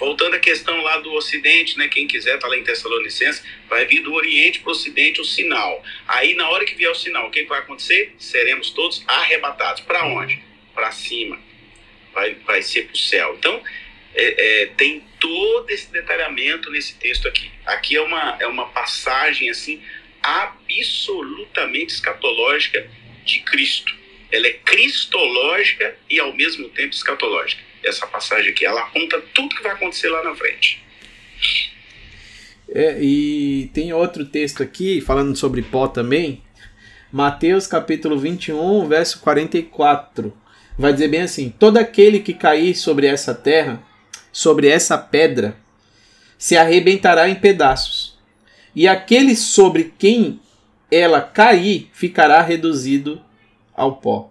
Voltando à questão lá do Ocidente, né? Quem quiser tá lá em Tessalonicenses, vai vir do Oriente para o Ocidente o sinal. Aí na hora que vier o sinal, o que, vai acontecer? Seremos todos arrebatados. Para onde? Para cima. Vai, vai ser para o céu. Então é, é, tem todo esse detalhamento nesse texto aqui. Aqui é uma, é uma passagem assim absolutamente escatológica de Cristo. Ela é cristológica e ao mesmo tempo escatológica. Essa passagem aqui, ela aponta tudo que vai acontecer lá na frente. É, e tem outro texto aqui falando sobre pó também. Mateus capítulo 21, verso 44. Vai dizer bem assim: Todo aquele que cair sobre essa terra, sobre essa pedra, se arrebentará em pedaços. E aquele sobre quem ela cair, ficará reduzido ao pó.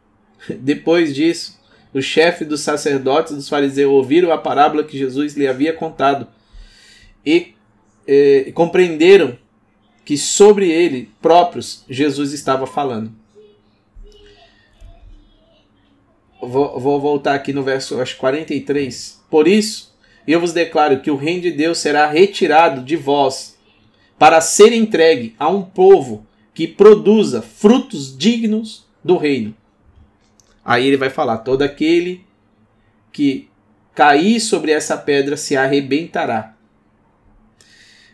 Depois disso, o chefe dos sacerdotes dos fariseus ouviram a parábola que Jesus lhe havia contado e eh, compreenderam que sobre ele próprios Jesus estava falando. Vou, vou voltar aqui no verso acho, 43. Por isso, eu vos declaro que o reino de Deus será retirado de vós para ser entregue a um povo que produza frutos dignos do reino. Aí ele vai falar: todo aquele que cair sobre essa pedra se arrebentará.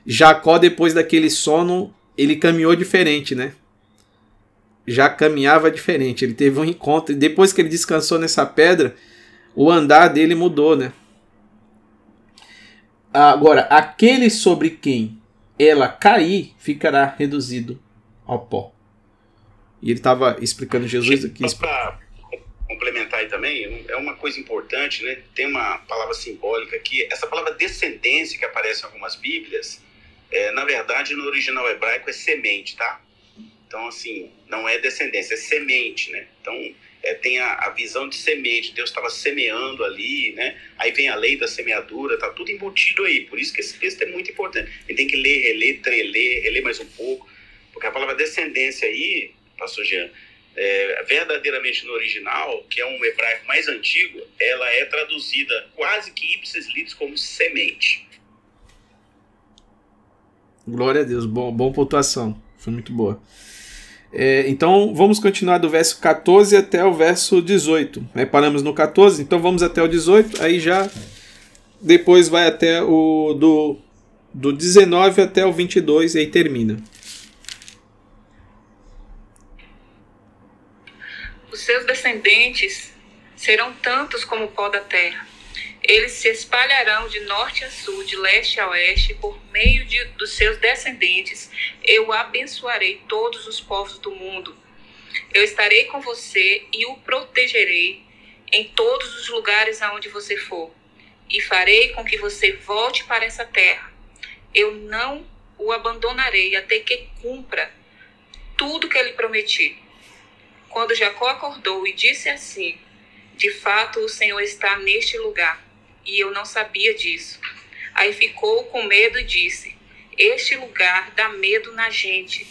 Jacó, depois daquele sono, ele caminhou diferente, né? Já caminhava diferente. Ele teve um encontro. E depois que ele descansou nessa pedra, o andar dele mudou, né? Agora, aquele sobre quem ela cair, ficará reduzido ao pó. E ele estava explicando Jesus aqui. Para complementar aí também, é uma coisa importante, né? Tem uma palavra simbólica aqui. Essa palavra descendência que aparece em algumas Bíblias, é, na verdade, no original hebraico é semente, tá? Então, assim, não é descendência, é semente, né? Então, é, tem a, a, visão de semente, Deus estava semeando ali, né? Aí vem a lei da semeadura, tá tudo embutido aí. Por isso que esse texto é muito importante. A gente tem que ler, reler, treler, reler mais um pouco, porque a palavra descendência aí, pastor Jean, é, verdadeiramente no original, que é um hebraico mais antigo, ela é traduzida quase que ipsis litis como semente. Glória a Deus, bom, bom pontuação, foi muito boa. É, então vamos continuar do verso 14 até o verso 18. Aí paramos no 14, então vamos até o 18, aí já depois vai até o do, do 19 até o 22 e aí termina. Os seus descendentes serão tantos como o pó da terra eles se espalharão de norte a sul, de leste a oeste, por meio de, dos seus descendentes. Eu abençoarei todos os povos do mundo. Eu estarei com você e o protegerei em todos os lugares aonde você for, e farei com que você volte para essa terra. Eu não o abandonarei até que cumpra tudo que ele prometi. Quando Jacó acordou e disse assim: De fato, o Senhor está neste lugar e eu não sabia disso. Aí ficou com medo e disse: Este lugar dá medo na gente.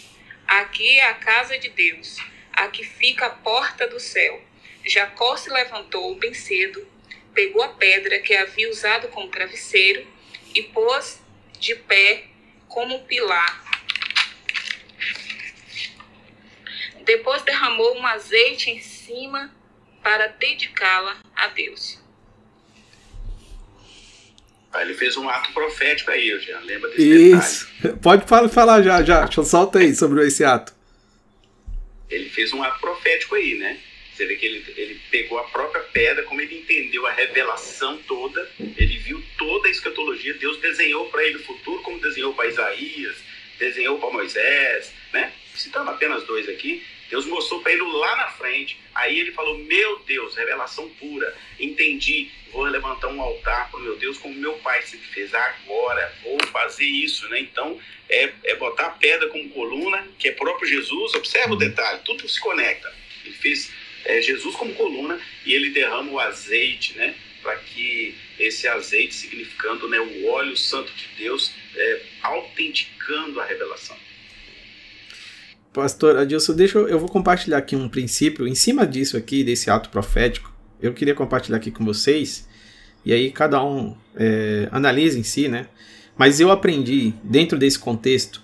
Aqui é a casa de Deus. Aqui fica a porta do céu. Jacó se levantou bem cedo, pegou a pedra que havia usado como travesseiro e pôs de pé como pilar. Depois derramou um azeite em cima para dedicá-la a Deus. Ah, Ele fez um ato profético aí, já lembra desse Isso. detalhe. Pode falar, falar já, já. Solta aí sobre esse ato. Ele fez um ato profético aí, né? Você vê que ele, ele pegou a própria pedra, como ele entendeu a revelação toda, ele viu toda a escatologia, Deus desenhou para ele o futuro, como desenhou para Isaías, desenhou para Moisés, né? Citando apenas dois aqui, Deus mostrou para ele lá na frente. Aí ele falou: Meu Deus, revelação pura. Entendi. Vou levantar um altar para meu Deus, como meu pai sempre fez. Agora vou fazer isso, né? Então é, é botar a pedra como coluna, que é próprio Jesus. Observa o detalhe, tudo se conecta. Ele fez é, Jesus como coluna e ele derrama o azeite, né? Para que esse azeite, significando né, o óleo santo de Deus, é, autenticando a revelação. Pastor Adilson, deixa eu, eu vou compartilhar aqui um princípio em cima disso aqui, desse ato profético. Eu queria compartilhar aqui com vocês, e aí cada um é, analisa em si, né? Mas eu aprendi dentro desse contexto,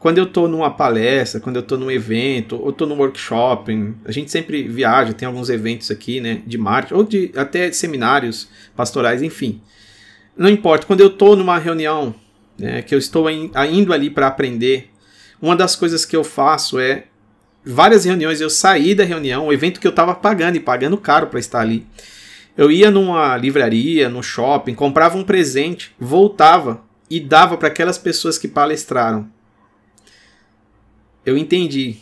quando eu estou numa palestra, quando eu estou num evento, ou estou num workshop, a gente sempre viaja, tem alguns eventos aqui, né, de marketing, ou de até seminários pastorais, enfim. Não importa, quando eu estou numa reunião, né, que eu estou in, indo ali para aprender, uma das coisas que eu faço é várias reuniões eu saí da reunião, o evento que eu estava pagando e pagando caro para estar ali. Eu ia numa livraria, no shopping, comprava um presente, voltava e dava para aquelas pessoas que palestraram. Eu entendi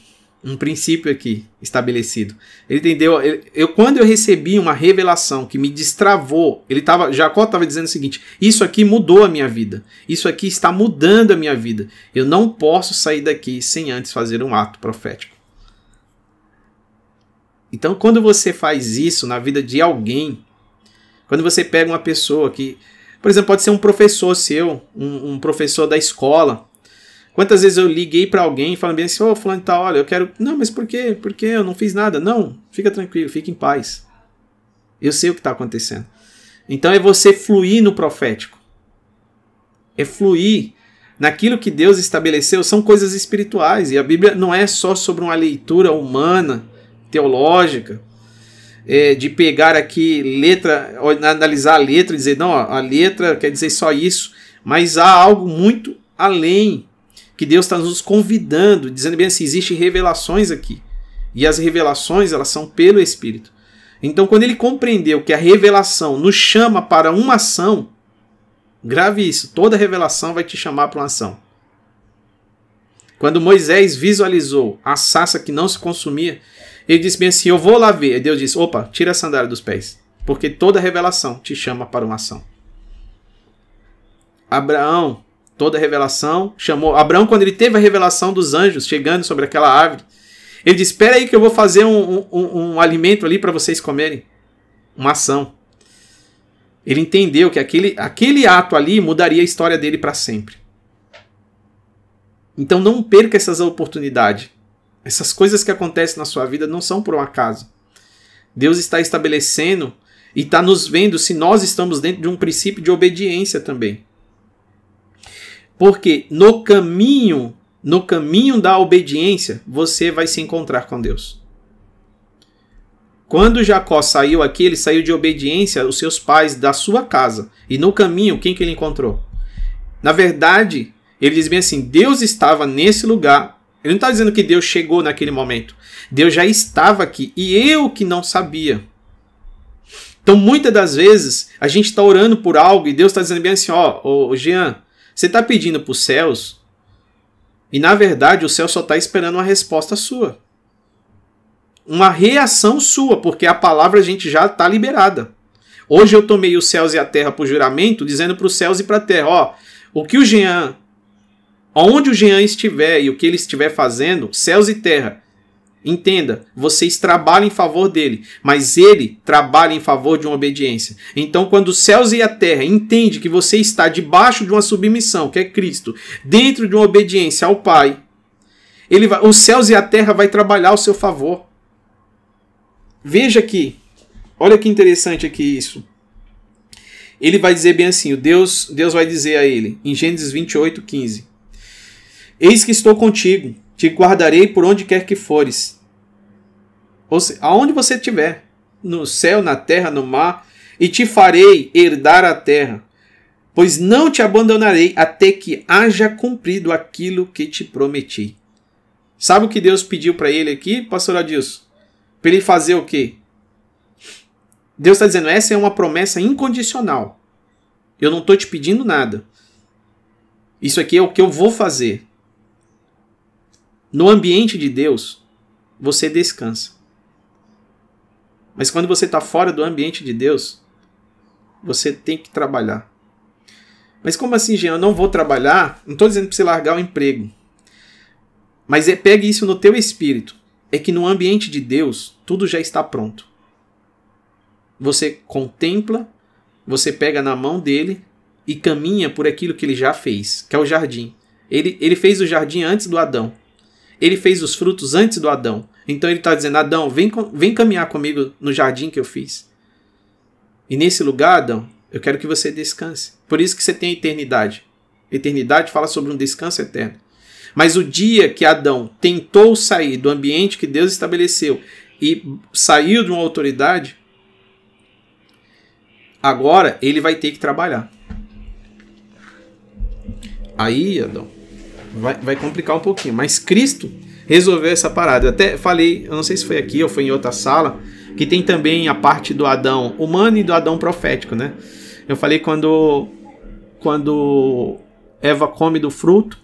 um princípio aqui estabelecido. Ele entendeu? Eu quando eu recebi uma revelação que me destravou, ele tava, Jacó estava dizendo o seguinte: isso aqui mudou a minha vida. Isso aqui está mudando a minha vida. Eu não posso sair daqui sem antes fazer um ato profético. Então, quando você faz isso na vida de alguém, quando você pega uma pessoa que, por exemplo, pode ser um professor seu, um, um professor da escola, Quantas vezes eu liguei para alguém falando bem assim, ô oh, fulano tá, olha, eu quero. Não, mas por quê? Porque eu não fiz nada. Não, fica tranquilo, fica em paz. Eu sei o que está acontecendo. Então é você fluir no profético. É fluir naquilo que Deus estabeleceu. São coisas espirituais. E a Bíblia não é só sobre uma leitura humana, teológica, é, de pegar aqui letra, analisar a letra e dizer, não, a letra quer dizer só isso. Mas há algo muito além que Deus está nos convidando, dizendo bem assim, existem revelações aqui. E as revelações, elas são pelo Espírito. Então, quando ele compreendeu que a revelação nos chama para uma ação, grave isso, toda revelação vai te chamar para uma ação. Quando Moisés visualizou a sassa que não se consumia, ele disse bem assim: Eu vou lá ver. E Deus disse: Opa, tira a sandália dos pés. Porque toda revelação te chama para uma ação. Abraão toda a revelação, chamou Abraão quando ele teve a revelação dos anjos chegando sobre aquela árvore. Ele disse: Espera aí que eu vou fazer um, um, um alimento ali para vocês comerem. Uma ação. Ele entendeu que aquele, aquele ato ali mudaria a história dele para sempre. Então não perca essas oportunidades. Essas coisas que acontecem na sua vida não são por um acaso. Deus está estabelecendo e está nos vendo se nós estamos dentro de um princípio de obediência também. Porque no caminho, no caminho da obediência, você vai se encontrar com Deus. Quando Jacó saiu aqui, ele saiu de obediência aos seus pais da sua casa. E no caminho, quem que ele encontrou? Na verdade, ele diz bem assim: Deus estava nesse lugar. Ele não está dizendo que Deus chegou naquele momento. Deus já estava aqui. E eu que não sabia. Então, muitas das vezes, a gente está orando por algo e Deus está dizendo bem assim: ó, oh, Jean, você está pedindo para os céus e na verdade o céu só está esperando uma resposta sua. Uma reação sua, porque a palavra a gente já está liberada. Hoje eu tomei os céus e a terra por juramento, dizendo para os céus e para a terra: ó, o que o Jean, onde o Jean estiver e o que ele estiver fazendo, céus e terra, Entenda, vocês trabalham em favor dele, mas ele trabalha em favor de uma obediência. Então, quando os céus e a terra entende que você está debaixo de uma submissão, que é Cristo, dentro de uma obediência ao Pai, ele vai, os céus e a terra vai trabalhar ao seu favor. Veja aqui, olha que interessante aqui isso. Ele vai dizer bem assim, Deus, Deus vai dizer a ele, em Gênesis 28, 15: Eis que estou contigo te guardarei por onde quer que fores. Ou seja, aonde você estiver, no céu, na terra, no mar, e te farei herdar a terra, pois não te abandonarei até que haja cumprido aquilo que te prometi. Sabe o que Deus pediu para ele aqui, pastor Adilson? Para ele fazer o quê? Deus está dizendo: essa é uma promessa incondicional. Eu não estou te pedindo nada. Isso aqui é o que eu vou fazer. No ambiente de Deus, você descansa. Mas quando você está fora do ambiente de Deus, você tem que trabalhar. Mas como assim, Jean? Eu não vou trabalhar? Não estou dizendo para você largar o emprego. Mas é, pegue isso no teu espírito. É que no ambiente de Deus, tudo já está pronto. Você contempla, você pega na mão dele e caminha por aquilo que ele já fez, que é o jardim. Ele, ele fez o jardim antes do Adão. Ele fez os frutos antes do Adão. Então ele está dizendo: Adão, vem, vem caminhar comigo no jardim que eu fiz. E nesse lugar, Adão, eu quero que você descanse. Por isso que você tem a eternidade. Eternidade fala sobre um descanso eterno. Mas o dia que Adão tentou sair do ambiente que Deus estabeleceu e saiu de uma autoridade, agora ele vai ter que trabalhar. Aí, Adão, vai, vai complicar um pouquinho. Mas Cristo resolveu essa parada. Eu até falei, eu não sei se foi aqui ou foi em outra sala, que tem também a parte do Adão humano e do Adão profético, né? Eu falei quando quando Eva come do fruto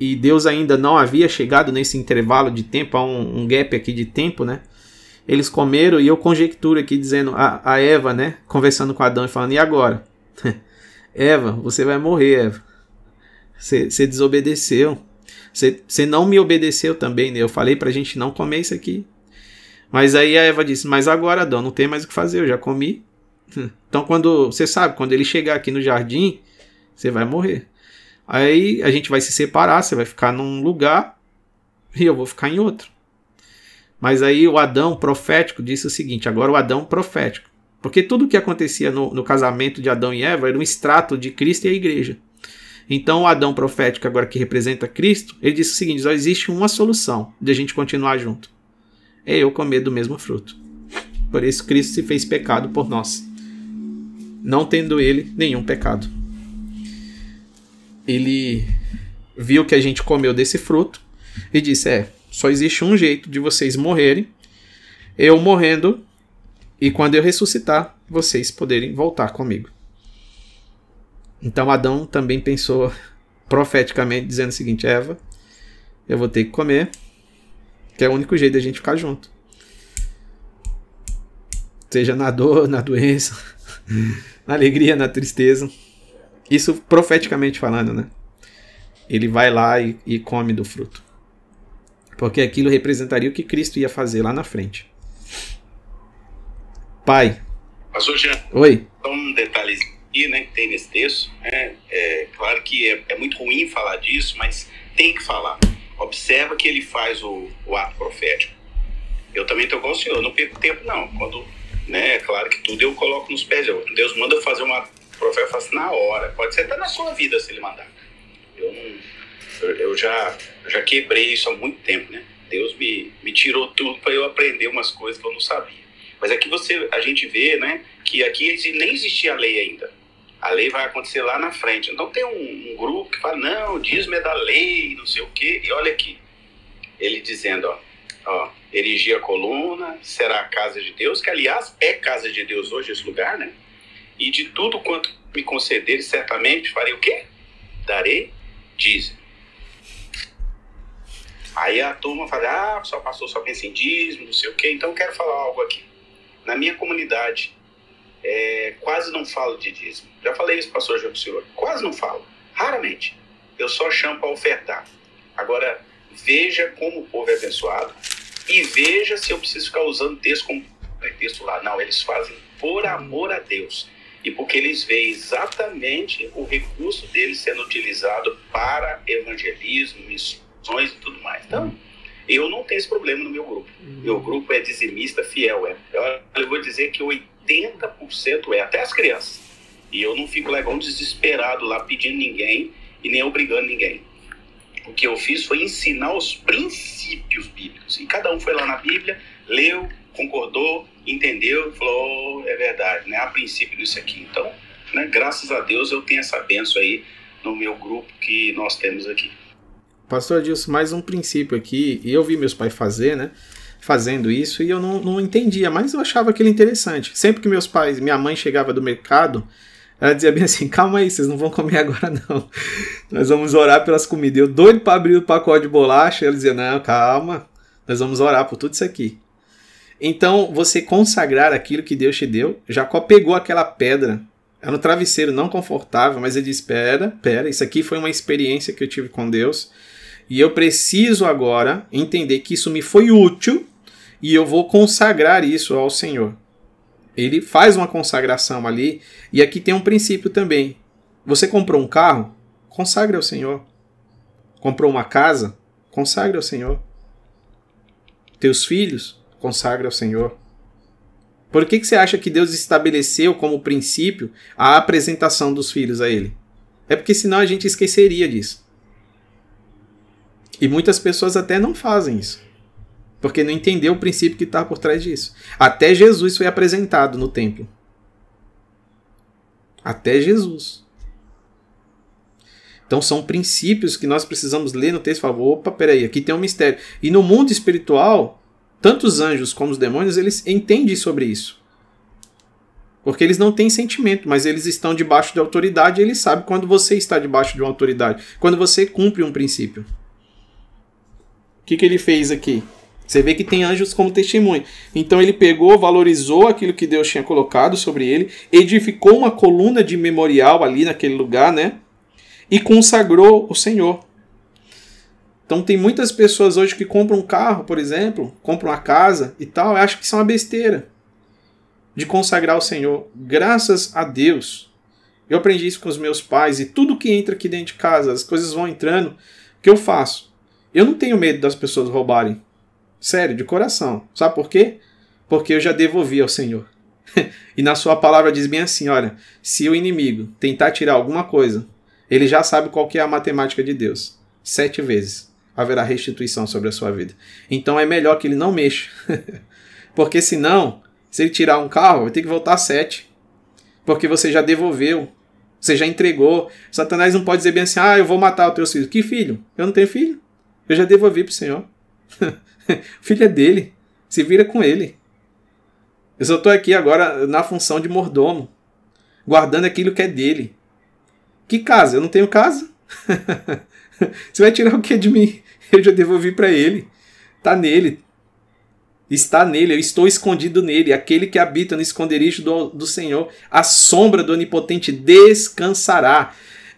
e Deus ainda não havia chegado nesse intervalo de tempo, há um, um gap aqui de tempo, né? Eles comeram e eu conjecturo aqui dizendo a, a Eva, né? Conversando com Adão e falando, e agora? Eva, você vai morrer, Eva. Você desobedeceu. Você não me obedeceu também, né? Eu falei pra gente não comer isso aqui. Mas aí a Eva disse: Mas agora, Adão, não tem mais o que fazer, eu já comi. Então, quando você sabe, quando ele chegar aqui no jardim, você vai morrer. Aí a gente vai se separar, você vai ficar num lugar e eu vou ficar em outro. Mas aí o Adão profético disse o seguinte: agora o Adão profético. Porque tudo o que acontecia no, no casamento de Adão e Eva era um extrato de Cristo e a igreja. Então, o Adão profético, agora que representa Cristo, ele disse o seguinte: só existe uma solução de a gente continuar junto. É eu comer do mesmo fruto. Por isso, Cristo se fez pecado por nós, não tendo ele nenhum pecado. Ele viu que a gente comeu desse fruto e disse: É, só existe um jeito de vocês morrerem, eu morrendo, e quando eu ressuscitar, vocês poderem voltar comigo. Então Adão também pensou profeticamente, dizendo o seguinte: Eva, eu vou ter que comer, que é o único jeito da gente ficar junto. Seja na dor, na doença, na alegria, na tristeza. Isso profeticamente falando, né? Ele vai lá e, e come do fruto. Porque aquilo representaria o que Cristo ia fazer lá na frente. Pai. Pastor Jean. Oi. Só um detalhezinho aqui, né, que tem nesse texto. Né? É, claro que é, é, muito ruim falar disso, mas tem que falar. Observa que ele faz o, o ato profético. Eu também estou com o senhor, não perco tempo não. Quando, né, é claro que tudo eu coloco nos pés. Eu, Deus manda eu fazer um ato profético, eu faço na hora. Pode ser até na sua vida se ele mandar. Eu, não, eu, já, já quebrei isso há muito tempo, né? Deus me, me tirou tudo para eu aprender umas coisas que eu não sabia. Mas aqui você, a gente vê, né, que aqui nem existia lei ainda. A lei vai acontecer lá na frente. Então tem um, um grupo que fala, não, dízimo é da lei, não sei o quê. E olha aqui, ele dizendo, ó, ó, erigir a coluna, será a casa de Deus, que aliás é casa de Deus hoje esse lugar, né? E de tudo quanto me conceder, certamente farei o quê? Darei dízimo. Aí a turma fala, ah, só passou, só pensa em dízimo, não sei o quê. Então eu quero falar algo aqui. Na minha comunidade, é, quase não falo de dízimo. Já falei isso, pastor João Senhor. Quase não falo. Raramente. Eu só chamo para ofertar. Agora, veja como o povo é abençoado. e veja se eu preciso ficar usando texto como pretexto lá. Não, eles fazem por amor a Deus e porque eles veem exatamente o recurso deles sendo utilizado para evangelismo, missões e tudo mais. Então, eu não tenho esse problema no meu grupo. Meu grupo é dizimista fiel. É. Eu vou dizer que 80% é, até as crianças. E eu não fico legal desesperado lá pedindo ninguém e nem obrigando ninguém. O que eu fiz foi ensinar os princípios bíblicos. E cada um foi lá na Bíblia, leu, concordou, entendeu, falou, oh, é verdade, né? Há princípio nisso aqui. Então, né, graças a Deus eu tenho essa benção aí no meu grupo que nós temos aqui. Pastor Adilson, mais um princípio aqui, e eu vi meus pais fazer, né? Fazendo isso e eu não, não entendia, mas eu achava aquilo interessante. Sempre que meus pais, minha mãe chegava do mercado, ela dizia bem assim: calma aí, vocês não vão comer agora não. Nós vamos orar pelas comidas. Eu doido para abrir o pacote de bolacha, ela dizia: não, calma, nós vamos orar por tudo isso aqui. Então, você consagrar aquilo que Deus te deu. Jacó pegou aquela pedra, era um travesseiro não confortável, mas ele disse: Espera, espera, isso aqui foi uma experiência que eu tive com Deus. E eu preciso agora entender que isso me foi útil e eu vou consagrar isso ao Senhor. Ele faz uma consagração ali, e aqui tem um princípio também. Você comprou um carro? Consagre ao Senhor. Comprou uma casa? Consagre ao Senhor. Teus filhos? Consagre ao Senhor. Por que, que você acha que Deus estabeleceu como princípio a apresentação dos filhos a Ele? É porque senão a gente esqueceria disso. E muitas pessoas até não fazem isso. Porque não entendeu o princípio que está por trás disso. Até Jesus foi apresentado no templo. Até Jesus. Então são princípios que nós precisamos ler no texto e falar, opa, peraí, aqui tem um mistério. E no mundo espiritual, tanto os anjos como os demônios, eles entendem sobre isso. Porque eles não têm sentimento, mas eles estão debaixo de autoridade e eles sabem quando você está debaixo de uma autoridade. Quando você cumpre um princípio. O que, que ele fez aqui? Você vê que tem anjos como testemunho. Então ele pegou, valorizou aquilo que Deus tinha colocado sobre ele, edificou uma coluna de memorial ali naquele lugar, né? E consagrou o Senhor. Então tem muitas pessoas hoje que compram um carro, por exemplo, compram uma casa e tal, e acham que isso é uma besteira de consagrar o Senhor. Graças a Deus. Eu aprendi isso com os meus pais e tudo que entra aqui dentro de casa, as coisas vão entrando, o que eu faço? Eu não tenho medo das pessoas roubarem. Sério, de coração. Sabe por quê? Porque eu já devolvi ao Senhor. e na sua palavra diz bem assim: olha, se o inimigo tentar tirar alguma coisa, ele já sabe qual que é a matemática de Deus. Sete vezes haverá restituição sobre a sua vida. Então é melhor que ele não mexa. Porque senão, se ele tirar um carro, vai ter que voltar sete. Porque você já devolveu. Você já entregou. Satanás não pode dizer bem assim: ah, eu vou matar o teu filho. Que filho? Eu não tenho filho. Eu já devolvi para o Senhor. o filho é dele. Se vira com ele. Eu só estou aqui agora na função de mordomo, guardando aquilo que é dele. Que casa? Eu não tenho casa? Você vai tirar o que de mim? Eu já devolvi para ele. Tá nele. Está nele, eu estou escondido nele. Aquele que habita no esconderijo do, do Senhor, a sombra do Onipotente descansará.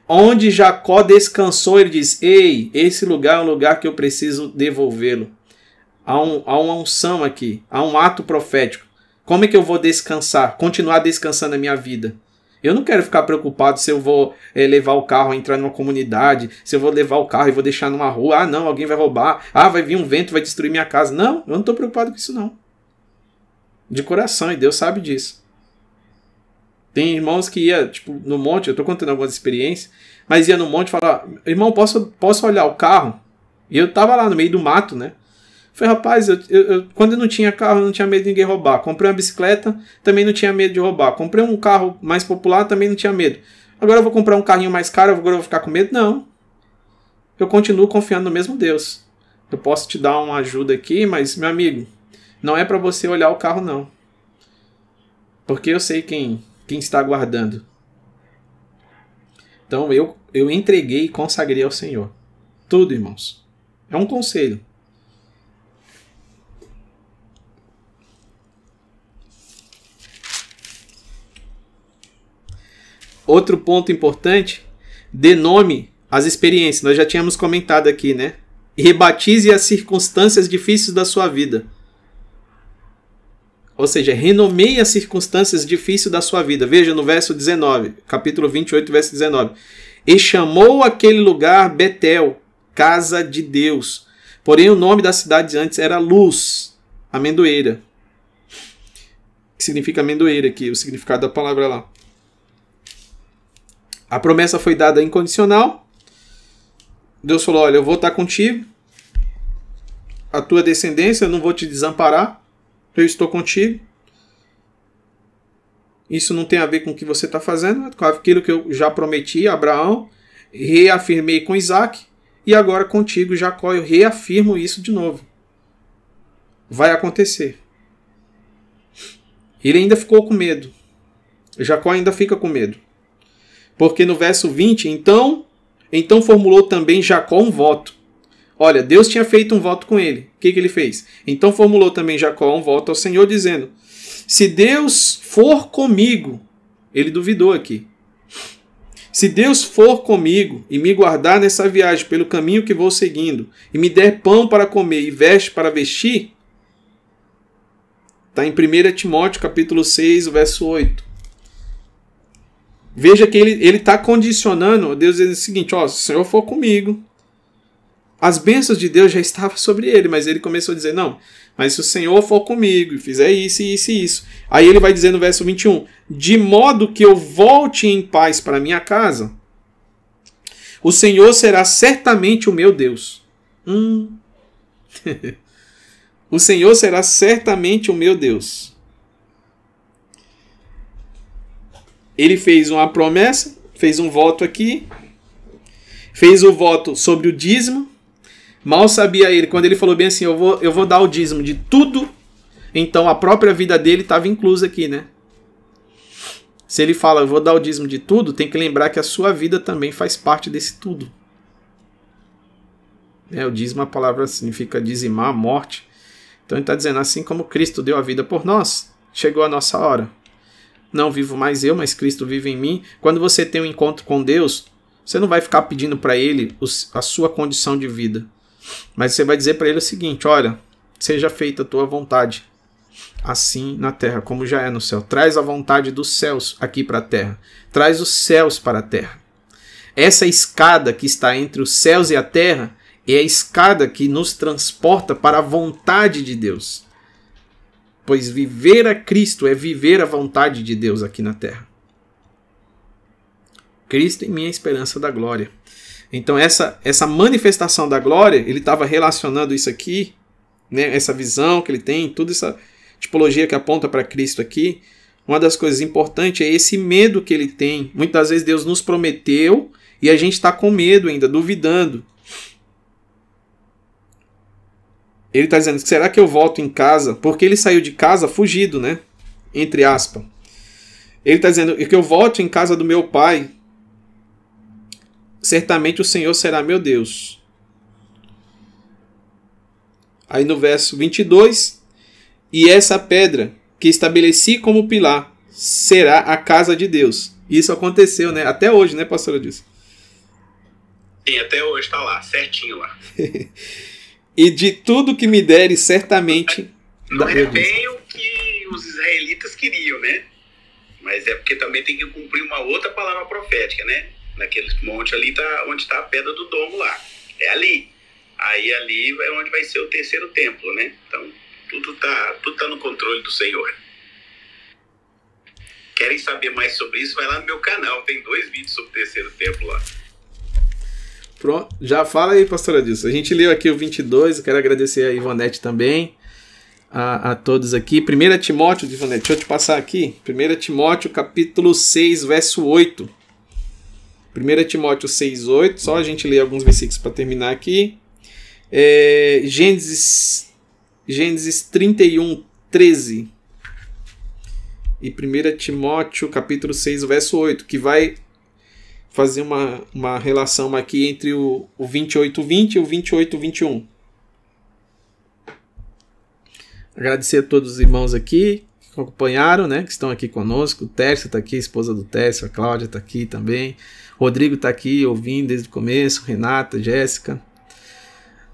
Onde Jacó descansou, ele diz: Ei, esse lugar é um lugar que eu preciso devolvê-lo. Há, um, há uma unção aqui, há um ato profético. Como é que eu vou descansar, continuar descansando a minha vida? Eu não quero ficar preocupado se eu vou é, levar o carro, entrar numa comunidade, se eu vou levar o carro e vou deixar numa rua. Ah, não, alguém vai roubar. Ah, vai vir um vento, vai destruir minha casa. Não, eu não estou preocupado com isso, não. De coração, e Deus sabe disso. Tem irmãos que ia, tipo, no monte, eu tô contando algumas experiências, mas ia no monte e falava, irmão, posso, posso olhar o carro? E eu tava lá no meio do mato, né? Falei, rapaz, eu, eu, eu, quando eu não tinha carro, eu não tinha medo de ninguém roubar. Comprei uma bicicleta, também não tinha medo de roubar. Comprei um carro mais popular, também não tinha medo. Agora eu vou comprar um carrinho mais caro, agora eu vou ficar com medo? Não. Eu continuo confiando no mesmo Deus. Eu posso te dar uma ajuda aqui, mas, meu amigo, não é para você olhar o carro, não. Porque eu sei quem, quem está guardando. Então eu, eu entreguei e consagrei ao Senhor. Tudo, irmãos. É um conselho. Outro ponto importante, dê nome às experiências. Nós já tínhamos comentado aqui, né? rebatize as circunstâncias difíceis da sua vida. Ou seja, renomeie as circunstâncias difíceis da sua vida. Veja no verso 19, capítulo 28, verso 19. E chamou aquele lugar Betel, casa de Deus. Porém, o nome da cidade antes era Luz, amendoeira. Que significa amendoeira aqui, o significado da palavra lá. A promessa foi dada incondicional. Deus falou: Olha, eu vou estar contigo. A tua descendência, eu não vou te desamparar. Eu estou contigo. Isso não tem a ver com o que você está fazendo, é com aquilo que eu já prometi a Abraão, reafirmei com Isaac, e agora contigo, Jacó, eu reafirmo isso de novo. Vai acontecer. Ele ainda ficou com medo. Jacó ainda fica com medo. Porque no verso 20, então, então formulou também Jacó um voto. Olha, Deus tinha feito um voto com ele. O que, que ele fez? Então formulou também Jacó um voto ao Senhor, dizendo: Se Deus for comigo, ele duvidou aqui. Se Deus for comigo e me guardar nessa viagem pelo caminho que vou seguindo, e me der pão para comer e veste para vestir, está em 1 Timóteo capítulo 6, verso 8. Veja que ele está condicionando, Deus dizendo o seguinte: ó, se o Senhor for comigo, as bênçãos de Deus já estavam sobre ele, mas ele começou a dizer: não, mas se o Senhor for comigo e fizer isso, isso e isso. Aí ele vai dizer no verso 21: de modo que eu volte em paz para minha casa, o Senhor será certamente o meu Deus. Hum. o Senhor será certamente o meu Deus. Ele fez uma promessa, fez um voto aqui, fez o voto sobre o dízimo. Mal sabia ele, quando ele falou bem assim: eu vou, eu vou dar o dízimo de tudo. Então a própria vida dele estava inclusa aqui, né? Se ele fala, eu vou dar o dízimo de tudo, tem que lembrar que a sua vida também faz parte desse tudo. É, o dízimo, a palavra significa dizimar, morte. Então ele está dizendo, assim como Cristo deu a vida por nós, chegou a nossa hora não vivo mais eu, mas Cristo vive em mim. Quando você tem um encontro com Deus, você não vai ficar pedindo para Ele a sua condição de vida, mas você vai dizer para Ele o seguinte: olha, seja feita a tua vontade, assim na terra como já é no céu. Traz a vontade dos céus aqui para a terra. Traz os céus para a terra. Essa escada que está entre os céus e a terra é a escada que nos transporta para a vontade de Deus pois viver a Cristo é viver a vontade de Deus aqui na terra. Cristo em minha esperança da glória. Então essa essa manifestação da glória, ele estava relacionando isso aqui, né, essa visão que ele tem, toda essa tipologia que aponta para Cristo aqui. Uma das coisas importantes é esse medo que ele tem. Muitas vezes Deus nos prometeu e a gente está com medo ainda, duvidando. Ele está dizendo: será que eu volto em casa? Porque ele saiu de casa fugido, né? Entre aspas. Ele está dizendo que eu volte em casa do meu pai. Certamente o Senhor será meu Deus. Aí no verso 22: E essa pedra que estabeleci como pilar será a casa de Deus. Isso aconteceu, né? Até hoje, né, pastora Disso? Sim, até hoje está lá, certinho lá. e de tudo que me deres, certamente. Não é bem o que os israelitas queriam, né? Mas é porque também tem que cumprir uma outra palavra profética, né? Naquele monte ali tá onde está a pedra do domo lá. É ali. Aí ali é onde vai ser o terceiro templo, né? Então tudo tá, tudo tá no controle do Senhor. Querem saber mais sobre isso? Vai lá no meu canal, tem dois vídeos sobre o terceiro templo lá. Pronto, já fala aí, pastora Dilson. A gente leu aqui o 22, eu quero agradecer a Ivonete também, a, a todos aqui. 1 Timóteo, Ivonete, deixa eu te passar aqui. 1 Timóteo, capítulo 6, verso 8. 1 Timóteo 6, 8, só a gente ler alguns versículos para terminar aqui. É, Gênesis, Gênesis 31, 13. E 1 Timóteo, capítulo 6, verso 8, que vai fazer uma, uma relação aqui entre o, o 2820 e o 2821. Agradecer a todos os irmãos aqui que acompanharam, né, que estão aqui conosco. O Tércio está aqui, a esposa do Tércio, a Cláudia está aqui também. Rodrigo está aqui ouvindo desde o começo, Renata, Jéssica.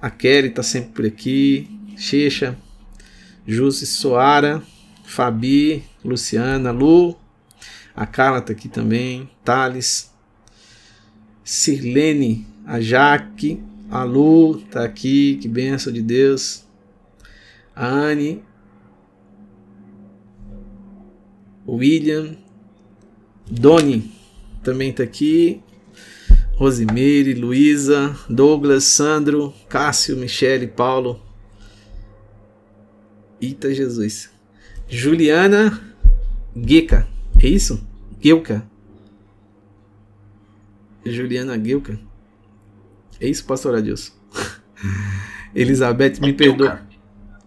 A Kelly tá sempre por aqui. Checha. Jussi Soara. Fabi. Luciana. Lu. A Carla tá aqui também. Thales. Sirlene. A Jaque. A Lu tá aqui. Que benção de Deus. A Anne. William. Doni também tá aqui. Rosimeire, Luísa, Douglas, Sandro, Cássio, Michele, Paulo. Eita Jesus. Juliana Gueca. É isso? Guilca. Juliana Guilca. É isso, pastor Adilson? Elizabeth, me perdoa.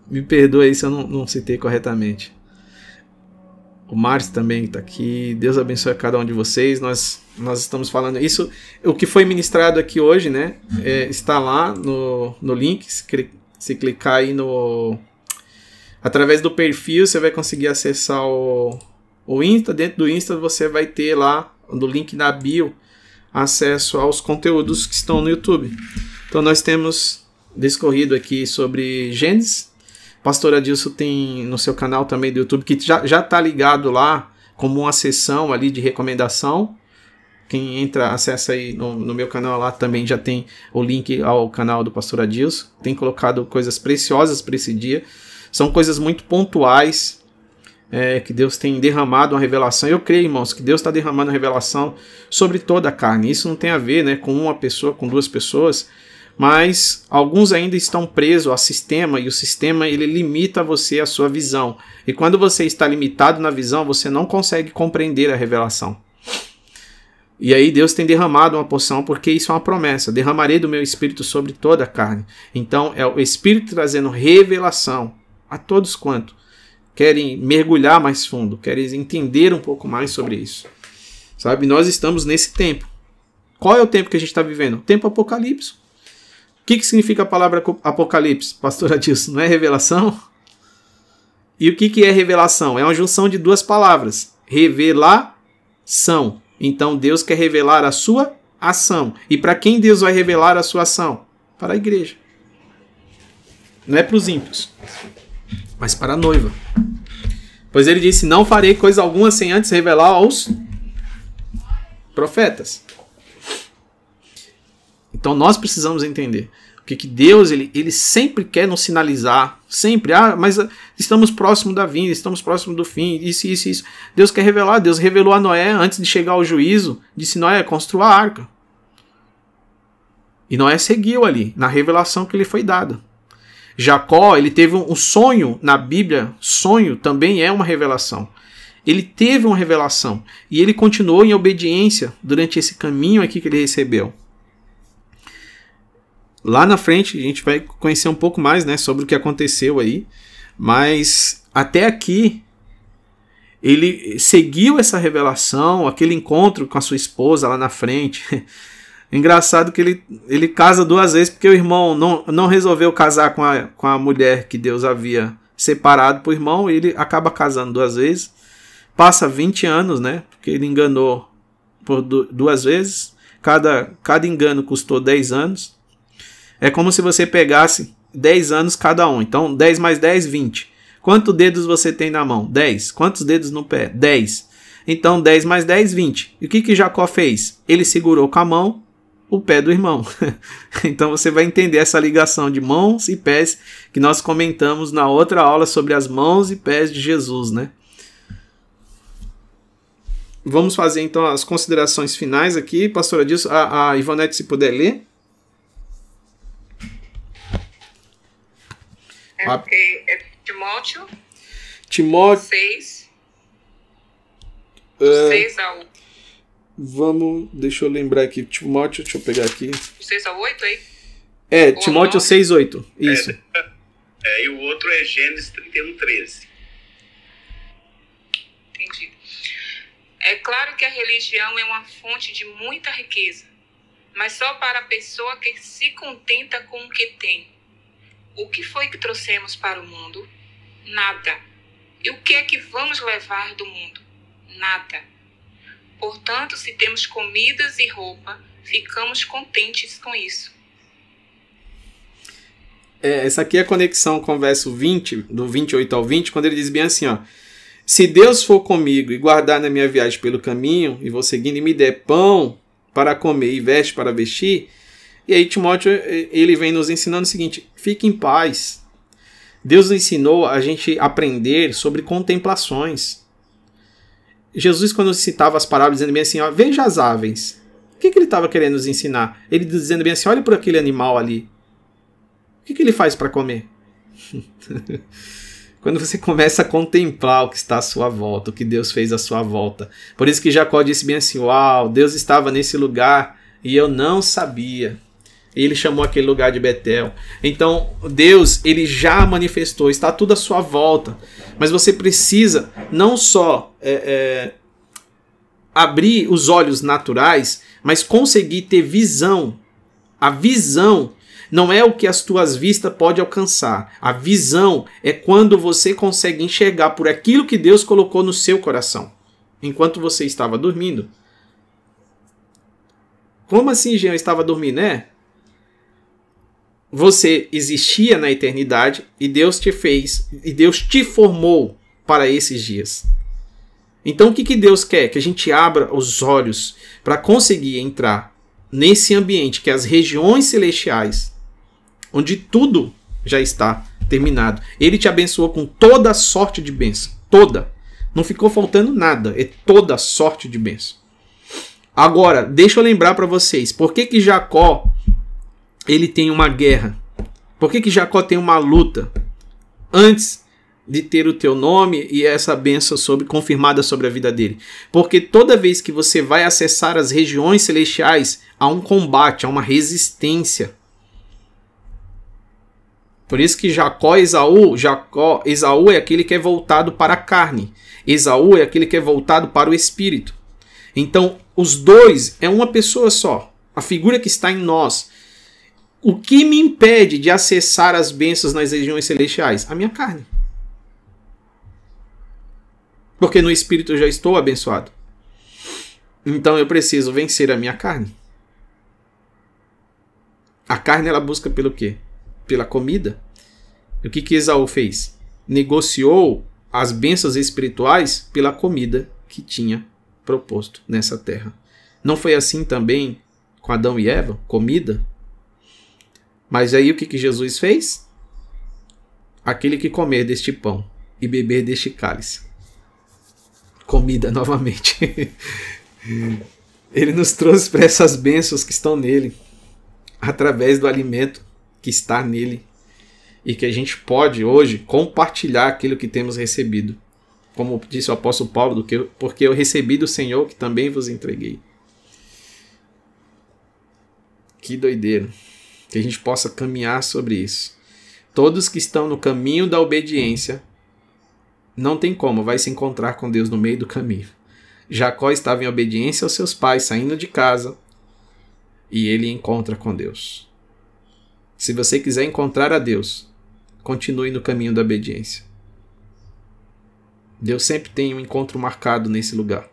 Me perdoa aí se eu não, não citei corretamente. O Márcio também está aqui. Deus abençoe a cada um de vocês. Nós, nós estamos falando isso. O que foi ministrado aqui hoje, né? É, está lá no, no link. Se, se clicar aí no. Através do perfil, você vai conseguir acessar o, o Insta. Dentro do Insta, você vai ter lá, no link da bio, acesso aos conteúdos que estão no YouTube. Então, nós temos discorrido aqui sobre Gênesis Pastor Adilson tem no seu canal também do YouTube, que já, já tá ligado lá como uma sessão ali de recomendação. Quem entra, acessa aí no, no, meu canal lá também já tem o link ao canal do Pastor Adilson. Tem colocado coisas preciosas para esse dia. São coisas muito pontuais é, que Deus tem derramado uma revelação. Eu creio, irmãos, que Deus está derramando uma revelação sobre toda a carne. Isso não tem a ver né, com uma pessoa, com duas pessoas mas alguns ainda estão presos ao sistema e o sistema ele limita você a sua visão. E quando você está limitado na visão, você não consegue compreender a revelação. E aí Deus tem derramado uma porção porque isso é uma promessa. Derramarei do meu espírito sobre toda a carne. Então é o espírito trazendo revelação a todos quanto querem mergulhar mais fundo, querem entender um pouco mais sobre isso. Sabe, nós estamos nesse tempo. Qual é o tempo que a gente está vivendo? Tempo apocalipse. O que, que significa a palavra Apocalipse, pastor Adilson? Não é revelação? E o que, que é revelação? É uma junção de duas palavras. Revelação. Então Deus quer revelar a sua ação. E para quem Deus vai revelar a sua ação? Para a igreja. Não é para os ímpios, mas para a noiva. Pois ele disse: Não farei coisa alguma sem antes revelar aos profetas. Então nós precisamos entender que, que Deus ele, ele sempre quer nos sinalizar, sempre, ah, mas ah, estamos próximo da vinda, estamos próximo do fim, isso, isso, isso. Deus quer revelar, Deus revelou a Noé antes de chegar ao juízo, disse Noé, construa a arca. E Noé seguiu ali, na revelação que lhe foi dada. Jacó, ele teve um sonho na Bíblia, sonho também é uma revelação. Ele teve uma revelação e ele continuou em obediência durante esse caminho aqui que ele recebeu. Lá na frente a gente vai conhecer um pouco mais né, sobre o que aconteceu aí, mas até aqui ele seguiu essa revelação, aquele encontro com a sua esposa lá na frente. Engraçado que ele, ele casa duas vezes porque o irmão não, não resolveu casar com a, com a mulher que Deus havia separado para o irmão, e ele acaba casando duas vezes. Passa 20 anos, né? Porque ele enganou por duas vezes. Cada, cada engano custou 10 anos. É como se você pegasse 10 anos cada um. Então, 10 mais 10, 20. Quantos dedos você tem na mão? 10. Quantos dedos no pé? 10. Então, 10 mais 10, 20. E o que, que Jacó fez? Ele segurou com a mão o pé do irmão. então, você vai entender essa ligação de mãos e pés que nós comentamos na outra aula sobre as mãos e pés de Jesus, né? Vamos fazer então as considerações finais aqui. Pastora Dilson, a, a Ivonete, se puder ler. É porque é Timóteo. Timóteo. 6. É, 6 ao. Vamos, deixa eu lembrar aqui. Timóteo, deixa eu pegar aqui. 6 ao 8 aí? É, Ou Timóteo 6, 8. Isso. É, é, e o outro é Gênesis 31, 13. Entendi. É claro que a religião é uma fonte de muita riqueza, mas só para a pessoa que se contenta com o que tem o que foi que trouxemos para o mundo? Nada. E o que é que vamos levar do mundo? Nada. Portanto, se temos comidas e roupa, ficamos contentes com isso. É, essa aqui é a conexão com o verso 20, do 28 ao 20, quando ele diz bem assim, ó. Se Deus for comigo e guardar na minha viagem pelo caminho, e vou seguindo e me der pão para comer e veste para vestir, e aí Timóteo ele vem nos ensinando o seguinte: fique em paz. Deus ensinou a gente aprender sobre contemplações. Jesus, quando citava as parábolas, dizendo bem assim: ó, veja as aves. O que, que ele estava querendo nos ensinar? Ele dizendo bem assim: olha para aquele animal ali. O que, que ele faz para comer? Quando você começa a contemplar o que está à sua volta, o que Deus fez à sua volta. Por isso que Jacó disse bem assim: Uau, Deus estava nesse lugar e eu não sabia. E ele chamou aquele lugar de Betel. Então, Deus, ele já manifestou, está tudo à sua volta. Mas você precisa não só é, é, abrir os olhos naturais, mas conseguir ter visão. A visão não é o que as tuas vistas pode alcançar. A visão é quando você consegue enxergar por aquilo que Deus colocou no seu coração, enquanto você estava dormindo. Como assim, Jean, estava dormindo? É, você existia na eternidade e Deus te fez, e Deus te formou para esses dias. Então o que, que Deus quer? Que a gente abra os olhos para conseguir entrar nesse ambiente que é as regiões celestiais, onde tudo já está terminado. Ele te abençoou com toda sorte de bênção. Toda. Não ficou faltando nada. É toda sorte de bênção. Agora, deixa eu lembrar para vocês. Por que, que Jacó ele tem uma guerra? Por que, que Jacó tem uma luta? Antes de ter o teu nome e essa benção sobre, confirmada sobre a vida dele. Porque toda vez que você vai acessar as regiões celestiais, há um combate, há uma resistência. Por isso que Jacó e Esaú, Jacó, Esaú é aquele que é voltado para a carne. Esaú é aquele que é voltado para o espírito. Então, os dois é uma pessoa só. A figura que está em nós o que me impede de acessar as bênçãos nas regiões celestiais? A minha carne. Porque no espírito eu já estou abençoado. Então eu preciso vencer a minha carne. A carne ela busca pelo quê? Pela comida. E o que que Esaú fez? Negociou as bênçãos espirituais pela comida que tinha proposto nessa terra. Não foi assim também com Adão e Eva? Comida? Mas aí o que, que Jesus fez? Aquele que comer deste pão e beber deste cálice. Comida novamente. Ele nos trouxe para essas bênçãos que estão nele, através do alimento que está nele, e que a gente pode hoje compartilhar aquilo que temos recebido. Como disse o apóstolo Paulo, que, porque eu recebi do Senhor que também vos entreguei. Que doideira que a gente possa caminhar sobre isso. Todos que estão no caminho da obediência, não tem como, vai se encontrar com Deus no meio do caminho. Jacó estava em obediência aos seus pais, saindo de casa, e ele encontra com Deus. Se você quiser encontrar a Deus, continue no caminho da obediência. Deus sempre tem um encontro marcado nesse lugar.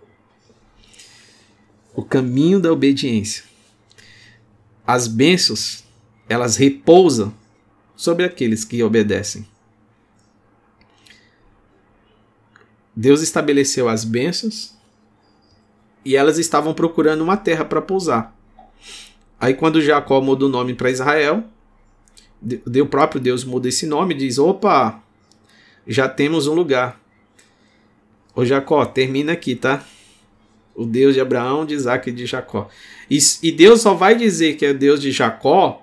O caminho da obediência. As bênçãos elas repousam sobre aqueles que obedecem. Deus estabeleceu as bênçãos e elas estavam procurando uma terra para pousar. Aí quando Jacó muda o nome para Israel, o próprio Deus muda esse nome e diz: opa, já temos um lugar. Ô Jacó, termina aqui, tá? O Deus de Abraão, de Isaac e de Jacó. E, e Deus só vai dizer que é Deus de Jacó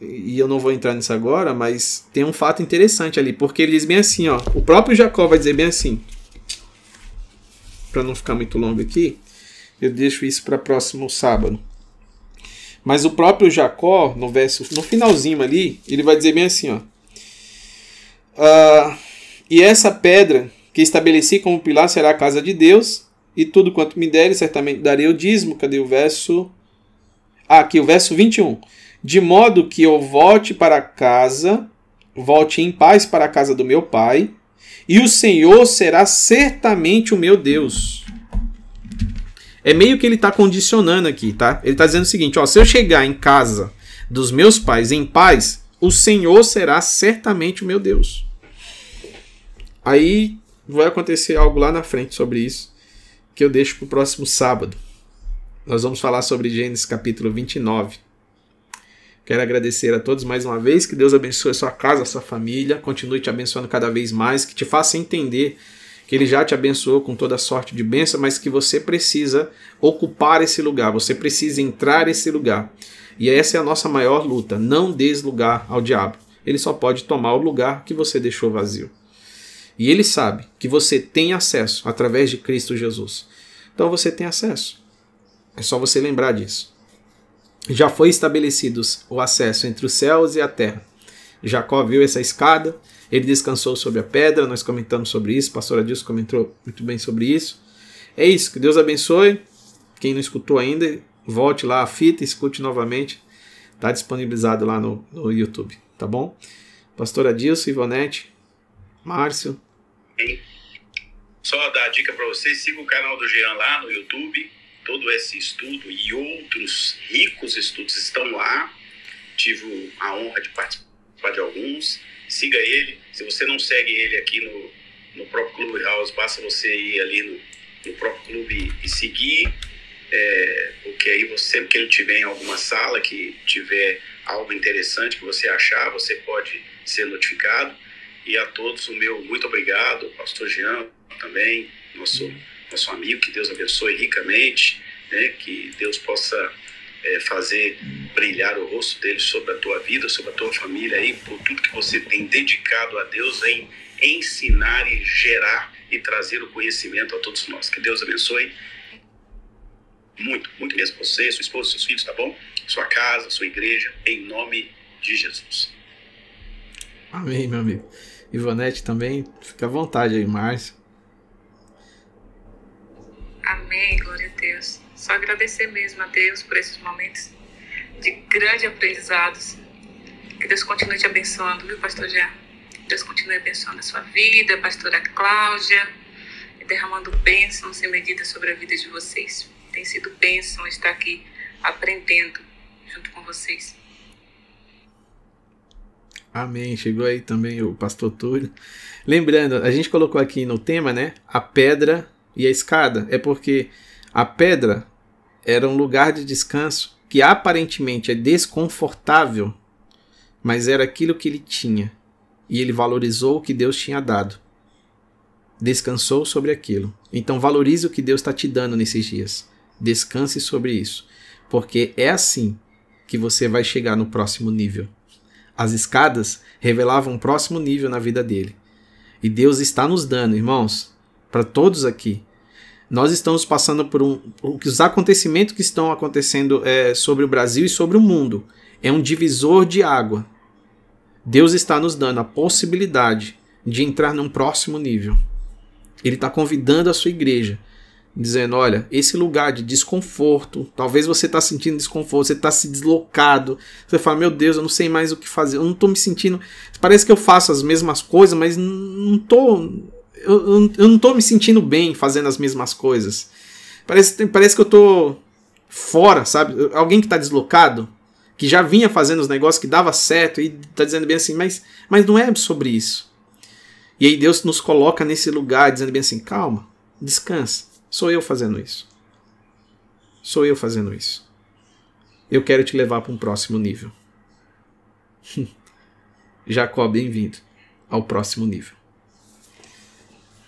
e eu não vou entrar nisso agora, mas tem um fato interessante ali, porque ele diz bem assim, ó, o próprio Jacó vai dizer bem assim, para não ficar muito longo aqui, eu deixo isso para próximo sábado. Mas o próprio Jacó, no verso, no finalzinho ali, ele vai dizer bem assim, ó, ah, e essa pedra que estabeleci como pilar será a casa de Deus, e tudo quanto me der, certamente darei o dízimo. Cadê o verso? Ah, aqui o verso 21 de modo que eu volte para casa, volte em paz para a casa do meu pai, e o Senhor será certamente o meu Deus. É meio que ele está condicionando aqui, tá? Ele está dizendo o seguinte: ó, se eu chegar em casa dos meus pais em paz, o Senhor será certamente o meu Deus. Aí vai acontecer algo lá na frente sobre isso, que eu deixo para o próximo sábado. Nós vamos falar sobre Gênesis capítulo 29. Quero agradecer a todos mais uma vez, que Deus abençoe a sua casa, a sua família, continue te abençoando cada vez mais, que te faça entender que Ele já te abençoou com toda sorte de bênção, mas que você precisa ocupar esse lugar, você precisa entrar nesse lugar. E essa é a nossa maior luta, não des lugar ao diabo. Ele só pode tomar o lugar que você deixou vazio. E ele sabe que você tem acesso através de Cristo Jesus. Então você tem acesso. É só você lembrar disso. Já foi estabelecido o acesso entre os céus e a terra. Jacó viu essa escada, ele descansou sobre a pedra, nós comentamos sobre isso, a pastora comentou muito bem sobre isso. É isso, que Deus abençoe. Quem não escutou ainda, volte lá a fita, escute novamente. Está disponibilizado lá no, no YouTube, tá bom? Pastora Dilson, Ivonete, Márcio. Só dar a dica para vocês, siga o canal do Jean lá no YouTube. Todo esse estudo e outros ricos estudos estão lá. Tive a honra de participar de alguns siga ele. Se você não segue ele aqui no, no próprio Clube House, basta você ir ali no, no próprio clube e seguir. É, porque aí você, sempre que ele tiver em alguma sala que tiver algo interessante que você achar, você pode ser notificado. E a todos o meu muito obrigado, pastor Jean também, nosso, nosso amigo, que Deus abençoe ricamente, né, que Deus possa é, fazer brilhar o rosto dele sobre a tua vida, sobre a tua família aí, por tudo que você tem dedicado a Deus em ensinar e gerar e trazer o conhecimento a todos nós. Que Deus abençoe muito, muito mesmo você, sua esposa, seus filhos, tá bom? Sua casa, sua igreja, em nome de Jesus. Amém, meu amigo. Ivonete também, fica à vontade aí, Márcio. Amém, glória a Deus. Só agradecer mesmo a Deus por esses momentos de grandes aprendizados. Que Deus continue te abençoando, viu, pastor Jean? Deus continue abençoando a sua vida, pastora Cláudia, e derramando bênçãos sem medida sobre a vida de vocês. Tem sido bênção estar aqui aprendendo junto com vocês. Amém. Chegou aí também o pastor Túlio. Lembrando, a gente colocou aqui no tema, né? A pedra e a escada. É porque a pedra era um lugar de descanso que aparentemente é desconfortável, mas era aquilo que ele tinha. E ele valorizou o que Deus tinha dado. Descansou sobre aquilo. Então valorize o que Deus está te dando nesses dias. Descanse sobre isso. Porque é assim que você vai chegar no próximo nível. As escadas revelavam um próximo nível na vida dele. E Deus está nos dando, irmãos, para todos aqui, nós estamos passando por um. Os acontecimentos que estão acontecendo é, sobre o Brasil e sobre o mundo é um divisor de água. Deus está nos dando a possibilidade de entrar num próximo nível. Ele está convidando a sua igreja, dizendo: olha, esse lugar de desconforto, talvez você está sentindo desconforto, você está se deslocado, você fala: meu Deus, eu não sei mais o que fazer, eu não estou me sentindo. Parece que eu faço as mesmas coisas, mas não estou eu, eu não tô me sentindo bem fazendo as mesmas coisas. Parece, parece que eu tô fora, sabe? Alguém que tá deslocado, que já vinha fazendo os negócios que dava certo e tá dizendo bem assim, mas, mas não é sobre isso. E aí Deus nos coloca nesse lugar dizendo bem assim, calma, descansa. Sou eu fazendo isso. Sou eu fazendo isso. Eu quero te levar para um próximo nível. Jacó, bem-vindo ao próximo nível.